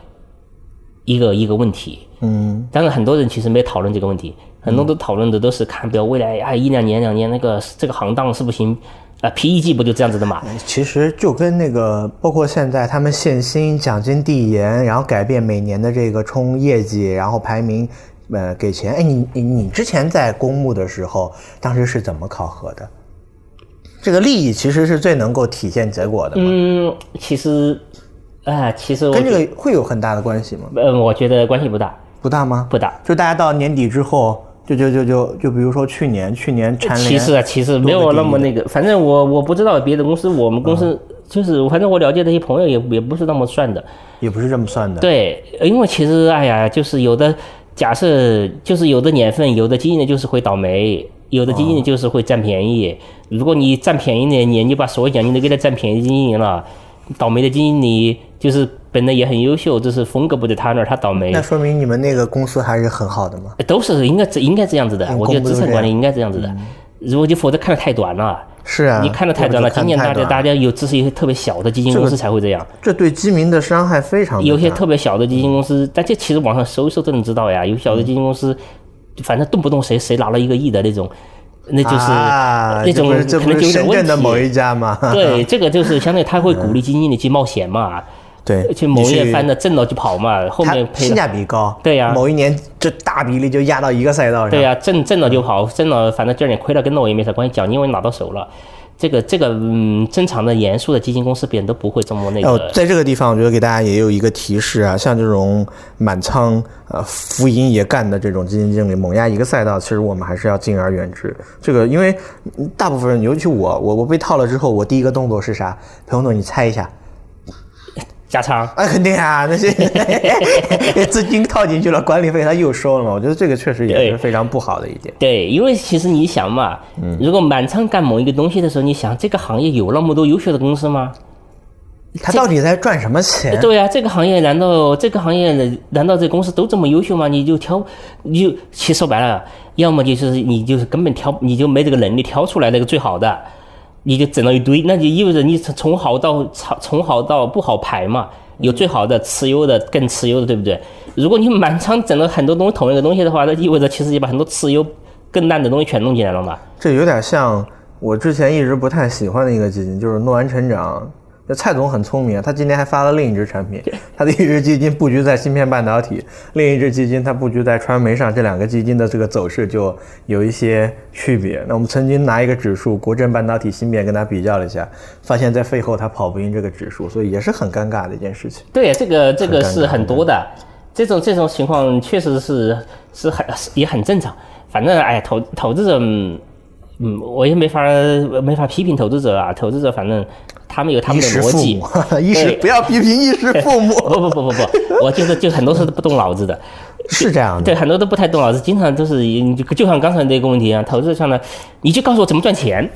一个一个问题。嗯，当然，很多人其实没讨论这个问题，很多都讨论的都是看，比如未来啊一两年、两年那个这个行当是不行啊，PEG 不就这样子的嘛？其实就跟那个，包括现在他们限薪、奖金递延，然后改变每年的这个冲业绩，然后排名，呃，给钱。哎，你你你之前在公募的时候，当时是怎么考核的？这个利益其实是最能够体现结果的，嗯，其实，啊，其实跟这个会有很大的关系吗？呃，我觉得关系不大，不大吗？不大。就大家到年底之后，就就就就就比如说去年，去年蝉联其实啊，其实没有那么那个，反正我我不知道别的公司，我们公司就是反正我了解的一些朋友也也不是那么算的。也不是这么算的。，对，因为其实哎呀，就是有的假设，就是有的年份，有的基金呢就是会倒霉，有的基金呢就是会占便宜。如果你占便宜呢，你，你把所有奖金都给他占便宜经营了，倒霉的基金你就是本来也很优秀，就是风格不在他那儿，他倒霉那。说明你们那个公司还是很好的嘛。都是应该这应该这样子的，嗯我觉得资产管理应该这样子的。如果就否则看的太短了，是啊，你看的太短了。今年大家大家有只是一些特别小的基金公司才会这样。这对基民的伤害非常的有些特别小的基金公司，但这其实网上搜一搜都能知道呀。有小的基金公司，反正动不动谁谁拿了一个亿的那种，那就是、啊，那种可能就有点问题的某一题。家嘛？对，<laughs> 这个就是相当于他会鼓励基金经理去冒险嘛，对，去某一年翻的挣了就跑嘛，后面赔。性价比高。对呀某一年这大比例就压到一个赛道上。对呀、挣挣了就跑，挣了反正第二年亏了跟我也没啥关系，奖金我也拿到手了。这个这个嗯，正常的严肃的基金公司别人都不会这么那个哦，。在这个地方，我觉得给大家也有一个提示啊，像这种满仓呃浮盈也干的这种基金经理，猛压一个赛道，其实我们还是要敬而远之。这个因为大部分人，尤其我，我我被套了之后，我第一个动作是啥？彭总，你猜一下？加仓，啊，肯定啊，那些 <laughs> 资金套进去了，管理费他又收了嘛。我觉得这个确实也是非常不好的一点。对，因为其实你想嘛，嗯如果满仓干某一个东西的时候，你想这个行业有那么多优秀的公司吗？他到底在赚什么钱？对呀、这个行业难道这个行业难道这公司都这么优秀吗？你就挑，你就其实说白了，要么就是你就是根本挑，你就没这个能力挑出来那个最好的，你就整了一堆，那就意味着你从好到从从好到不好排嘛。有最好的、持优的、更持优的，对不对？如果你满仓整了很多东西同一个东西的话，那意味着其实你把很多次优、更烂的东西全弄进来了嘛。这有点像我之前一直不太喜欢的一个基金，就是诺安成长。那蔡总很聪明啊，他今年还发了另一只产品，他的一只基金布局在芯片半导体，另一只基金它布局在传媒上，这两个基金的这个走势就有一些区别。那我们曾经拿一个指数国证半导体芯片跟它比较了一下，发现在背后它跑不赢这个指数，所以也是很尴尬的一件事情。对，这个这个是很多的，这种这种情况确实是是很也很正常。反正哎，投投资者，嗯，嗯我也没法没法批评投资者啊。投资者反正他们有他们的逻辑。母，<laughs> 衣食对不要批评衣食父母，<laughs> 不不不不不，我就是就很多是不动脑子的。<laughs> 是这样的。对，很多都不太动脑子，经常都是就就像刚才那个问题一样，投资上呢，你就告诉我怎么赚钱，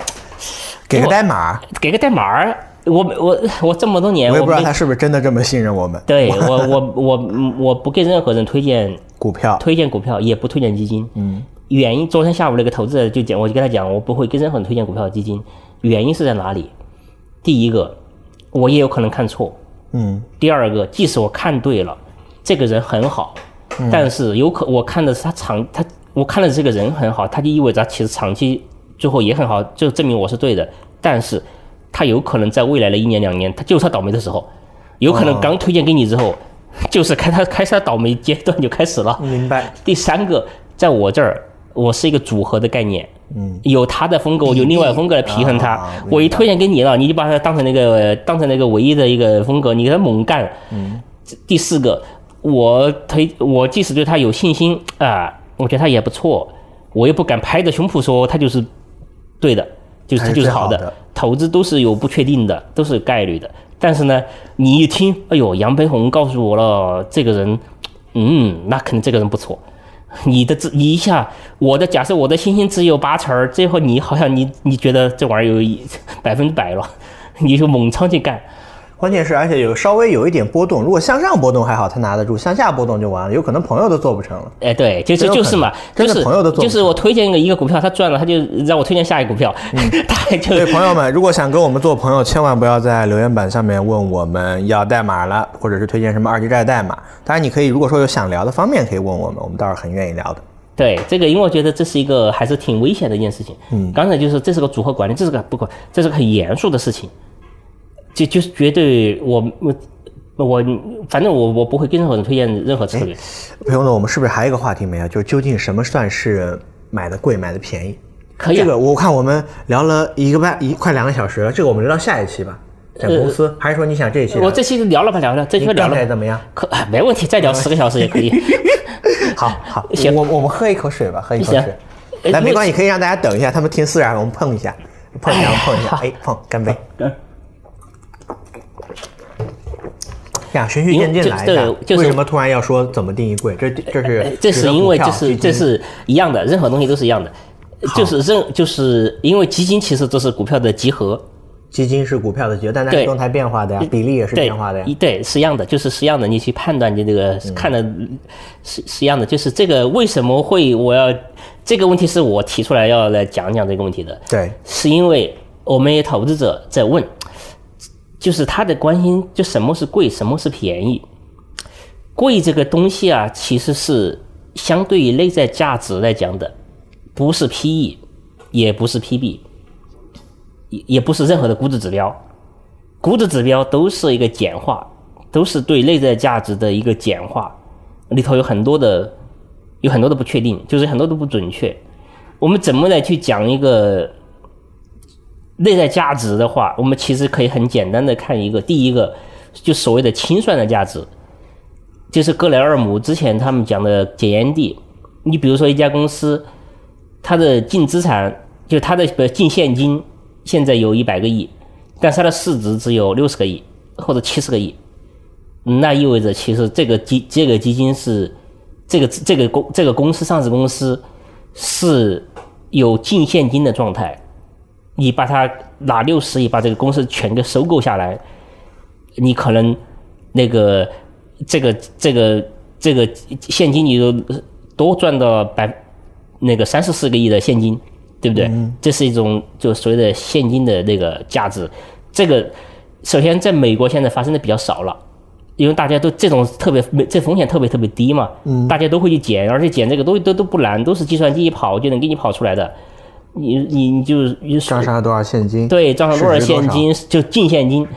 给个代码，给个代码儿。我我我这么多年，我也不知道他是不是真的这么信任我们。对我我我我不给任何人推荐股票，推荐股票，也不推荐基金。嗯，原因昨天下午那个投资者就讲，我就跟他讲，我不会给任何人推荐股票、基金。原因是在哪里？第一个，我也有可能看错；嗯，第二个，即使我看对了，这个人很好，但是有可我看的是他长他我看的这个人很好，他就意味着他其实长期最后也很好，就证明我是对的。但是他有可能在未来的一年两年，他就是他倒霉的时候，有可能刚推荐给你之后，就是开他开始他倒霉阶段就开始了。明白。第三个，在我这儿，我是一个组合的概念，嗯，有他的风格，我有另外风格来平衡它。啊我一推荐给你了，你就把它当成那个当成那个唯一的一个风格，你给他猛干。嗯。第四个，我推我即使对他有信心啊，我觉得他也不错，我又不敢拍着胸脯说他就是对的，就是他就是好的。投资都是有不确定的，都是有概率的。但是呢，你一听，哎呦，杨培红告诉我了，这个人，嗯，那肯定这个人不错。你的这你一下，我的假设我的信心只有八成儿，最后你好像你你觉得这玩意儿有一百分之百了，你就猛仓去干。关键是，而且有稍微有一点波动，如果向上波动还好，他拿得住；向下波动就完了，有可能朋友都做不成了。哎，对，就是就是嘛，就是朋友都做不就是我推荐一个一个股票，他赚了，他就让我推荐下一个股票，<laughs> 他就对朋友们，如果想跟我们做朋友，千万不要在留言板上面问我们要代码了，或者是推荐什么二级债代码。当然，你可以如果说有想聊的方面，可以问我们，我们倒是很愿意聊的。对这个，因为我觉得这是一个还是挺危险的一件事情。嗯，刚才就是这是个组合管理，这是个不管，这是个很严肃的事情，就就是绝对我我我反正我我不会跟任何人推荐任何策略。朋友们，我们是不是还有一个话题没有？就是究竟什么算是买的贵、买的便宜？可以啊这个我看我们聊了一个半一快两个小时了，这个我们留到下一期吧。讲公司，还是说你想这一期？我这期聊了吧，聊了，这期你聊了，状态怎么样？可哎没问题，再聊十个小时也可以。好 <laughs> 好，<laughs> 行我我们喝一口水吧，喝一口水。哎来，没关系，可以让大家等一下，他们听四然，我们碰一下，碰一下，碰一下，哎，碰，干杯。嗯呀，循序渐进来的。对就是为什么突然要说怎么定义贵？这这是呃这是因为就是这是一样的，任何东西都是一样的，就是任就是因为基金其实都是股票的集合，基金是股票的结，但它是对动态变化的呀，比例也是变化的呀。对是一样的，就是是一样的，你去判断你这个看的是是一样的，就是这个为什么会我要这个问题是我提出来要来讲讲这个问题的，对，是因为我们有投资者在问，就是他的关心，就什么是贵，什么是便宜。贵这个东西啊，其实是相对于内在价值来讲的，不是 PE，也不是 PB，也也不是任何的估值指标。估值指标都是一个简化，都是对内在价值的一个简化，里头有很多的有很多的不确定，就是很多都不准确。我们怎么来去讲一个内在价值的话，我们其实可以很简单的看一个，第一个就所谓的清算的价值，就是格雷厄姆之前他们讲的检验地。你比如说一家公司，它的净资产就它的净现金现在有一百个亿，但是它的市值只有六十个亿或者七十个亿，那意味着其实这个基这个基金是这个这个公这个公司上市公司是有净现金的状态，你把它拿六十亿把这个公司全给收购下来，你可能那个这个这个这个现金你都多赚到百那个三十四个亿的现金，对不对？这是一种就所谓的现金的那个价值。这个首先在美国现在发生的比较少了。因为大家都这种特别这风险特别特别低嘛，大家都会去捡，而且捡这个东西都都不难，都是计算机一跑就能给你跑出来的。你你你就你账上有多少现金？对，账上多少现金就净现金，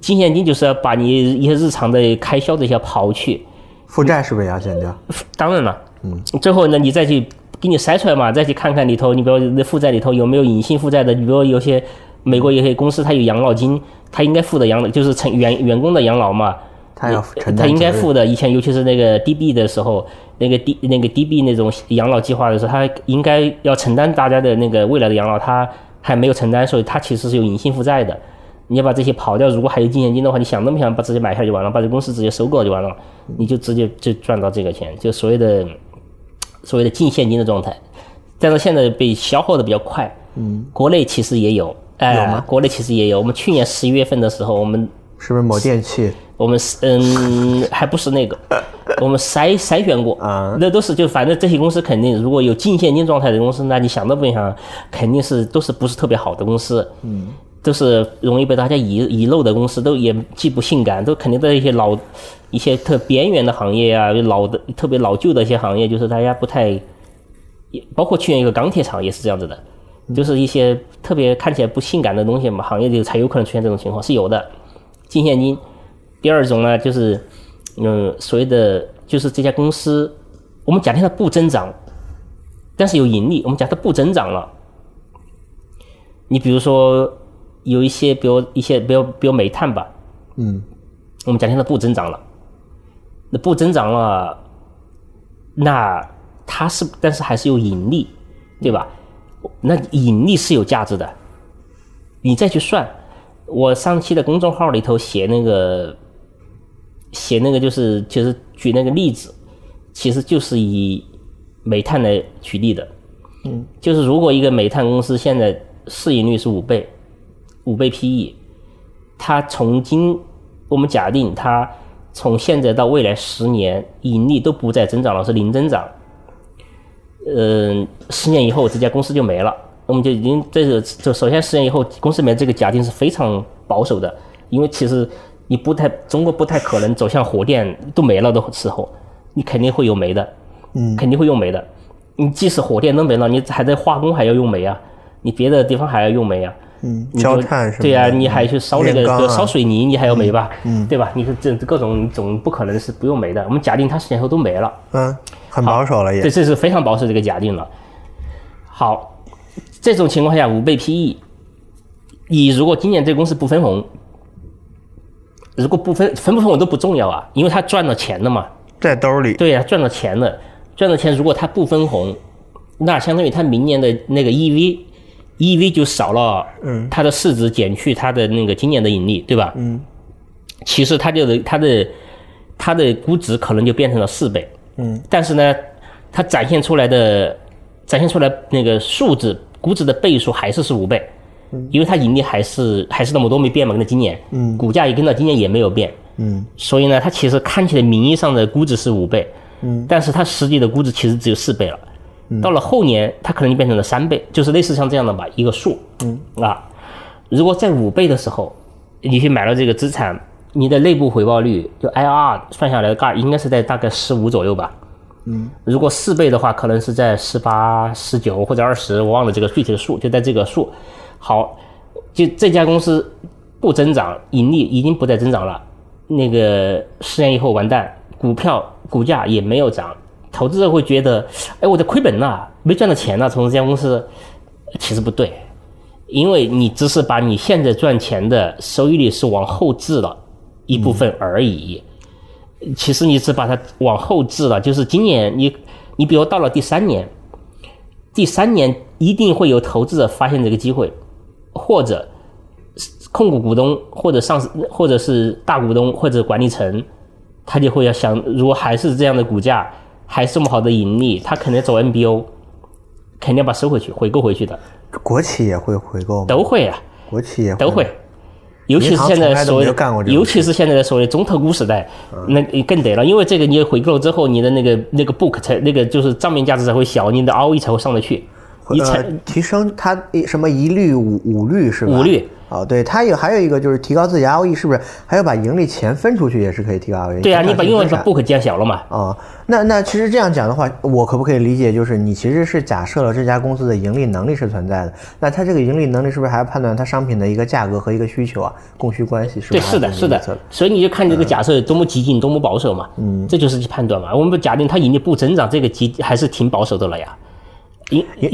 净现金就是要把你一些日常的开销这些刨去。负债是不是也要减掉？当然了，嗯，最后呢，你再去给你筛出来嘛，再去看看里头，你比如那负债里头有没有隐性负债的，你比如有些美国有些公司它有养老金，它应该付的养老就是成员员工的养老嘛，他要承担他应该付的，以前尤其是那个 DB 的时候，那个 D 那个 DB 那种养老计划的时候，他应该要承担大家的那个未来的养老，他还没有承担，所以他其实是有隐性负债的。你要把这些跑掉，如果还有净现金的话，你想都不想把直接买下就完了，把这公司直接收购就完了，你就直接就赚到这个钱，就所谓的所谓的净现金的状态。但是现在被消耗的比较快，嗯，国内其实也有，哎、有吗国内其实也有。我们去年十一月份的时候，我们是不是某电器？我们是嗯，还不是那个，<laughs> 我们筛筛选过。啊。那都是就反正这些公司肯定如果有净现金状态的公司，那你想都不用想，肯定是都是不是特别好的公司，嗯，都是容易被大家遗遗漏的公司，都也既不性感，都肯定在一些老一些特边缘的行业啊，老的特别老旧的一些行业，就是大家不太，也包括去年一个钢铁厂也是这样子的，就是一些特别看起来不性感的东西嘛，行业里才有可能出现这种情况，是有的，净现金。第二种呢，就是嗯，所谓的就是这家公司，我们假定它不增长，但是有盈利，我们假设它不增长了。你比如说有一些，比如一些，比如比如煤炭吧，嗯，我们假定它不增长了，那不增长了，那它是，但是还是有盈利，对吧？那盈利是有价值的，你再去算。我上期的公众号里头写那个，写那个就是就是举那个例子，其实就是以煤炭来举例的。嗯，就是如果一个煤炭公司现在市盈率是五倍，五倍 PE，它从今我们假定它从现在到未来十年盈利都不再增长了，是零增长。嗯，十年以后这家公司就没了，我们就已经这个就首先十年以后公司里面这个假定是非常保守的，因为其实你不太中国不太可能走向火电都没了的时候，你肯定会有煤的，嗯，肯定会用煤的。你即使火电都没了，你还在化工还要用煤啊，你别的地方还要用煤啊。嗯，焦炭什么的？对呀、你还去烧那个啊烧水泥，你还要煤吧？嗯，对吧？你说这各种总不可能是不用煤的。我们假定它十年后都没了，嗯，很保守了也这。这是非常保守这个假定了。好，这种情况下五倍 PE，你如果今年这个公司不分红，如果不分分不分红都不重要啊，因为他赚了钱了嘛。在兜里。对呀、赚了钱了，赚了钱，如果他不分红，那相当于他明年的那个 EV，EV 就少了，嗯，它的市值减去它的那个今年的盈利，对吧？嗯，其实它就是它的它的估值可能就变成了四倍，嗯，但是呢，它展现出来的展现出来那个数字估值的倍数还是是五倍，因为它盈利还是还是那么多没变嘛，跟着今年，嗯。股价也跟着今年也没有变，嗯。所以呢，它其实看起来名义上的估值是五倍，嗯，但是它实际的估值其实只有四倍了。嗯。到了后年，它可能就变成了三倍，就是类似像这样的吧，一个数，嗯。啊，如果在五倍的时候，你去买了这个资产，你的内部回报率就 IRR 算下来的概应该是在大概十五左右吧，嗯，如果四倍的话，可能是在十八、十九或者二十，我忘了这个具体的数，就在这个数。好，就这家公司不增长，盈利已经不再增长了，那个十年以后完蛋，股票股价也没有涨，投资者会觉得，哎，我在亏本呐、没赚到钱呐、从这家公司，其实不对，因为你只是把你现在赚钱的收益率是往后置了一部分而已，其实你只把它往后置了，就是今年你你比如到了第三年，第三年一定会有投资者发现这个机会，或者控股股东或者上市或者是大股东或者管理层，他就会要想，如果还是这样的股价，还是这么好的盈利，他肯定走 NBO，肯定要把收回去，回购回去的，国企也会回购吗？都会啊，国企也都会。尤其是现在所谓尤其是现在的所谓中特估时代，那更得了，因为这个你回购之后，你的那个那个 book 才那个就是账面价值才会小，你的 ROE 才会上得去，你才呃、提升它一什么一率五五率是吧？五率。哦，对，它有还有一个就是提高自己 ROE，是不是？还要把盈利钱分出去也是可以提高 ROE。对啊，你把因为把分散 book 减小了嘛，哦，那那其实这样讲的话，我可不可以理解，就是你其实是假设了这家公司的盈利能力是存在的，那它这个盈利能力是不是还要判断它商品的一个价格和一个需求啊，供需关系是不对，是是的，是的所以你就看这个假设多么激进，多么保守嘛，嗯，这就是去判断嘛。我们不假定它盈利不增长，这个激还是挺保守的了呀。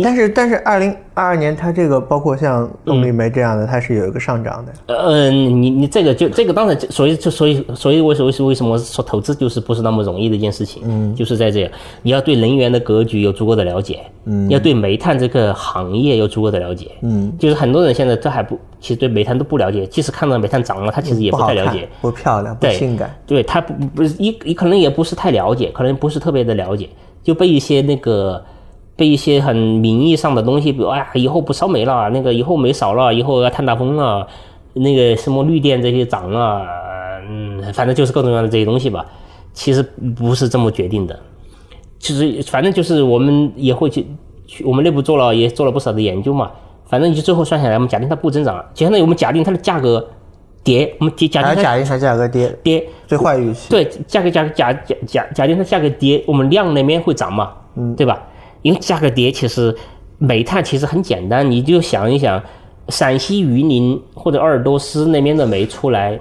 但是但是二零二二年它这个包括像动力煤这样的，它是有一个上涨的。呃，你你这个就这个当然，所以就所以所以为什么为什么说投资就是不是那么容易的一件事情？嗯，就是在这样，你要对能源的格局有足够的了解，嗯，要对煤炭这个行业有足够的了解，嗯，就是很多人现在都还不，其实对煤炭都不了解，即使看到煤炭涨了，他其实也不太了解，，不漂亮，不性感。对他不不是一一可能也不是太了解，可能不是特别的了解，就被一些那个被一些很名义上的东西，比如哎呀以后不烧煤了，那个以后煤少了，以后要碳达峰了，那个什么绿电这些涨了，嗯，反正就是各种各样的这些东西吧，其实不是这么决定的。其实反正就是我们也会去去我们内部做了也做了不少的研究嘛，反正就最后算下来，我们假定它不增长，就相当于我们假定它的价格跌，我们假还定它假定它价格跌，跌。最坏预期。对，价格价格假假假假定它价格跌，我们量那边会涨嘛，嗯，对吧？因为价格跌，其实煤炭其实很简单，你就想一想，陕西榆林或者鄂尔多斯那边的煤出来，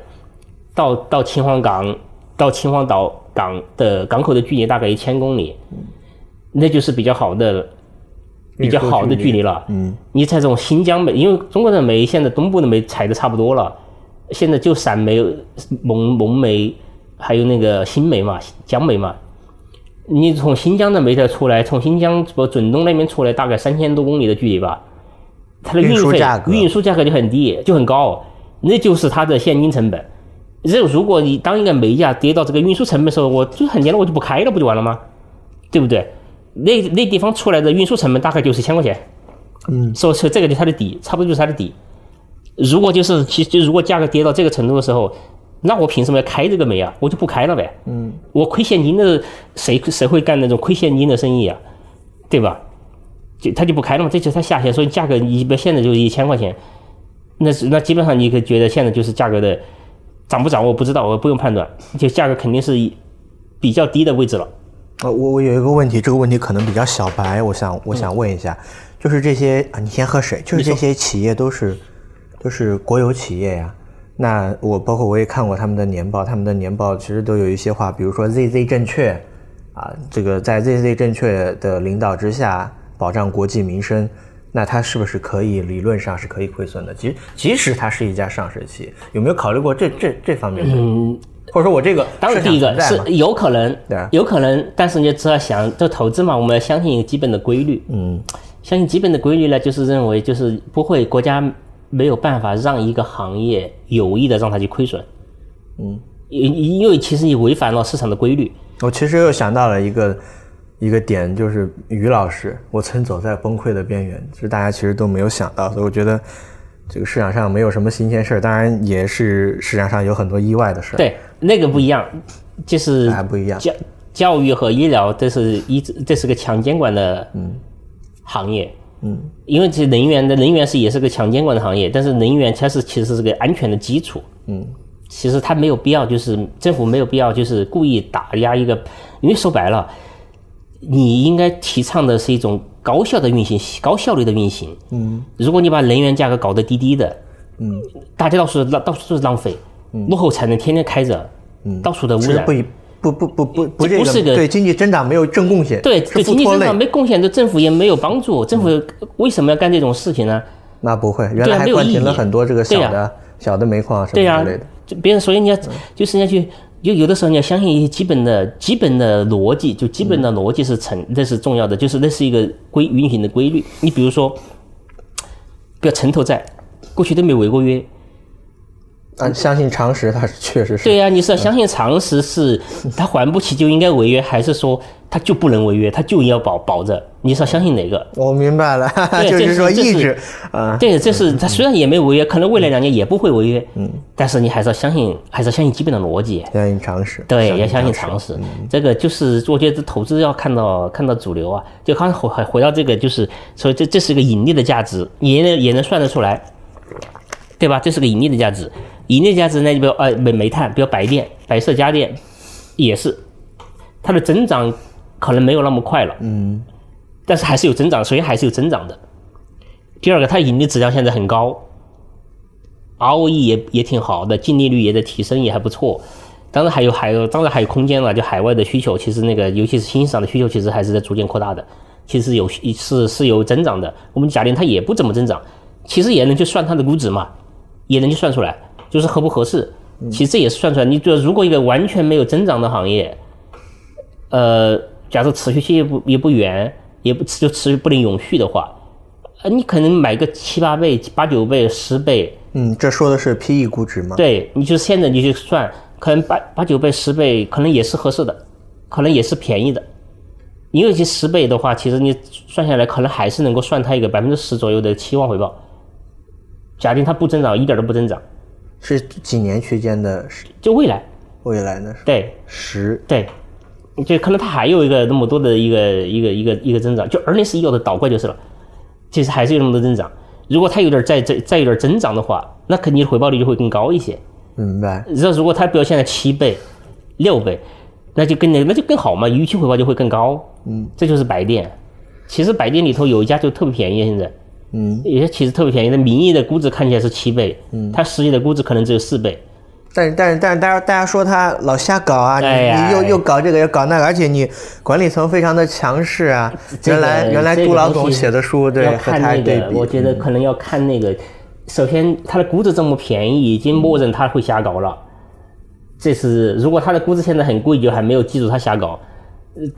到到秦皇港到秦皇岛港的港口的距离大概一千公里，那就是比较好的。比较好的距离了，嗯，你在这种新疆煤，因为中国的煤现在东部的煤采的差不多了，现在就陕煤、蒙蒙煤，还有那个新煤嘛，江煤嘛。你从新疆的煤再出来，从新疆不准东那边出来，大概三千多公里的距离吧，它的运运费输价格运输价格就很低，就很高，那就是它的现金成本。这如果你当一个煤价跌到这个运输成本的时候，我就很简单，我就不开了，不就完了吗？对不对？那那地方出来的运输成本大概就是一千块钱，嗯，所以说这个就是它的底，差不多就是它的底。如果就是其实就如果价格跌到这个程度的时候，那我凭什么要开这个煤啊？我就不开了呗。嗯，我亏现金的，谁谁会干那种亏现金的生意啊？对吧？就他就不开了嘛，这就是他下限，所以价格一般现在就是一千块钱，那是那基本上你可以觉得现在就是价格的涨不涨我不知道，我不用判断，就价格肯定是比较低的位置了。呃，我我有一个问题，这个问题可能比较小白，我想我想问一下，就是这些啊，你先喝水，就是这些企业都是都是国有企业呀。那我包括我也看过他们的年报，他们的年报其实都有一些话，比如说 ZZ 证券啊，这个在 ZZ 证券的领导之下保障国计民生，那它是不是可以理论上是可以亏损的？即即使它是一家上市企业，有没有考虑过这这这方面的？嗯，或者说我这个当然，第一个是有可能对啊，有可能，但是你只要想，这投资嘛，我们要相信一个基本的规律。嗯相信基本的规律呢，就是认为就是不会国家没有办法让一个行业有意的让它去亏损，嗯，因因为其实你违反了市场的规律。我其实又想到了一个一个点，就是于老师，我曾走在崩溃的边缘，其实大家其实都没有想到，所以我觉得这个市场上没有什么新鲜事儿，当然也是市场上有很多意外的事儿。对，那个不一样，就是还不一样。教教育和医疗，这是一这是个强监管的嗯行业。嗯，因为这能源的能源是也是个强监管的行业，但是能源它是其实是个安全的基础。嗯，其实它没有必要，就是政府没有必要就是故意打压一个，因为说白了，你应该提倡的是一种高效的运行、高效率的运行。嗯，如果你把能源价格搞得低低的，嗯，大家到处浪到处都是浪费，落后产能天天开着，嗯，到处的污染。不不不不不，这不是个对经济增长没有正贡献，对对经济增长没贡献，对政府也没有帮助。政府为什么要干这种事情呢？那不会，原来还关停了很多这个小的小的煤矿什么之类的。就别人所以你要就是要去，就有的时候你要相信一些基本的基本的逻辑，就基本的逻辑是成，这是重要的，就是那是一个规运行的规律。你比如说，比如城投债，过去都没违过约。啊，相信常识，他是确实是。对呀，你是要相信常识，是他还不起就应该违约，还是说他就不能违约，他就要保保着？你是要相信哪个？我明白了，<laughs> 就是说意志啊。对，这是他虽然也没违约，可能未来两年也不会违约，嗯，但是你还是要相信，还是要相信基本的逻辑，相信常识。对，要相信常识。这个就是我觉得投资要看到看到主流啊，就刚回回到这个，就是所以这这是一个盈利的价值，也能也能算得出来，对吧？这是个盈利的价值。盈利价值呢？就比如呃煤煤炭，比如白电、白色家电，也是它的增长可能没有那么快了，嗯，但是还是有增长，所以还是有增长的。第二个，它盈利质量现在很高，ROE 也也挺好的，净利率也在提升，也还不错。当然还有还有，当然还有空间了，就海外的需求，其实那个尤其是新兴市场的需求，其实还是在逐渐扩大的，其实有是是有增长的。我们假定它也不怎么增长，其实也能去算它的估值嘛，也能去算出来。就是合不合适，其实这也是算出来。你就如果一个完全没有增长的行业，呃，假设持续性也不也不远，也不持就持续不能永续的话，呃，你可能买个七八倍、八九倍、十倍。嗯，这说的是 P E 估值吗？对，你就现在你去算，可能八八九倍、十倍，可能也是合适的，可能也是便宜的。因为这十倍的话，其实你算下来，可能还是能够算它一个百分之十左右的期望回报。假定它不增长，一点都不增长。是几年区间的？就未来，未来呢？对，十对，就可能它还有一个那么多的一个一个一个一个增长，就二零四一的倒过就是了。其实还是有那么多增长。如果它有点再再再有点增长的话，那肯定回报率就会更高一些。明白。那如果它表现了七倍、六倍，那就更那那就更好嘛，预期回报就会更高。嗯，这就是白电。其实白电里头有一家就特别便宜，现在。嗯，有些其实特别便宜，的名义的估值看起来是七倍，嗯，它实际的估值可能只有四倍。但是但是但是大家大家说他老瞎搞啊，你你又又搞这个又搞那个，而且你管理层非常的强势啊。原来原来杜老总写的书对和他对比，我觉得可能要看那个。首先，它的估值这么便宜，已经默认他会瞎搞了。这是如果他的估值现在很贵，就还没有记住他瞎搞。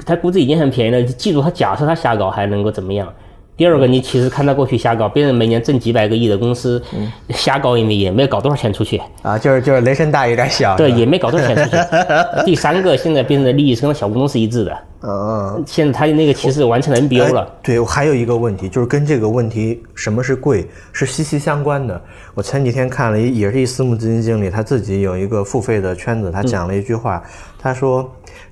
他估值已经很便宜了，记住他假设他瞎搞还能够怎么样？第二个，你其实看他过去瞎搞，别人每年挣几百个亿的公司，瞎搞也没也没有搞多少钱出去啊，就是就是雷声大雨点小，对，也没搞多少钱出去。<laughs> 第三个，现在别人的利益是跟小股东是一致的，嗯，现在他那个其实完成了 NBO 了。对，我还有一个问题，就是跟这个问题什么是贵是息息相关的。我前几天看了一，也是一私募基金经理，他自己有一个付费的圈子，他讲了一句话，他说。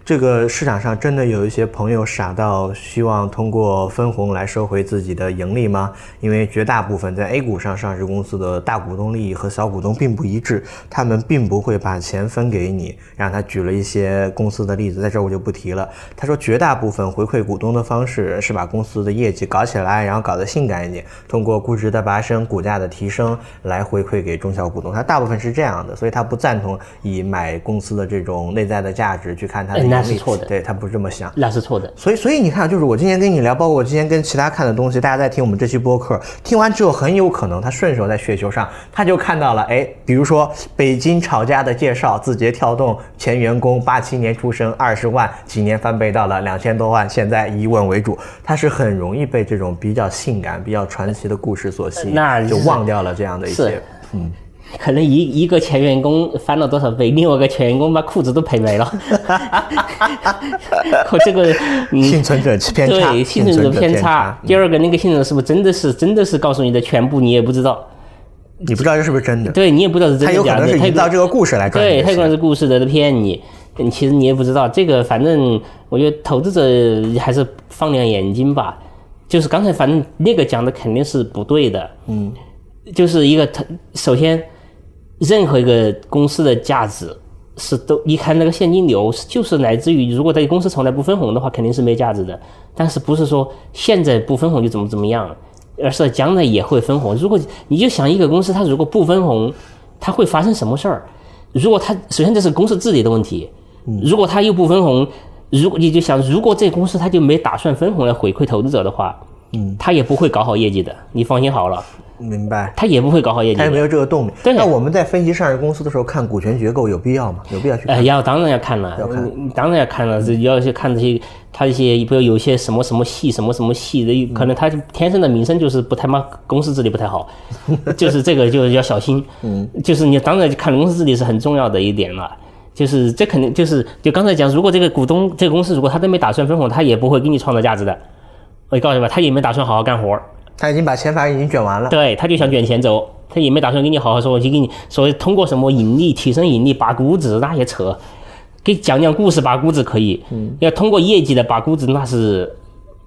这个市场上真的有一些朋友傻到希望通过分红来收回自己的盈利吗？因为绝大部分在 A 股上上市公司的大股东利益和小股东并不一致，他们并不会把钱分给你。让他举了一些公司的例子，在这儿我就不提了。他说，绝大部分回馈股东的方式是把公司的业绩搞起来，然后搞得性感一点，通过估值的拔升、股价的提升来回馈给中小股东。他大部分是这样的，所以他不赞同以买公司的这种内在的价值去看它的。那是错的，对他不是这么想，那是错的。所以，所以你看，就是我今天跟你聊，包括我今天跟其他看的东西，大家在听我们这期播客，听完之后，很有可能他顺手在雪球上，他就看到了，哎，比如说北京炒家的介绍，字节跳动前员工八七年出生，二十万，几年翻倍到了两千多万，现在以稳为主，他是很容易被这种比较性感、比较传奇的故事所吸引，那就忘掉了这样的一些，嗯。可能一一个前员工翻了多少倍，另外一个前员工把裤子都赔没了。<laughs> 我这个嗯幸存者偏差，对幸存者偏差。第二个，那个幸存者是不是真的是真的是告诉你的全部，你也不知道。你不知道这是不是真的？对你也不知道是真他有可的假的，他也不能是营造这个故事来赚对，他可能是故事在骗你，嗯其实你也不知道。这个反正我觉得投资者还是放亮眼睛吧。就是刚才反正那个讲的肯定是不对的，嗯，就是一个他首先任何一个公司的价值是都你看那个现金流，就是来自于如果这个公司从来不分红的话，肯定是没价值的。但是不是说现在不分红就怎么怎么样，而是将来也会分红。如果你就想一个公司，它如果不分红，它会发生什么事儿？如果它首先这是公司治理的问题，如果它又不分红，如果你就想，如果这公司它就没打算分红来回馈投资者的话，嗯，他也不会搞好业绩的，你放心好了，明白？他也不会搞好业绩他也没。有这个动力。对那我们在分析上市公司的时候，看股权结构有必要吗？有必要去看？呃，要当然要看了，要看嗯当然要看了，是要去看这些，他一些比如有些什么什么系，什么什么系的，可能他天生的名声就是不太嘛，公司治理不太好，<laughs> 就是这个就要小心。嗯，就是你当然看公司治理是很重要的一点了。就是这肯定就是就刚才讲，如果这个股东这个公司如果他都没打算分红，他也不会给你创造价值的。我告诉你吧，他也没打算好好干活儿，他已经把钱反正已经卷完了。对，他就想卷钱走，他也没打算跟你好好说，我就跟你说通过什么盈利提升盈利拔估值那些扯，给讲讲故事拔估值可以，嗯，要通过业绩的拔估值那是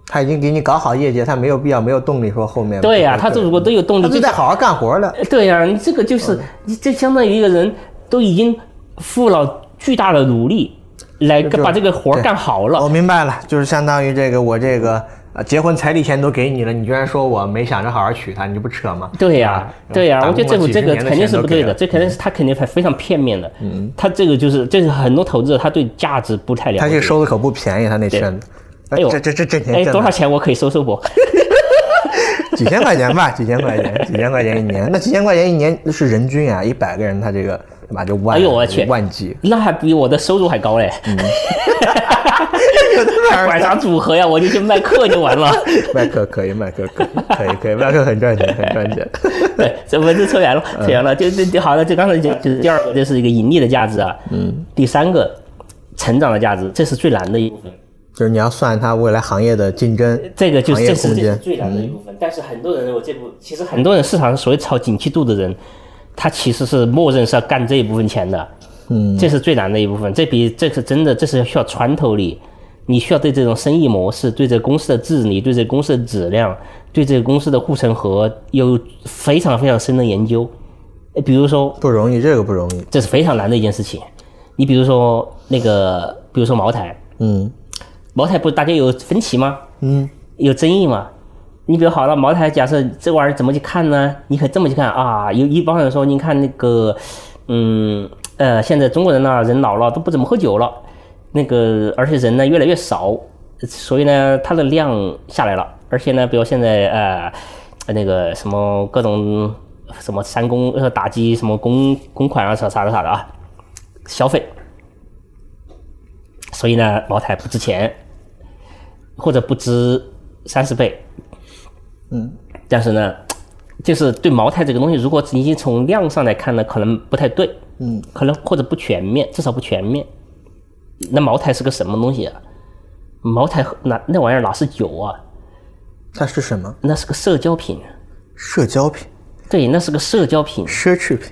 他已经给你搞好业绩，他没有必要，没有动力说后面。对呀、他这如果都有动力，他就就在好好干活了。对呀、你这个就是你这相当于一个人都已经付了巨大的努力来把这个活儿干好了我，明白了，就是相当于这个我这个呃结婚彩礼钱都给你了，你居然说我没想着好好娶她，你这不扯吗？对呀、啊对呀、打我觉得这工了几十个这个肯定是不对的，这肯定是他肯定还非常片面的，嗯，他这个就是这是很多投资者他对价值不太了解，他这个收的可不便宜，他那圈子。哎呦这这这这钱哎，多少钱我可以收收不？<laughs> 几千块钱吧，几千块钱，几千块钱一年。那几千块钱一年是人均啊，一百个人他这个对吧就万，哎呦我去万几。那还比我的收入还高嘞！嗯 <laughs> 还管啥组合呀？我就去卖课就完了。<laughs> 卖课可以，卖课可以，可以可以，卖课很赚钱，很赚钱。<laughs> 对，这不就扯远了，扯远了。就就就好了，就刚才讲，就是第二个，这是一个盈利的价值啊。嗯。第三个，成长的价值，这是最难的一部分。就是你要算它未来行业的竞争，这个就是这是这是。最难的一部分。但是很多人认为这部，其实很多人市场上所谓炒景气度的人，他其实是默认是要干这一部分钱的。嗯，这是最难的一部分。这比这是真的，这是需要穿透力。你需要对这种生意模式、对这个公司的治理、对这个公司的质量、对这个公司的护城河有非常非常深的研究。呃比如说，不容易，这个不容易。这是非常难的一件事情。你比如说那个，比如说茅台，嗯茅台不是大家有分歧吗？嗯，有争议嘛？你比如好了，茅台假设这玩意儿怎么去看呢？你可以这么去看啊，有一帮人说，你看那个，嗯呃，现在中国人呢，人老了都不怎么喝酒了，那个而且人呢越来越少，所以呢它的量下来了，而且呢，比如现在呃那个什么各种什么三公呃打击什么公公款啊啥啥的啥的啊，消费，所以呢茅台不值钱，或者不值三十倍，嗯，但是呢，就是对茅台这个东西，如果仅仅从量上来看呢，可能不太对，嗯，可能或者不全面，至少不全面。那茅台是个什么东西啊？茅台那那玩意儿哪是酒啊？它是什么？那是个社交品，社交品、对，那是个社交品，奢侈品。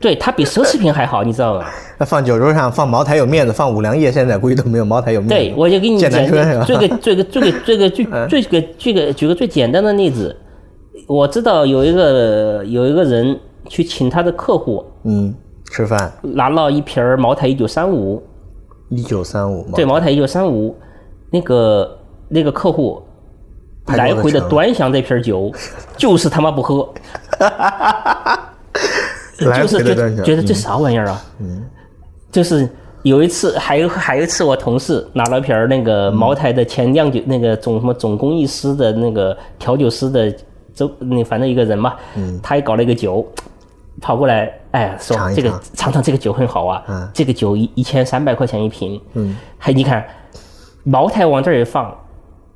对，它比奢侈品还好，你知道吗？<laughs> 那放酒桌上放茅台有面子，放五粮液现在估计都没有茅台有面子。对，我就给你剑讲南春是吧？这个这个这个 <laughs> 这个最最个这个举个最简单的例子，我知道有一个有一个人去请他的客户嗯，吃饭拿了一瓶茅台一九三五，一九三五，对，茅台一九三五，那个那个客户来回的端详这瓶酒，<laughs> 就是他妈不喝，<laughs> 来就是觉得觉得这啥玩意儿啊？嗯，就是有一次，还有还有一次，我同事拿了瓶那个茅台的前酿酒那个总什么总工艺师的那个调酒师的周那反正一个人嘛，嗯，他也搞了一个酒。跑过来，哎呀，说这个尝一尝这个酒很好啊，嗯这个酒一一千三百块钱一瓶，嗯，还你看，茅台往这儿一放，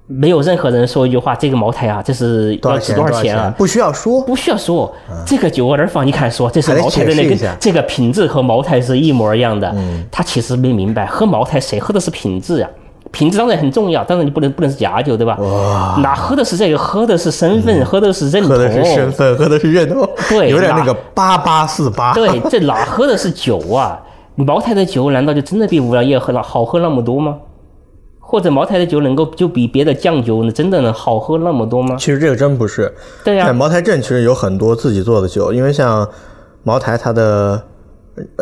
没有任何人说一句话，这个茅台啊，这是要值多少钱？少多少钱啊？不需要说。不需要说，这个酒往这儿放，你看说这是茅台的那个这个品质和茅台是一模一样的。嗯他其实没明白，喝茅台谁喝的是品质呀？品质当然很重要，当然你不能不能是假酒，对吧？哪喝的是这个？喝的是身份，喝的是认同，喝的是身份，喝的是认同，对有点那个八八四八。<laughs> 对，这哪喝的是酒啊？茅台的酒难道就真的比五粮液喝了好喝那么多吗？或者茅台的酒能够就比别的酱酒真的能好喝那么多吗？其实这个真不是。对呀、在茅台镇其实有很多自己做的酒，因为像茅台它的呃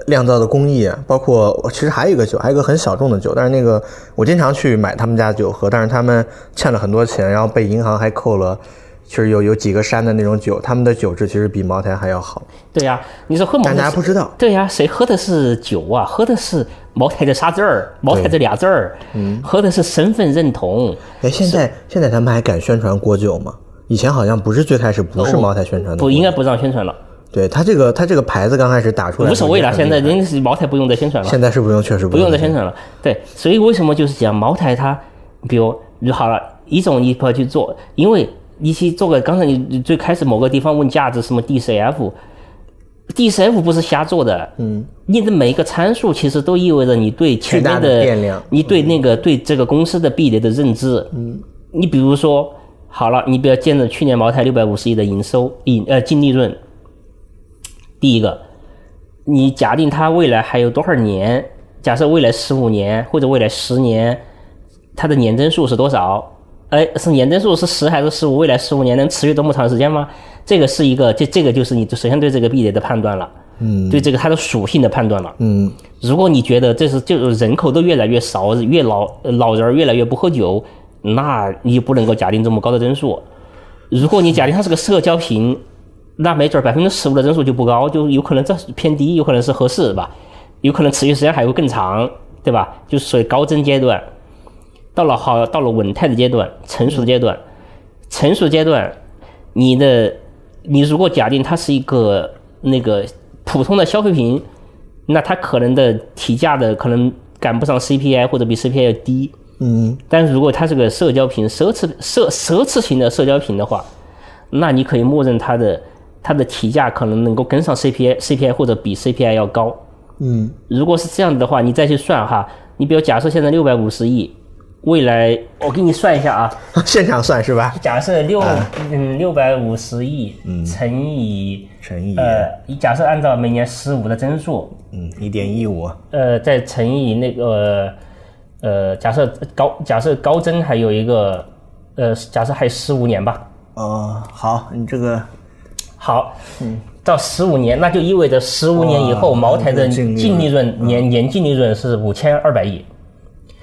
酿造的工艺，啊包括其实还有一个酒，还有一个很小众的酒，但是那个我经常去买他们家酒喝，但是他们欠了很多钱，然后被银行还扣了，其实有有几个山的那种酒，他们的酒质其实比茅台还要好，对呀、你说喝茅台大台家不知道。对呀、谁喝的是酒啊？喝的是茅台的仨字儿，茅台这俩字儿，嗯，喝的是身份认同。哎，现在现在他们还敢宣传国酒吗？以前好像不是最开始不是茅台宣传的，不应该不让宣传了，对他这个他这个牌子刚开始打出来无所谓了。现在人人家是茅台不用再宣传了，现在是不用，确实不用再宣传了。对，所以为什么就是讲茅台它，比如好了，一种你不要去做，因为你去做个，刚才你你最开始某个地方问价值什么 DCF。DCF 不是瞎做的，嗯，你的每一个参数其实都意味着你对前面的变量你对那个对这个公司的壁垒的认知，嗯，你比如说，好了，你比如见着去年茅台六百五十亿的营收盈呃净利润，第一个，你假定它未来还有多少年？假设未来十五年或者未来十年，它的年增速是多少？哎，是年增速是十还是十五？未来十五年能持续多么长时间吗？这个是一个，这这个就是你首先对这个壁垒的判断了，嗯，对这个它的属性的判断了，嗯，如果你觉得这是就是人口都越来越少，越老呃老人越来越不喝酒，那你就不能够假定这么高的增速。如果你假定它是个社交型，那没准百分之十五的增速就不高，就有可能这偏低，有可能是合适吧，有可能持续时间还会更长，对吧？就是属于高增阶段。到了好，到了稳态的阶段，成熟的阶段，成熟阶段，你的你如果假定它是一个那个普通的消费品，那它可能的提价的可能赶不上 CPI 或者比 CPI 要低。嗯，但是如果它是个社交品、奢侈奢奢侈型的社交品的话，那你可以默认它的它的提价可能能够跟上 CPI、CPI 或者比 CPI 要高。嗯，如果是这样子的话，你再去算哈，你比如假设现在六百五十亿，未来我给你算一下啊，<laughs> 现场算是吧？假设六嗯六百五十亿乘以乘以呃，你假设按照每年十五的增速，嗯一点一五，呃，再乘以那个呃，假设高假设高增还有一个呃，假设还有十五年吧。哦，好，你这个好，嗯到十五年，那就意味着十五年以后，茅台的净利润年年净利润是五千二百亿。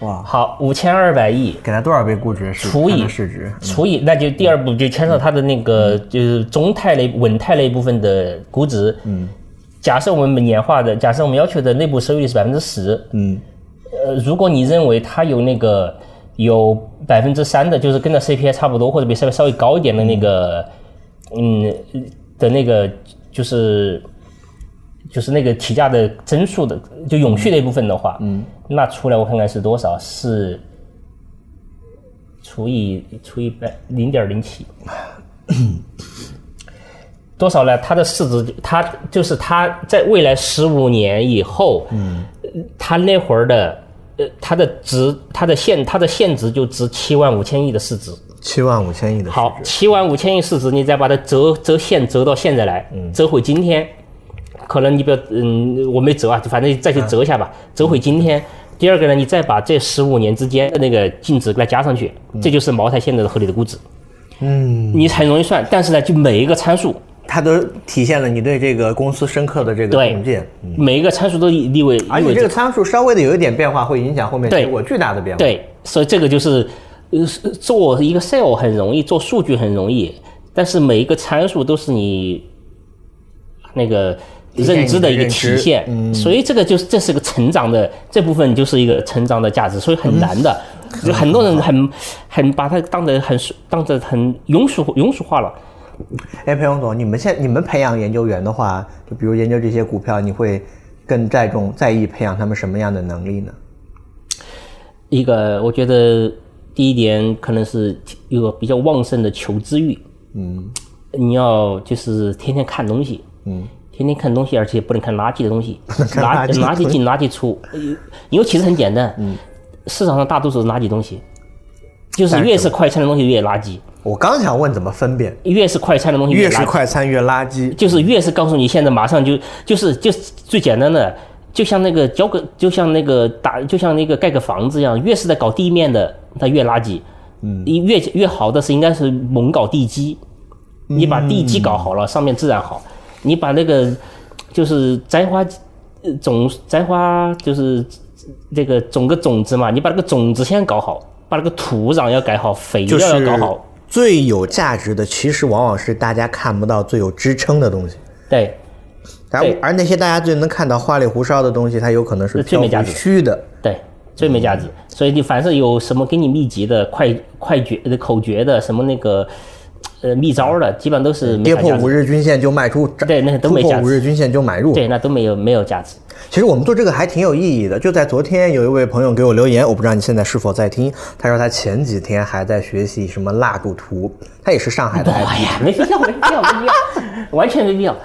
哇，好，五千二百亿给它多少倍估值？除以市值，除以，那就第二步就牵涉它的那个就是中泰类、稳态类部分的估值。嗯，假设我们年化的，假设我们要求的内部收益率是百分之十。嗯，呃，如果你认为它有那个有百分之三的，就是跟着 CPI 差不多，或者比稍微稍微高一点的那个，嗯的那个，就是就是那个提价的增速的，就永续那部分的话，嗯，那出来我看看是多少，是除以除以百零点零七。<coughs> 多少呢？它的市值，它就是它在未来十五年以后，嗯，它那会儿的，呃，它的值，它的现，它的现值就值七万五千亿的市值。七万五千亿的市好，七万五千亿市值，你再把它折折现折到现在来，折回今天，可能你不要，嗯，我没折啊，反正再去折一下吧，折回今天。第二个呢，你再把这十五年之间的那个净值给它加上去，这就是茅台现在的合理的估值。嗯，你很容易算，但是呢，就每一个参数，它都体现了你对这个公司深刻的这个对洞见。每一个参数都意味意而且这个参数稍微的有一点变化，会影响后面对结果巨大的变化。，对，所以这个就是做一个 sale 很容易，做数据很容易，但是每一个参数都是你那个认知的一个体现，所以这个就是这是个成长的这部分就是一个成长的价值，所以很难的，就很多人很很把它当得很当着很庸俗庸俗化了。哎，裴勇总，你们现你们培养研究员的话，就比如研究这些股票，你会更在重在意培养他们什么样的能力呢？一个，我觉得第一点可能是有个比较旺盛的求知欲，嗯，你要就是天天看东西，嗯，天天看东西，而且不能看垃圾的东西，<laughs> 垃垃圾垃圾进垃圾出，呃因为其实很简单，嗯，市场上大多数是垃圾东西，就是越是快餐的东西越垃圾，我刚想问怎么分辨，越是快餐的东西越是垃圾。快餐越垃圾。就是越是告诉你现在马上就就是就是最简单的，就像那个交个就像那个打就像那个盖个房子一样，越是在搞地面的，它越垃圾。嗯，越越好的是应该是猛搞地基，你把地基搞好了，上面自然好。你把那个就是栽花呃种栽花就是这个种个种子嘛，你把那个种子先搞好，把那个土壤要改好，肥料要搞好。最有价值的，其实往往是大家看不到最有支撑的东西。对，而而那些大家最能看到花里胡哨的东西，它有可能是最没价值虚的。对，最没价值。所以你凡是有什么给你秘籍的、快快诀、口诀的、什么那个呃秘招的，基本上都是没跌破。五日均线就卖出，对那些都没价值五日均线就买入。对，那都没有没有价值。其实我们做这个还挺有意义的。就在昨天，有一位朋友给我留言，我不知道你现在是否在听。他说他前几天还在学习什么蜡烛图，他也是上海的哎。呀，没必要，没必要，没必要，<laughs> 完全没必要。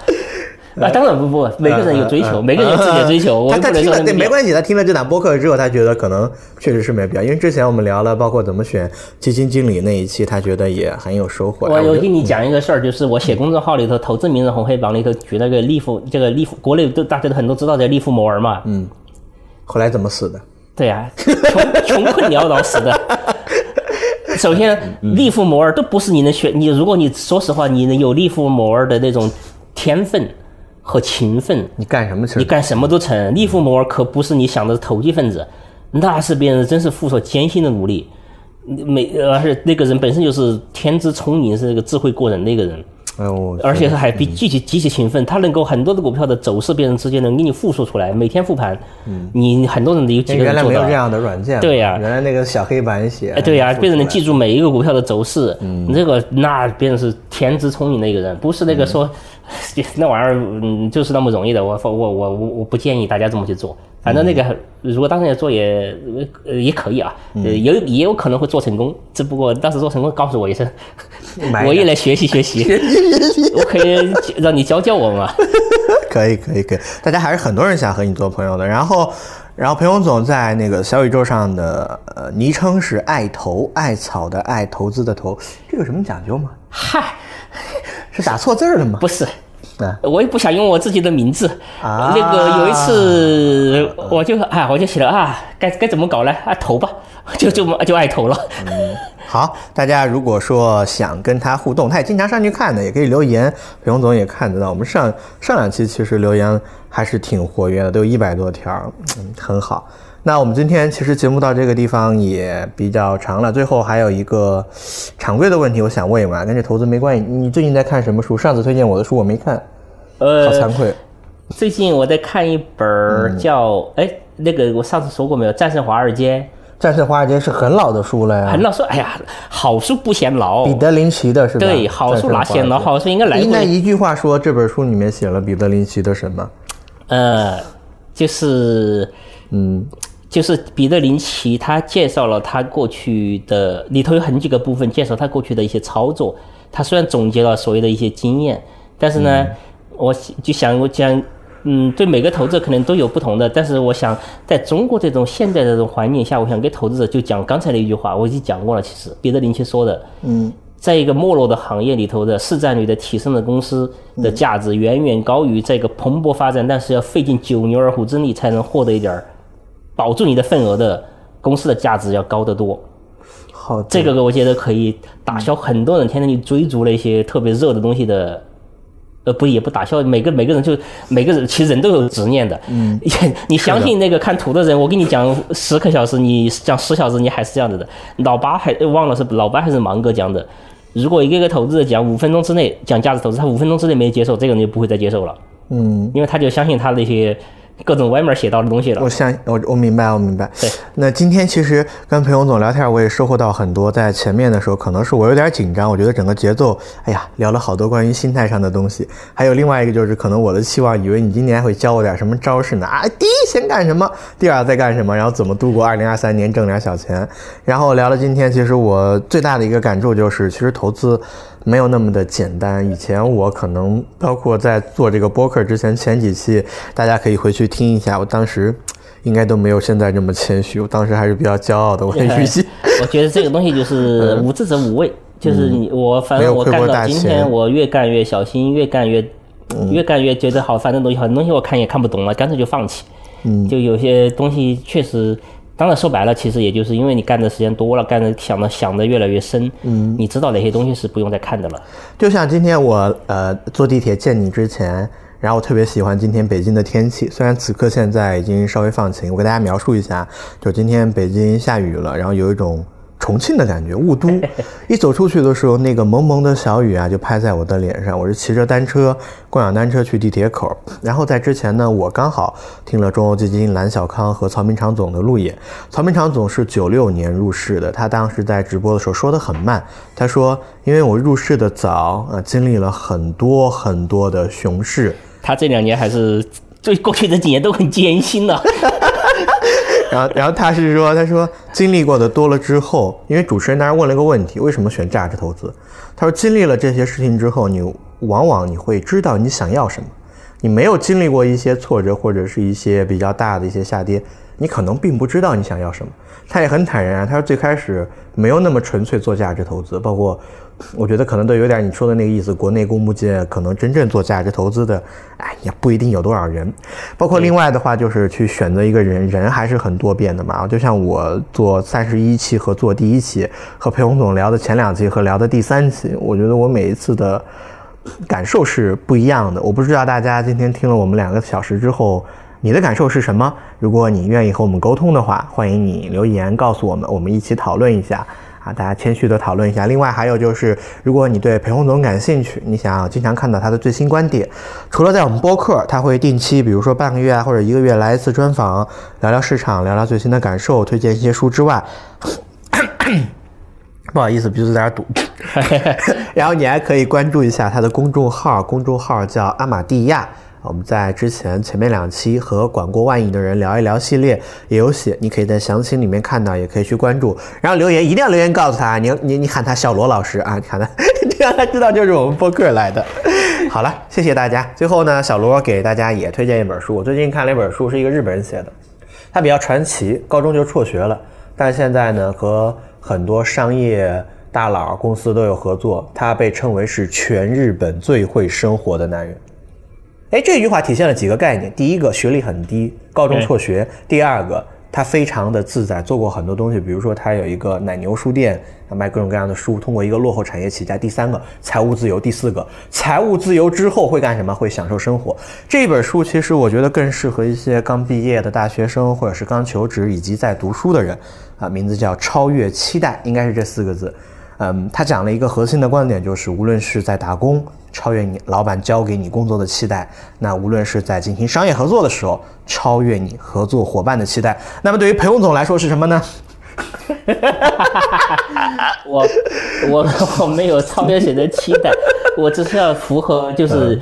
啊，当然不不，每个人有追求，每个人有自己的追求，他他听了说没关系，他听了这档播客之后，他觉得可能确实是没必要，因为之前我们聊了，包括怎么选基金经理那一期，他觉得也很有收获。我哎觉得我跟你讲一个事儿，就是我写公众号里头投资名人红黑榜里头举那个利弗，这个利弗，国内都大家都很多知道的利弗摩尔嘛，嗯，后来怎么死的？对呀、穷穷困潦倒死的。<laughs> 首先，利弗摩尔都不是你能选，你如果你说实话，你能有利弗摩尔的那种天分和勤奋，你干什么成？你干什么都成。利弗摩尔可不是你想的投机分子，那是别人真是付出艰辛的努力。每而且那个人本身就是天资聪颖，是那个智慧过人的一个人。哎呦，而且他还比极其极其勤奋，他能够很多的股票的走势，别人直接能给你复述出来，每天复盘。嗯，你很多人有几个人做到来没有这？样的软件，对呀原来那个小黑板写，哎，对呀、别人能记住。住每一个股票的走势，嗯，这个那别人是天资聪颖的一个人，不是那个说、<laughs> 那玩意儿，嗯，就是那么容易的。我我我我我不建议大家这么去做。反正那个如果当时也做也呃也可以啊，呃也有也有可能会做成功，只不过当时做成功告诉我一声，<laughs> 我也来学习学习，我可以让你教教我嘛。可以可以可以，大家还是很多人想和你做朋友的。然后，然后裴勇总在那个小宇宙上的呃昵称是爱投艾草的爱投资的投，这有什么讲究吗？嗨，是打错字儿了吗？不是，啊，我也不想用我自己的名字。啊那个有一次，我就啊，我就写了啊，该该怎么搞呢？啊，投吧，<laughs> 就就就爱投了。嗯 <laughs> 好，大家如果说想跟他互动，他也经常上去看的，也可以留言。裴勇总也看得到，我们上上两期其实留言还是挺活跃的，都有一百多条，嗯，很好。那我们今天其实节目到这个地方也比较长了，最后还有一个常规的问题，我想问一问啊，跟这投资没关系。你最近在看什么书？上次推荐我的书我没看，呃好呃，惭愧。最近我在看一本儿叫哎、那个我上次说过没有？《战胜华尔街战胜华尔街是很老的书了》，呀，很老书，哎呀，好书不嫌老。彼得林奇的是吧？对，好书哪嫌老？好书应该来过。应该一句话说，这本书里面写了彼得林奇的什么？呃，就是嗯，就是彼得林奇，他介绍了他过去的里头有很几个部分介绍他过去的一些操作。他虽然总结了所谓的一些经验，但是呢，我就想我讲，嗯，对每个投资者可能都有不同的，但是我想在中国这种现在的这种环境下，我想给投资者就讲刚才那一句话，我已经讲过了。其实彼得林奇说的，嗯。在一个没落的行业里头的市占率的提升的公司的价值，远远高于这个蓬勃发展，但是要费尽九牛二虎之力才能获得一点儿保住你的份额的公司的价值要高得多。好，这个我觉得可以打消很多人天天去追逐那些特别热的东西的，呃，不也不打消，每个每个人就每个人其实人都有执念的。嗯，<laughs> 你相信那个看图的人，我跟你讲十个小时，你讲十小时，你还是这样子的。老八还忘了是老八还是芒哥讲的，如果一个个投资者讲五分钟之内讲价值投资，他五分钟之内没接受，这个人就不会再接受了。嗯，因为他就相信他那些各种歪门邪道的东西了我。想我我明白，我明白。对，那今天其实跟裴勇总聊天，我也收获到很多。在前面的时候，可能是我有点紧张，我觉得整个节奏，哎呀，聊了好多关于心态上的东西。还有另外一个就是，可能我的期望，以为你今年会教我点什么招式呢？啊，<laughs> 第一先干什么，第二再干什么，然后怎么度过二零二三年挣点小钱。然后聊了今天，其实我最大的一个感触就是，其实投资。没有那么的简单。以前我可能包括在做这个播客之前前几期，大家可以回去听一下，我当时应该都没有现在这么谦虚，我当时还是比较骄傲的。我很语气，我觉得这个东西就是无知者无畏，<laughs> 就是你我反正我干到今天，我越干越小心，越干越越干越觉得好，反正东西好东西我看也看不懂了，干脆就放弃。嗯，就有些东西确实。当然说白了，其实也就是因为你干的时间多了，干的想的想的越来越深，嗯，你知道哪些东西是不用再看的了。就像今天我呃坐地铁见你之前，然后我特别喜欢今天北京的天气，虽然此刻现在已经稍微放晴，我给大家描述一下，就今天北京下雨了，然后有一种。重庆的感觉，雾都。<laughs> 一走出去的时候，那个蒙蒙的小雨啊，就拍在我的脸上。我是骑着单车，共享单车去地铁口。然后在之前呢，我刚好听了中欧基金蓝小康和曹明长总的路演。曹明长总是九六年入市的，他当时在直播的时候说的很慢。他说：“因为我入市的早，呃，经历了很多很多的熊市。”他这两年还是最过去这几年都很艰辛的。<laughs> 然后，然后他是说，他说经历过的多了之后，因为主持人当时问了一个问题，为什么选价值投资？他说经历了这些事情之后，你往往你会知道你想要什么。你没有经历过一些挫折或者是一些比较大的一些下跌，你可能并不知道你想要什么。他也很坦然，他说最开始没有那么纯粹做价值投资，包括我觉得可能都有点你说的那个意思。国内公募界可能真正做价值投资的，哎，也不一定有多少人。包括另外的话，就是去选择一个人，人还是很多变的嘛。就像我做三十一期和做第一期，和裴红总聊的前两期和聊的第三期，我觉得我每一次的感受是不一样的。我不知道大家今天听了我们两个小时之后。你的感受是什么？如果你愿意和我们沟通的话，欢迎你留言告诉我们，我们一起讨论一下啊！大家谦虚的讨论一下。另外还有就是，如果你对裴洪总感兴趣，你想要经常看到他的最新观点，除了在我们播客，他会定期，比如说半个月啊或者一个月来一次专访，聊聊市场，聊聊最新的感受，推荐一些书之外，<coughs> 不好意思，鼻子有点堵。<laughs> 然后你还可以关注一下他的公众号，公众号叫阿玛蒂亚。我们在之前前面两期和管过万亿的人聊一聊系列也有写，你可以在详情里面看到，也可以去关注。然后留言一定要留言告诉他，你你你喊他小罗老师啊，你喊他，<laughs> 让他知道就是我们播客来的。好了，谢谢大家。最后呢，小罗给大家也推荐一本书，我最近看了一本书，是一个日本人写的，他比较传奇，高中就辍学了，但现在呢和很多商业大佬公司都有合作，他被称为是全日本最会生活的男人。哎，这句话体现了几个概念：第一个，学历很低，高中辍学；第二个，他非常的自在，做过很多东西，比如说他有一个奶牛书店，卖各种各样的书，通过一个落后产业起家；第三个，财务自由；第四个，财务自由之后会干什么？会享受生活。这本书其实我觉得更适合一些刚毕业的大学生，或者是刚求职以及在读书的人。啊，名字叫《超越期待》，应该是这四个字。嗯，他讲了一个核心的观点，就是无论是在打工，超越你老板交给你工作的期待；那无论是在进行商业合作的时候，超越你合作伙伴的期待。那么对于裴洪总来说是什么呢？我我我没有超越谁的期待，我只是要符合就是。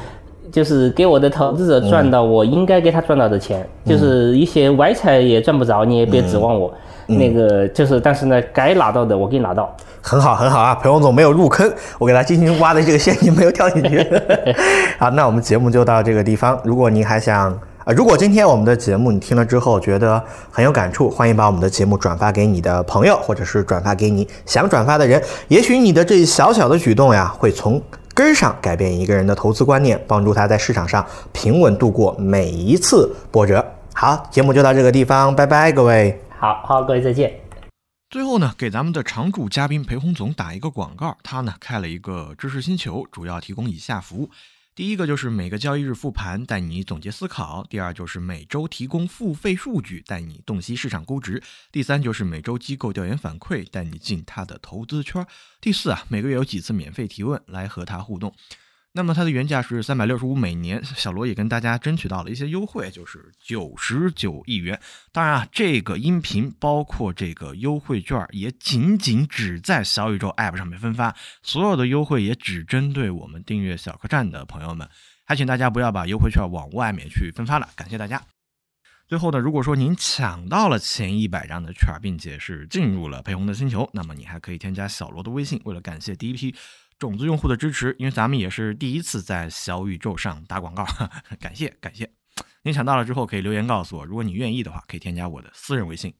就是给我的投资者赚到我应该给他赚到的钱，就是一些歪财也赚不着，你也别指望我。那个就是，但是呢，该拿到的我给你拿到。很好，很好啊！裴洪总没有入坑，我给他进行挖的这个陷阱没有跳进去。<laughs> 好，那我们节目就到这个地方。如果您还想啊，如果今天我们的节目你听了之后觉得很有感触，欢迎把我们的节目转发给你的朋友，或者是转发给你想转发的人。也许你的这小小的举动呀，会从根儿上改变一个人的投资观念，帮助他在市场上平稳度过每一次波折。好，节目就到这个地方，拜拜，各位。好好，各位再见。最后呢，给咱们的常驻嘉宾裴洪总打一个广告，他呢开了一个知识星球，主要提供以下服务：第一个就是每个交易日复盘，带你总结思考；第二就是每周提供付费数据，带你洞悉市场估值；第三就是每周机构调研反馈，带你进他的投资圈；第四啊，每个月有几次免费提问来和他互动。那么它的原价是三百六十五每年，小罗也跟大家争取到了一些优惠，就是九十九亿元。当然啊，这个音频包括这个优惠券，也仅仅只在小宇宙 App 上面分发，所有的优惠也只针对我们订阅小客栈的朋友们。还请大家不要把优惠券往外面去分发了，感谢大家。最后呢，如果说您抢到了前一百张的券，并且是进入了裴红的星球，那么你还可以添加小罗的微信。为了感谢第一批种子用户的支持，因为咱们也是第一次在小宇宙上打广告，<laughs> 感谢感谢。您抢到了之后可以留言告诉我，如果你愿意的话，可以添加我的私人微信。